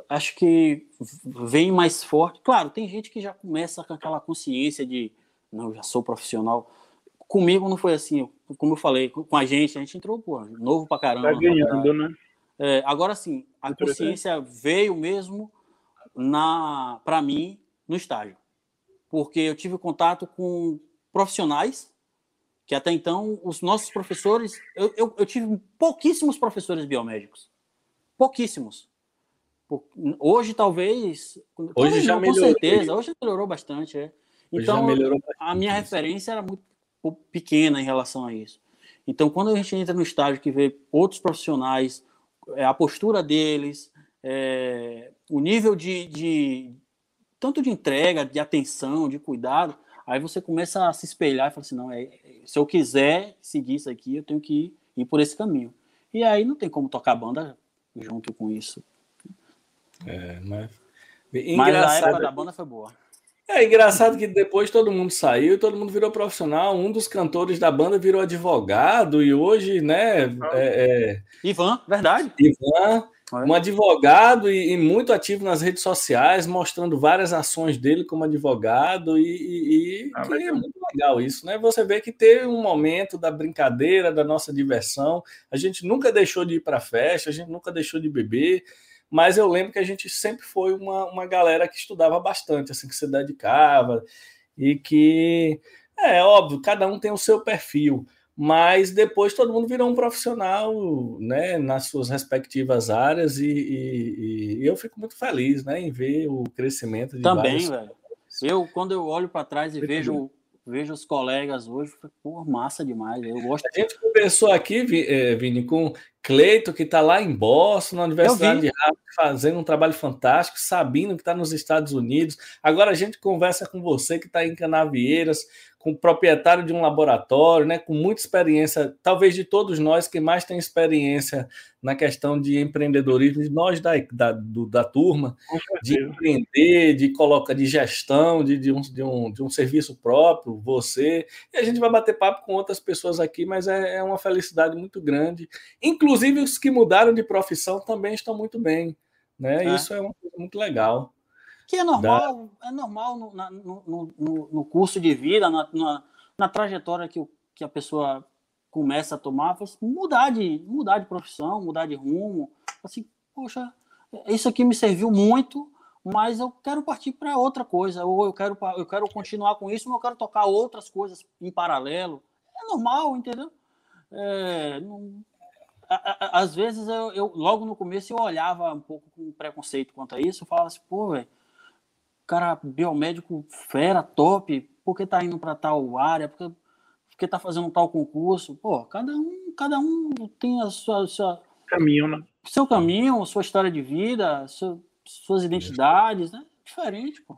acho que vem mais forte. Claro, tem gente que já começa com aquela consciência de não, já sou profissional. Comigo não foi assim, como eu falei, com a gente, a gente entrou, pô, novo pra caramba. Tá ganhando, né? É, agora sim, a consciência veio mesmo na para mim no estágio. Porque eu tive contato com profissionais que até então os nossos professores, eu, eu, eu tive pouquíssimos professores biomédicos. Pouquíssimos Hoje, talvez. Hoje já não, melhorou. Com certeza, hoje melhorou bastante. É. Então, bastante, a minha referência era muito pequena em relação a isso. Então, quando a gente entra no estágio que vê outros profissionais, é, a postura deles, é, o nível de, de, tanto de entrega, de atenção, de cuidado, aí você começa a se espelhar e fala assim, não, é, se eu quiser seguir isso aqui, eu tenho que ir, ir por esse caminho. E aí não tem como tocar banda junto com isso. É, mas. Mas a época da banda foi boa. É engraçado que depois todo mundo saiu, todo mundo virou profissional. Um dos cantores da banda virou advogado e hoje, né? É, é... Ivan, verdade. Ivan, um advogado e, e, muito ativo nas redes sociais, mostrando várias ações dele como advogado e, e, e ah, é muito legal isso, né? Você vê que teve um momento da brincadeira, da nossa diversão. A gente nunca deixou de ir para festa, a gente nunca deixou de beber mas eu lembro que a gente sempre foi uma, uma galera que estudava bastante, assim, que se dedicava, e que, é óbvio, cada um tem o seu perfil, mas depois todo mundo virou um profissional, né, nas suas respectivas áreas, e, e, e eu fico muito feliz, né, em ver o crescimento de Também, velho. Eu, quando eu olho para trás e vejo vejo os colegas hoje, pô, massa demais. Eu gosto. A gente conversou aqui, eh, Vini, com Cleito, que está lá em Boston, na Universidade de Harvard, fazendo um trabalho fantástico, Sabino, que está nos Estados Unidos. Agora a gente conversa com você, que está em Canavieiras, com proprietário de um laboratório, né, com muita experiência, talvez de todos nós, que mais tem experiência na questão de empreendedorismo, de nós da, da, do, da turma, de empreender, de colocar de gestão, de, de, um, de, um, de um serviço próprio, você. E a gente vai bater papo com outras pessoas aqui, mas é, é uma felicidade muito grande. Inclusive, os que mudaram de profissão também estão muito bem. Né? É. Isso é uma coisa muito legal. Que é normal, da... é normal no, na, no, no, no, curso de vida, na, na, na trajetória que, que a pessoa começa a tomar, assim, mudar de, mudar de profissão, mudar de rumo. Assim, poxa, isso aqui me serviu muito, mas eu quero partir para outra coisa, ou eu quero, eu quero continuar com isso, mas eu quero tocar outras coisas em paralelo. É normal, entendeu? É, não, às vezes eu, eu, logo no começo eu olhava um pouco com preconceito quanto a isso, eu falava assim, pô, velho, cara biomédico fera, top, por que tá indo para tal área? Porque porque tá fazendo tal concurso. Pô, cada um, cada um tem a sua, sua caminho, né? Seu caminho, sua história de vida, seu, suas identidades, né? Diferente, pô.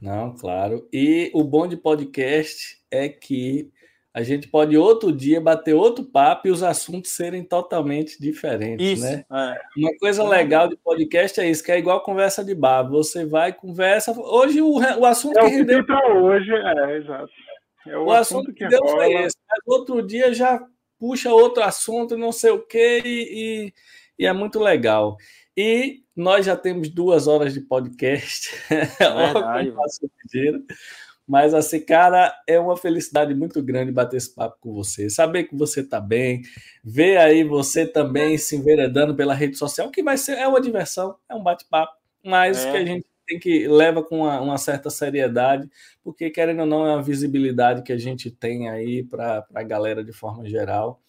Não, claro. E o bom de podcast é que a gente pode outro dia bater outro papo e os assuntos serem totalmente diferentes, isso, né? É. Uma coisa legal de podcast é isso, que é igual conversa de bar. Você vai, conversa. Hoje o, o assunto é que rendeu para hoje, é, exato. É o, o assunto, assunto que deu foi esse. Mas outro dia já puxa outro assunto, não sei o quê, e, e, e é muito legal. E nós já temos duas horas de podcast. É Mas assim, cara, é uma felicidade muito grande bater esse papo com você, saber que você está bem, ver aí você também se enveredando pela rede social, que vai ser é uma diversão, é um bate-papo, mas é. que a gente tem que leva com uma, uma, certa seriedade, porque querendo ou não é uma visibilidade que a gente tem aí para a galera de forma geral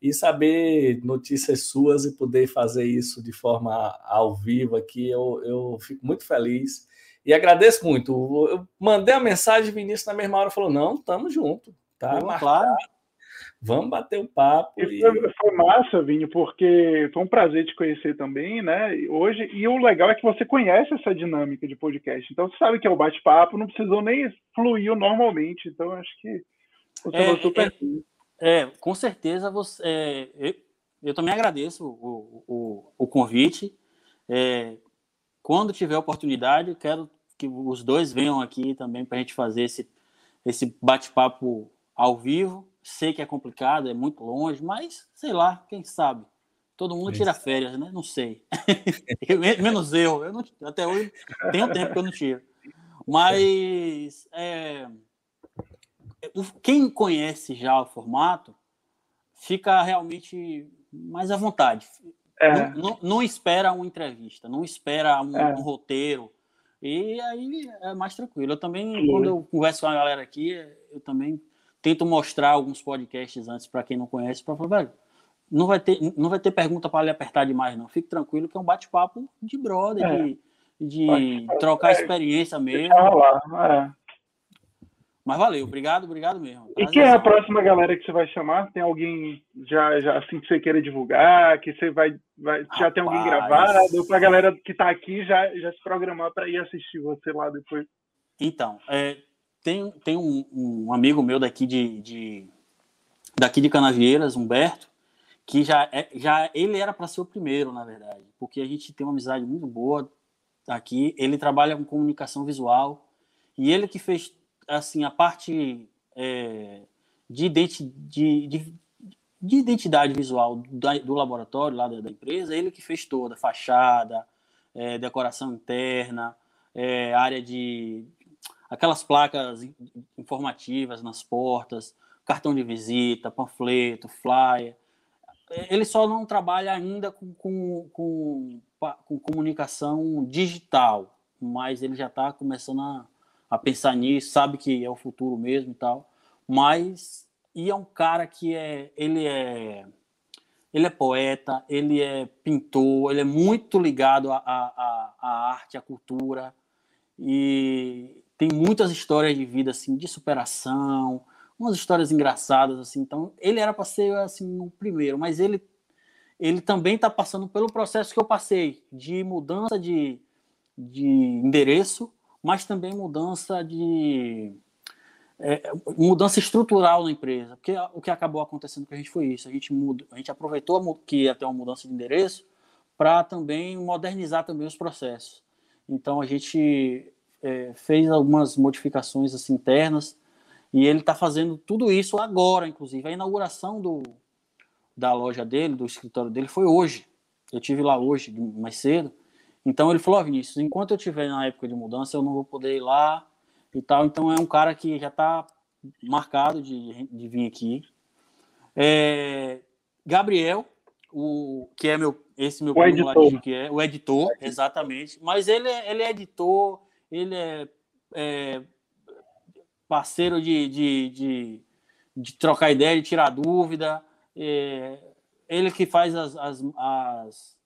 e saber notícias suas e poder fazer isso de forma ao vivo aqui, eu, eu fico muito feliz e agradeço muito. Eu mandei a mensagem, Vinícius na mesma hora falou: não, estamos junto, tá? claro. Vamos bater um papo. E... Foi, foi, massa, Vini, porque foi um prazer te conhecer também, né? Hoje, e o legal é que você conhece essa dinâmica de podcast. Então, você sabe que é o bate-papo, não precisou nem fluir normalmente. Então, acho que funcionou é, super é, é, com certeza você. É, eu, eu, também agradeço o, o, o convite. É, quando tiver oportunidade, quero que os dois venham aqui também para a gente fazer esse, esse bate-papo ao vivo. Sei que é complicado, é muito longe, mas sei lá, quem sabe. Todo mundo tira férias, né? Não sei. Menos eu. eu não, até hoje tem um tempo que eu não tiro. Mas é, quem conhece já o formato fica realmente mais à vontade. É. Não, não, não, espera uma entrevista, não espera um, é. um, roteiro. E aí é mais tranquilo. Eu também, Sim. quando eu converso com a galera aqui, eu também tento mostrar alguns podcasts antes para quem não conhece, para falar, velho, não vai ter, não vai ter pergunta para lhe apertar demais, não. Fique tranquilo que é um bate-papo de brother, é. de, de trocar experiência mesmo. É. Mas valeu, obrigado, obrigado mesmo. E quem é a próxima galera que você vai chamar? Tem alguém já, já assim que você queira divulgar, que você vai, vai já Rapaz. tem alguém gravado, para a galera que está aqui já, já se programar para ir assistir você lá depois. Então, é, tem, tem um, um, amigo meu daqui de, de, daqui de Canavieiras, Humberto, que já, é, já ele era para ser o primeiro, na verdade, porque a gente tem uma amizade muito boa aqui. Ele trabalha com comunicação visual e ele que fez assim a parte é, de, identi de, de, de, identidade visual do, laboratório lá da, da, empresa, ele que fez toda, fachada, é, decoração interna, é, área de aquelas placas informativas nas portas, cartão de visita, panfleto, flyer. Ele só não trabalha ainda com, com, com, com comunicação digital, mas ele já está começando a, a pensar nisso, sabe que é o futuro mesmo e tal. Mas e é um cara que é ele é ele é poeta, ele é pintor, ele é muito ligado à, à, arte, à cultura e tem muitas histórias de vida assim de superação umas histórias engraçadas assim então ele era para ser assim o primeiro mas ele ele também está passando pelo processo que eu passei de mudança de, de endereço mas também mudança de é, mudança estrutural na empresa porque o que acabou acontecendo com a gente foi isso a gente muda, a gente aproveitou que ia ter uma mudança de endereço para também modernizar também os processos então a gente é, fez algumas modificações assim, internas e ele está fazendo tudo isso agora, inclusive. A inauguração do, da loja dele, do escritório dele, foi hoje. Eu tive lá hoje, mais cedo. Então ele falou: oh, Vinícius, enquanto eu estiver na época de mudança, eu não vou poder ir lá e tal. Então é um cara que já está marcado de, de vir aqui. É, Gabriel, o que é meu esse meu o editor. que é o editor, exatamente. Mas ele é, ele é editor, ele é, é parceiro de, de, de, de, trocar ideia, de tirar dúvida. É, ele que faz as, as, as,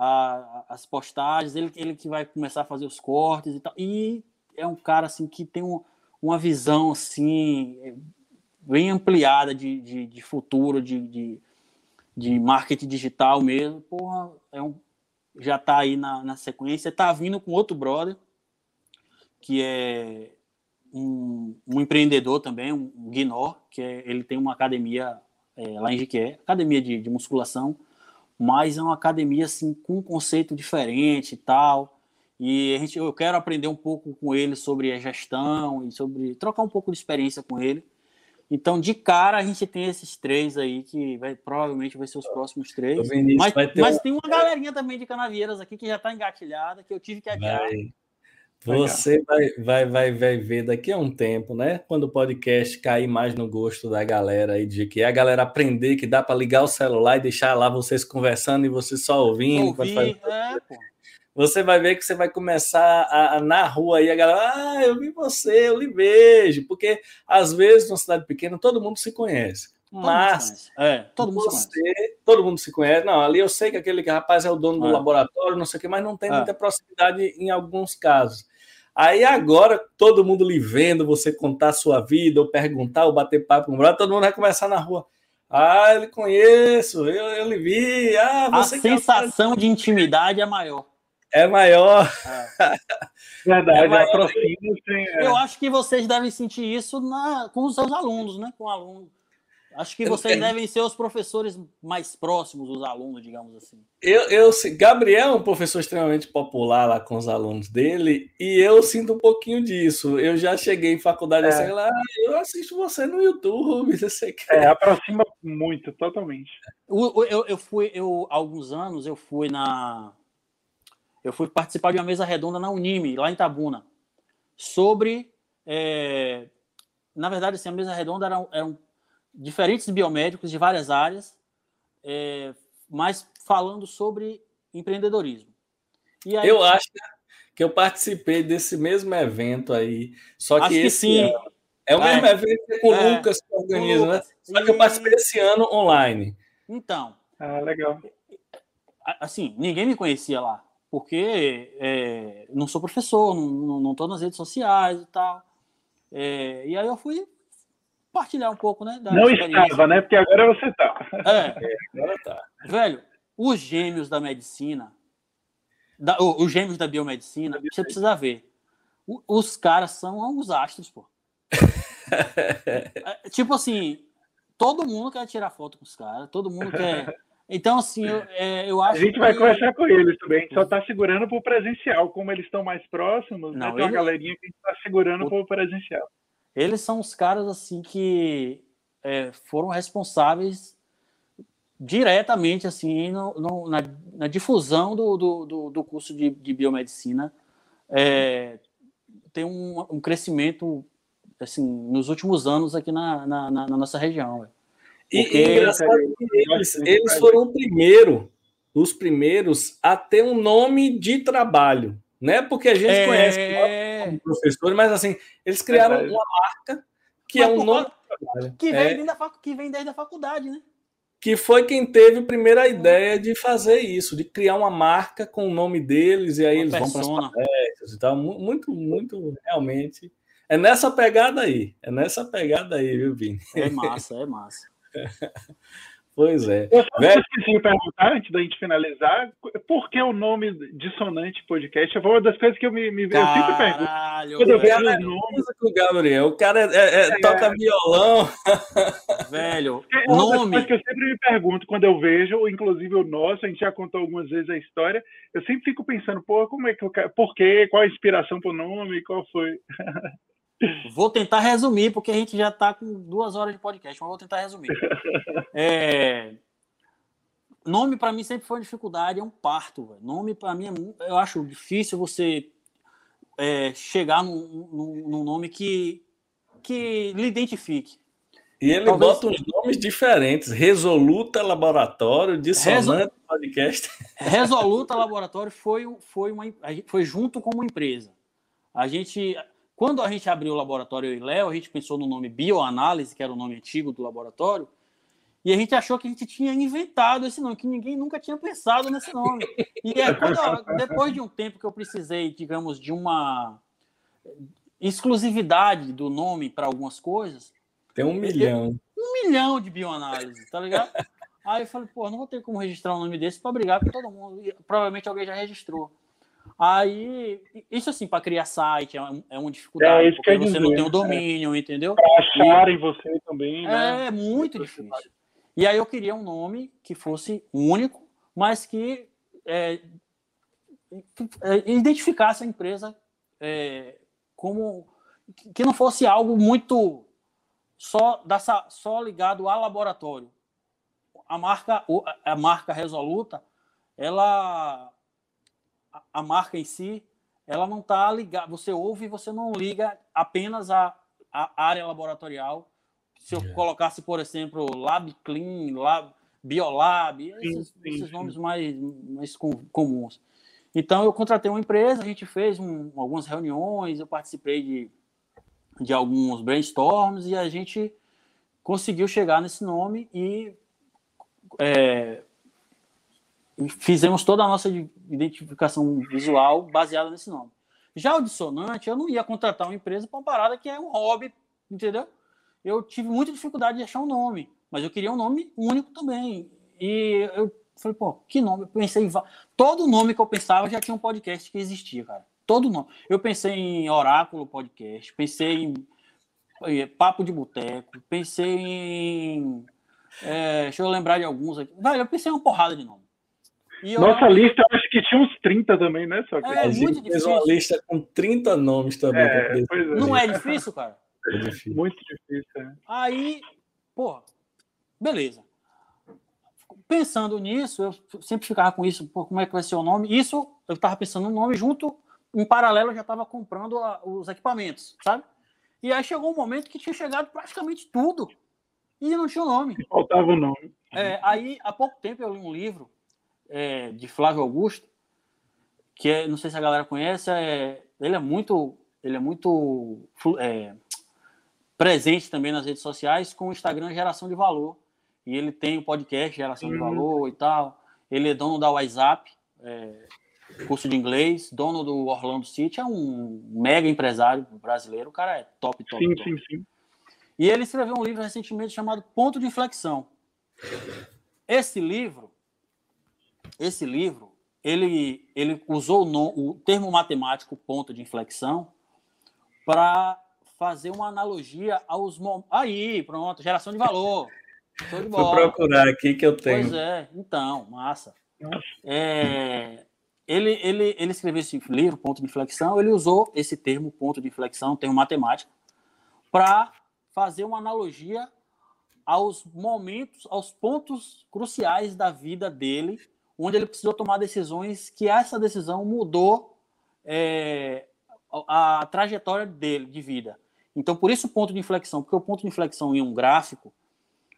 a, as postagens, ele, ele que vai começar a fazer os cortes e tal. E é um cara assim que tem um, uma visão assim bem ampliada de, de, de futuro, de, de, de, marketing digital mesmo. Porra, é um, já está aí na, na sequência. Está vindo com outro brother que é um, um empreendedor também, um, um Guinor, que é, ele tem uma academia é, lá em Jiqué, academia de, de, musculação, mas é uma academia assim com um conceito diferente e tal. E a gente, eu quero aprender um pouco com ele sobre a gestão e sobre trocar um pouco de experiência com ele. Então, de cara, a gente tem esses três aí, que vai, provavelmente vai ser os próximos três. Mas, mas um... tem uma galerinha também de Canavieiras aqui que já está engatilhada, que eu tive que adiar. Vai. Você vai, vai, vai, vai ver daqui a um tempo, né? Quando o podcast cair mais no gosto da galera aí, de que a galera aprender que dá para ligar o celular e deixar lá vocês conversando e você só ouvindo. Ouvir, fazer... é, você vai ver que você vai começar a, a, na rua aí a galera, ah, eu vi você, eu lhe vejo, porque às vezes numa cidade pequena todo mundo se conhece. Todo mas é, todo mundo você, todo mundo se conhece. Não, ali eu sei que aquele rapaz é o dono do é. laboratório, não sei o que, mas não tem é. muita proximidade em alguns casos. Aí agora, todo mundo lhe vendo, você contar a sua vida, ou perguntar, ou bater papo com o todo mundo vai começar na rua. Ah, ele conheço, eu, eu lhe vi. Ah, a sensação é... de intimidade é maior. É maior. É. Verdade, é maior. É. Eu acho que vocês devem sentir isso na, com os seus alunos, né? Com alunos. Acho que vocês eu, devem ser os professores mais próximos dos alunos, digamos assim. Eu, eu, Gabriel é um professor extremamente popular lá com os alunos dele, e eu sinto um pouquinho disso. Eu já cheguei em faculdade é. assim, lá, eu assisto você no YouTube, você quer. É, aproxima muito, totalmente. Eu, eu, eu fui, eu, há alguns anos, eu fui na eu fui participar de uma mesa redonda na Unime, lá em Tabuna, sobre. É, na verdade, assim, a mesa redonda eram, eram diferentes biomédicos de várias áreas, é, mas falando sobre empreendedorismo. Aí, eu acho que eu participei desse mesmo evento aí, só que esse que ano, é o mesmo é, evento que o é, Lucas que organiza, né? Só que eu participei esse ano online. Então. Ah, legal. Assim, ninguém me conhecia lá porque é, não sou professor, não estou nas redes sociais e tal. É, e aí eu fui partilhar um pouco, né? não estava, né? Porque agora você está. É, é, agora tá. Velho, os gêmeos da medicina, da, os gêmeos da biomedicina, você precisa ver. os caras são os astros, pô. É, tipo assim, todo mundo quer tirar foto com os caras, todo mundo quer então, assim, eu, é, eu acho. A gente vai conversar com eles também. A gente só está segurando para o presencial. Como eles estão mais próximos, né, Não, né? tem uma galerinha que a gente está segurando o... para o presencial. Eles são os caras, assim, que é, foram responsáveis diretamente, assim, no, no, na, na, difusão do, do, do, curso de, de biomedicina. É, tem um, um, crescimento, assim, nos últimos anos aqui na, na, na nossa região. E, e engraçado que eles, eles foram o primeiro, os primeiros a ter um nome de trabalho, né? Porque a gente é... conhece como professor, mas assim, eles criaram é uma marca que mas, é um nome. Que vem, é... desde a que vem desde a faculdade, né? Que foi quem teve a primeira ideia de fazer isso, de criar uma marca com o nome deles, e aí uma eles persona. vão para as palestras e tal. Muito, muito, realmente. É nessa pegada aí. É nessa pegada aí, viu, Vini? É massa, é massa. Pois é. Eu só Velho... esqueci de perguntar, antes da gente finalizar, por que o nome Dissonante Podcast? Foi uma das coisas que eu me, me Caralho, eu sempre pergunto. Quando eu vejo o nome com o Gabriel, o cara é, é, é, toca violão. Velho, é uma nome... das coisas que eu sempre me pergunto quando eu vejo, inclusive o nosso, a gente já contou algumas vezes a história, eu sempre fico pensando, pô, como é que eu por quê? Qual a inspiração pro nome? Qual foi? Vou tentar resumir, porque a gente já está com duas horas de podcast, mas vou tentar resumir. É... Nome para mim sempre foi uma dificuldade, é um parto. Véio. Nome para mim, é, eu acho difícil você é, chegar num, num, num, nome que, que lhe identifique. E ele Talvez... bota uns nomes diferentes: Resoluta Laboratório, Dissonante Resol... Podcast. Resoluta Laboratório foi, foi, uma, foi junto com uma empresa. A gente quando a gente abriu o laboratório e Léo, a gente pensou no nome Bioanálise, que era o nome antigo do laboratório, e a gente achou que a gente tinha inventado esse nome, que ninguém nunca tinha pensado nesse nome. E é quando, depois de um tempo que eu precisei, digamos, de uma exclusividade do nome para algumas coisas. Tem um milhão. Um milhão de bioanálise, tá ligado? Aí eu falei, pô, não vou ter como registrar um nome desse para brigar com todo mundo. E, provavelmente alguém já registrou. Aí, isso assim, para criar site é, um, é uma dificuldade, é, porque você dizer, não tem o domínio, é. entendeu? Para acharem e, você também, né? É muito difícil. E aí eu queria um nome que fosse único, mas que é, é identificasse a empresa é, como que não fosse algo muito só dessa, só ligado ao laboratório. A marca a marca Resoluta, ela a marca em si, ela não está ligada. Você ouve e você não liga apenas a, a área laboratorial. Se eu yeah. colocasse, por exemplo, Lab Clean, Lab, Biolab, esses, sim, sim, esses nomes mais, mais comuns. Então eu contratei uma empresa, a gente fez um, algumas reuniões, eu participei de, de alguns brainstorms e a gente conseguiu chegar nesse nome e é, fizemos toda a nossa identificação visual baseada nesse nome. Já o dissonante, eu não ia contratar uma empresa para uma parada que é um hobby, entendeu? Eu tive muita dificuldade de achar um nome, mas eu queria um nome único também. E eu falei, pô, que nome? Eu pensei em. Todo nome que eu pensava já tinha um podcast que existia, cara. Todo nome. Eu pensei em Oráculo Podcast, pensei em eh, Papo de Boteco, pensei em. É, deixa eu lembrar de alguns aqui. Vai, eu pensei em uma porrada de nome. Nossa lista, eu acho que tinha uns 30 também, né? Só que... É, a gente fez uma lista com 30 nomes também. É, é. Não é difícil, cara? É difícil. Muito difícil, é. Aí, porra, beleza. Pensando nisso, eu sempre ficava com isso, pô, como é que vai ser o nome? Isso, eu estava pensando no nome junto, em paralelo, eu já estava comprando a, os equipamentos, sabe? E aí chegou um momento que tinha chegado praticamente tudo e não tinha o nome. Faltava o nome. É, aí, há pouco tempo, eu li um livro é, de Flávio Augusto, que é, não sei se a galera conhece, é, ele é muito, ele é muito é, presente também nas redes sociais com o Instagram Geração de Valor. E ele tem o podcast Geração uhum. de Valor e tal. Ele é dono da WhatsApp, é, curso de inglês, dono do Orlando City, é um mega empresário brasileiro. O cara é top, top. Sim, top. sim, sim. E ele escreveu um livro recentemente chamado Ponto de Inflexão. Esse livro esse livro, ele, ele usou no, o termo matemático ponto de inflexão para fazer uma analogia aos... Aí, pronto, geração de valor. Show de bola. Vou procurar aqui que eu tenho. Pois é, então, massa. É, ele, ele, ele escreveu esse livro, ponto de inflexão, ele usou esse termo, ponto de inflexão, termo matemático, para fazer uma analogia aos momentos, aos pontos cruciais da vida dele onde ele precisou tomar decisões que essa decisão mudou é, a, a, trajetória dele de vida. Então, por isso o ponto de inflexão, porque o ponto de inflexão em um gráfico,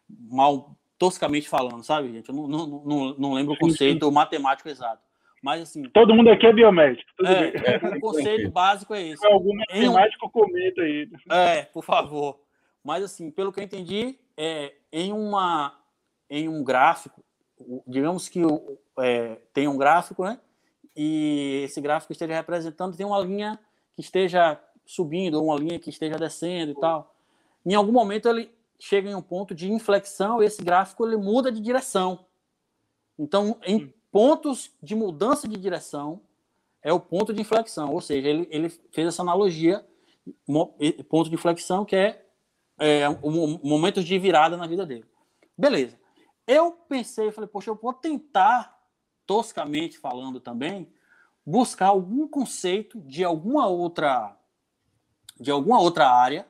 mal toscamente falando, sabe, gente? Eu não, não, não, não lembro o conceito sim. matemático exato. Mas assim. Todo mundo aqui é biomédico. É, o conceito básico é esse. Se algum matemático um, comenta aí. É, por favor. Mas assim, pelo que eu entendi, é, em, uma, em um gráfico, digamos que é, tem um gráfico, né? E esse gráfico esteja representando, tem uma linha que esteja subindo, ou uma linha que esteja descendo e tal. Em algum momento ele chega em um ponto de inflexão e esse gráfico ele muda de direção. Então, em pontos de mudança de direção, é o ponto de inflexão. Ou seja, ele, ele fez essa analogia, ponto de inflexão, que é, é um momento de virada na vida dele. Beleza. Eu pensei, falei, poxa, eu vou tentar, toscamente falando também, buscar algum conceito de alguma outra de alguma outra área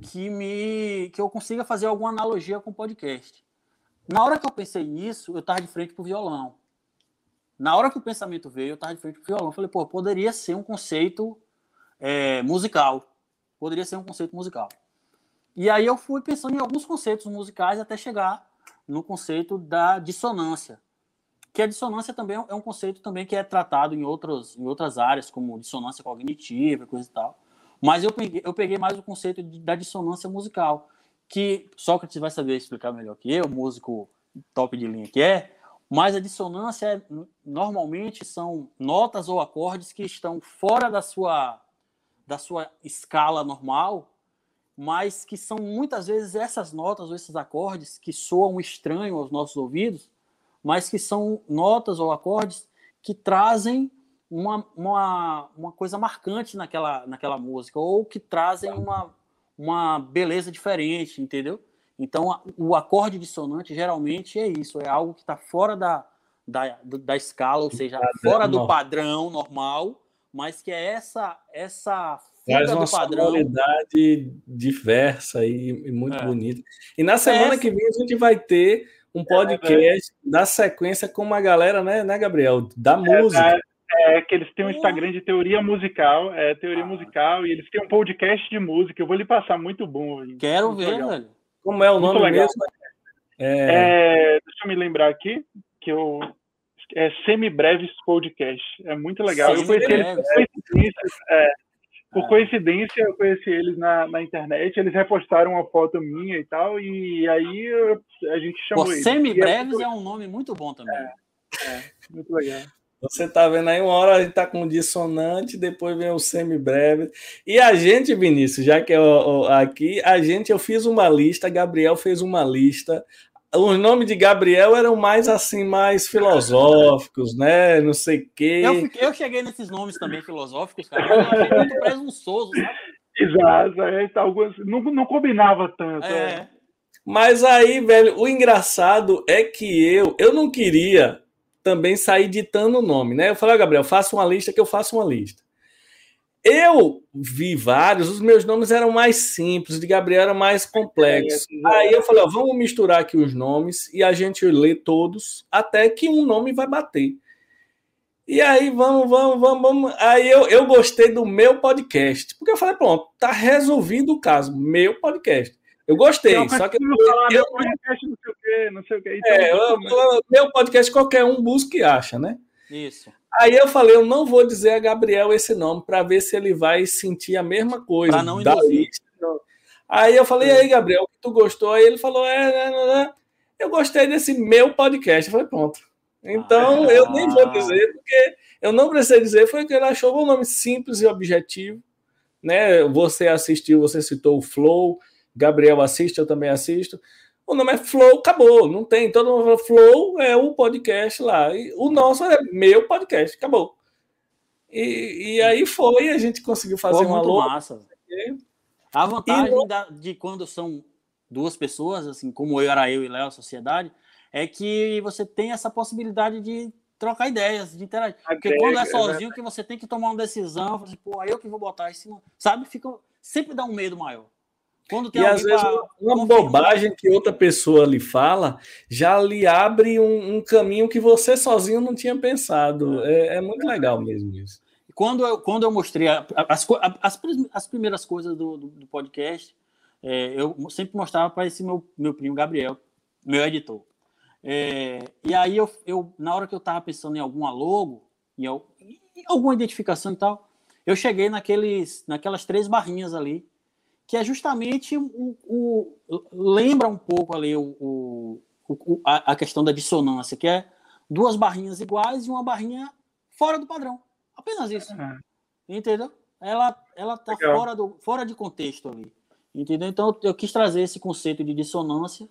que me que eu consiga fazer alguma analogia com o podcast. Na hora que eu pensei nisso, eu estava de frente para o violão. Na hora que o pensamento veio, eu estava de frente para o violão. Eu falei, pô, poderia ser um conceito é, musical. Poderia ser um conceito musical. E aí eu fui pensando em alguns conceitos musicais até chegar no conceito da dissonância. Que a dissonância também é um conceito também que é tratado em, outros, em outras áreas, como dissonância cognitiva, coisa e tal. Mas eu peguei, eu peguei mais o conceito de, da dissonância musical, que Sócrates vai saber explicar melhor que eu, músico top de linha que é, mas a dissonância é, normalmente são notas ou acordes que estão fora da sua, da sua escala normal mas que são muitas vezes essas notas ou esses acordes que soam estranho aos nossos ouvidos, mas que são notas ou acordes que trazem uma, uma, uma coisa marcante naquela, naquela música, ou que trazem uma, uma beleza diferente, entendeu? Então, o acorde dissonante geralmente é isso, é algo que está fora da, da, da escala, ou seja, fora do padrão normal, mas que é essa, essa Traz uma sonoridade diversa e, e muito é. bonita. E na semana é. que vem a gente vai ter um é, podcast é, da sequência com uma galera, né, né Gabriel? Da é, música. É, que eles têm um Instagram de teoria musical, é teoria ah. musical, e eles têm um podcast de música. Eu vou lhe passar muito bom. Quero muito ver, legal. velho. Como é o nome mesmo? É... deixa eu me lembrar aqui, que eu é Semibreves Podcast. É muito legal. eu conheci eles é, por ah. coincidência, eu conheci eles na, na internet, eles repostaram uma foto minha e tal, e aí eu, a gente chamou Pô, eles. Semibreves é, é, um nome muito bom também. É, é muito legal. Você tá vendo aí, uma hora a gente tá com dissonante, depois vem o semibreve. E a gente, Vinícius, já que é aqui, a gente, eu fiz uma lista, Gabriel fez uma lista. Os nomes de Gabriel eram mais assim, mais filosóficos, né? Não sei o quê. Eu, eu cheguei nesses nomes também filosóficos, cara, eu achei muito presunçoso, sabe? Exato, é, tá, alguns, não, não combinava tanto. É. é. Mas aí, velho, o engraçado é que eu, eu não queria também sair ditando o nome, né? Eu falei, ah, Gabriel, faça uma lista que eu faço uma lista. Eu vi vários, os meus nomes eram mais simples, o de Gabriel era mais complexo. É, Aí eu falei, ó, vamos misturar aqui os nomes e a gente lê todos até que um nome vai bater. E aí, vamos, vamos, vamos, vamos. Aí eu, eu gostei do meu podcast, porque eu falei, pronto, tá resolvido o caso, meu podcast. Eu gostei, não, só que. Eu, falar, eu, podcast, não sei o quê, não sei o quê. Então, é, eu, meu podcast qualquer um busca e acha, né? Isso. Aí eu falei, eu não vou dizer a Gabriel esse nome para ver se ele vai sentir a mesma coisa. Para não. Aí eu falei, é. aí, Gabriel, que tu gostou? Aí ele falou, é, né, né, né. eu gostei desse meu podcast. Eu falei, pronto. Então ah. eu nem vou dizer, porque eu não precisei dizer, foi que ele achou um nome simples e objetivo. Né? Você assistiu, você citou o Flow, Gabriel assiste, eu também assisto. O nome é Flow, acabou, não tem. Todo mundo fala Flow é o podcast lá. E o nosso é meu podcast, acabou. E, e aí foi, a gente conseguiu fazer Pô, uma louca. massa. A vantagem da, de quando são duas pessoas, assim como eu era eu e Léo, a sociedade, é que você tem essa possibilidade de trocar ideias, de interagir. Porque quando é sozinho, que você tem que tomar uma decisão, assim, pô, eu que vou botar isso, sabe? Fica, sempre dá um medo maior. Quando tem e às vezes uma bobagem que outra pessoa lhe fala já lhe abre um, um caminho que você sozinho não tinha pensado. É, é muito legal mesmo isso. Quando eu, quando eu mostrei as, as, as primeiras coisas do, do, do podcast, é, eu sempre mostrava para esse meu, meu primo Gabriel, meu editor. É, e aí eu, eu, na hora que eu estava pensando em alguma logo, em, em alguma identificação e tal, eu cheguei naqueles, naquelas três barrinhas ali que é justamente o, o lembra um pouco ali o, o, o, a, questão da dissonância, que é duas barrinhas iguais e uma barrinha fora do padrão. Apenas isso. É. Entendeu? Ela ela tá fora do fora de contexto ali. Entendeu? Então eu quis trazer esse conceito de dissonância,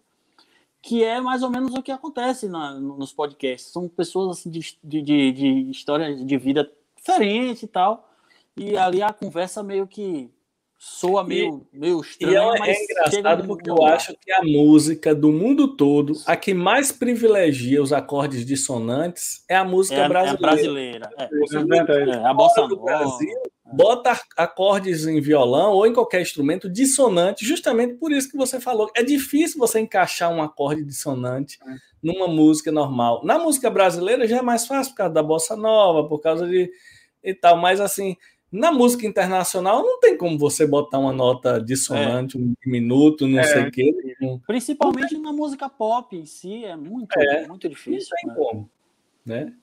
que é mais ou menos o que acontece na, nos podcasts. São pessoas assim, de, de, de, de história de vida diferente e tal. E ali a conversa meio que soa meio, e, meio estranho. E é, é engraçado porque eu acho que a música do mundo todo, a que mais privilegia os acordes dissonantes é a música é, brasileira. É brasileira. É, é, a bossa nova. Brasil, bota acordes em violão ou em qualquer instrumento dissonante, justamente por isso que você falou. É difícil você encaixar um acorde dissonante é. numa música normal. Na música brasileira já é mais fácil por causa da bossa nova, por causa de e tal, mas assim, na música internacional não tem como você botar uma nota dissonante, é. um minuto, não é. sei o quê. Principalmente na música pop em si, é muito, é. muito difícil. Não tem né? como. Né?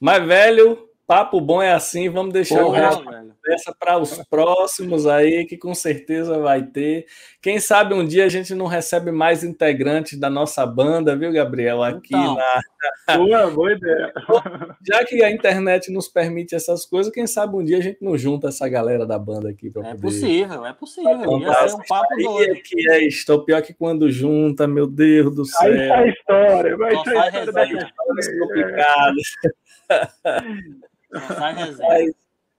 Mas, velho, papo bom é assim, vamos deixar Porra, o resto dessa para os próximos aí, que com certeza vai ter. Quem sabe um dia a gente não recebe mais integrantes da nossa banda, viu, Gabriel? Aqui então, na. Boa, boa ideia. Já que a internet nos permite essas coisas, quem sabe um dia a gente não junta essa galera da banda aqui para é poder. Possível, é possível, Ia ser um papo doido. Que é estou pior que quando junta, meu Deus do céu. Aí sai a história, vai sair a história da história. complicadas. Mas,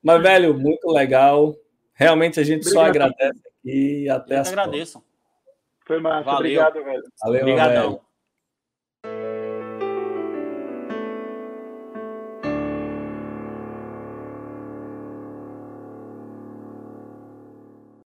mas, velho, muito legal. Realmente a gente Obrigado. só agradece aqui. Até Eu as agradeço. Foi massa. Valeu. Obrigado, velho. Valeu, Obrigadão. Velho.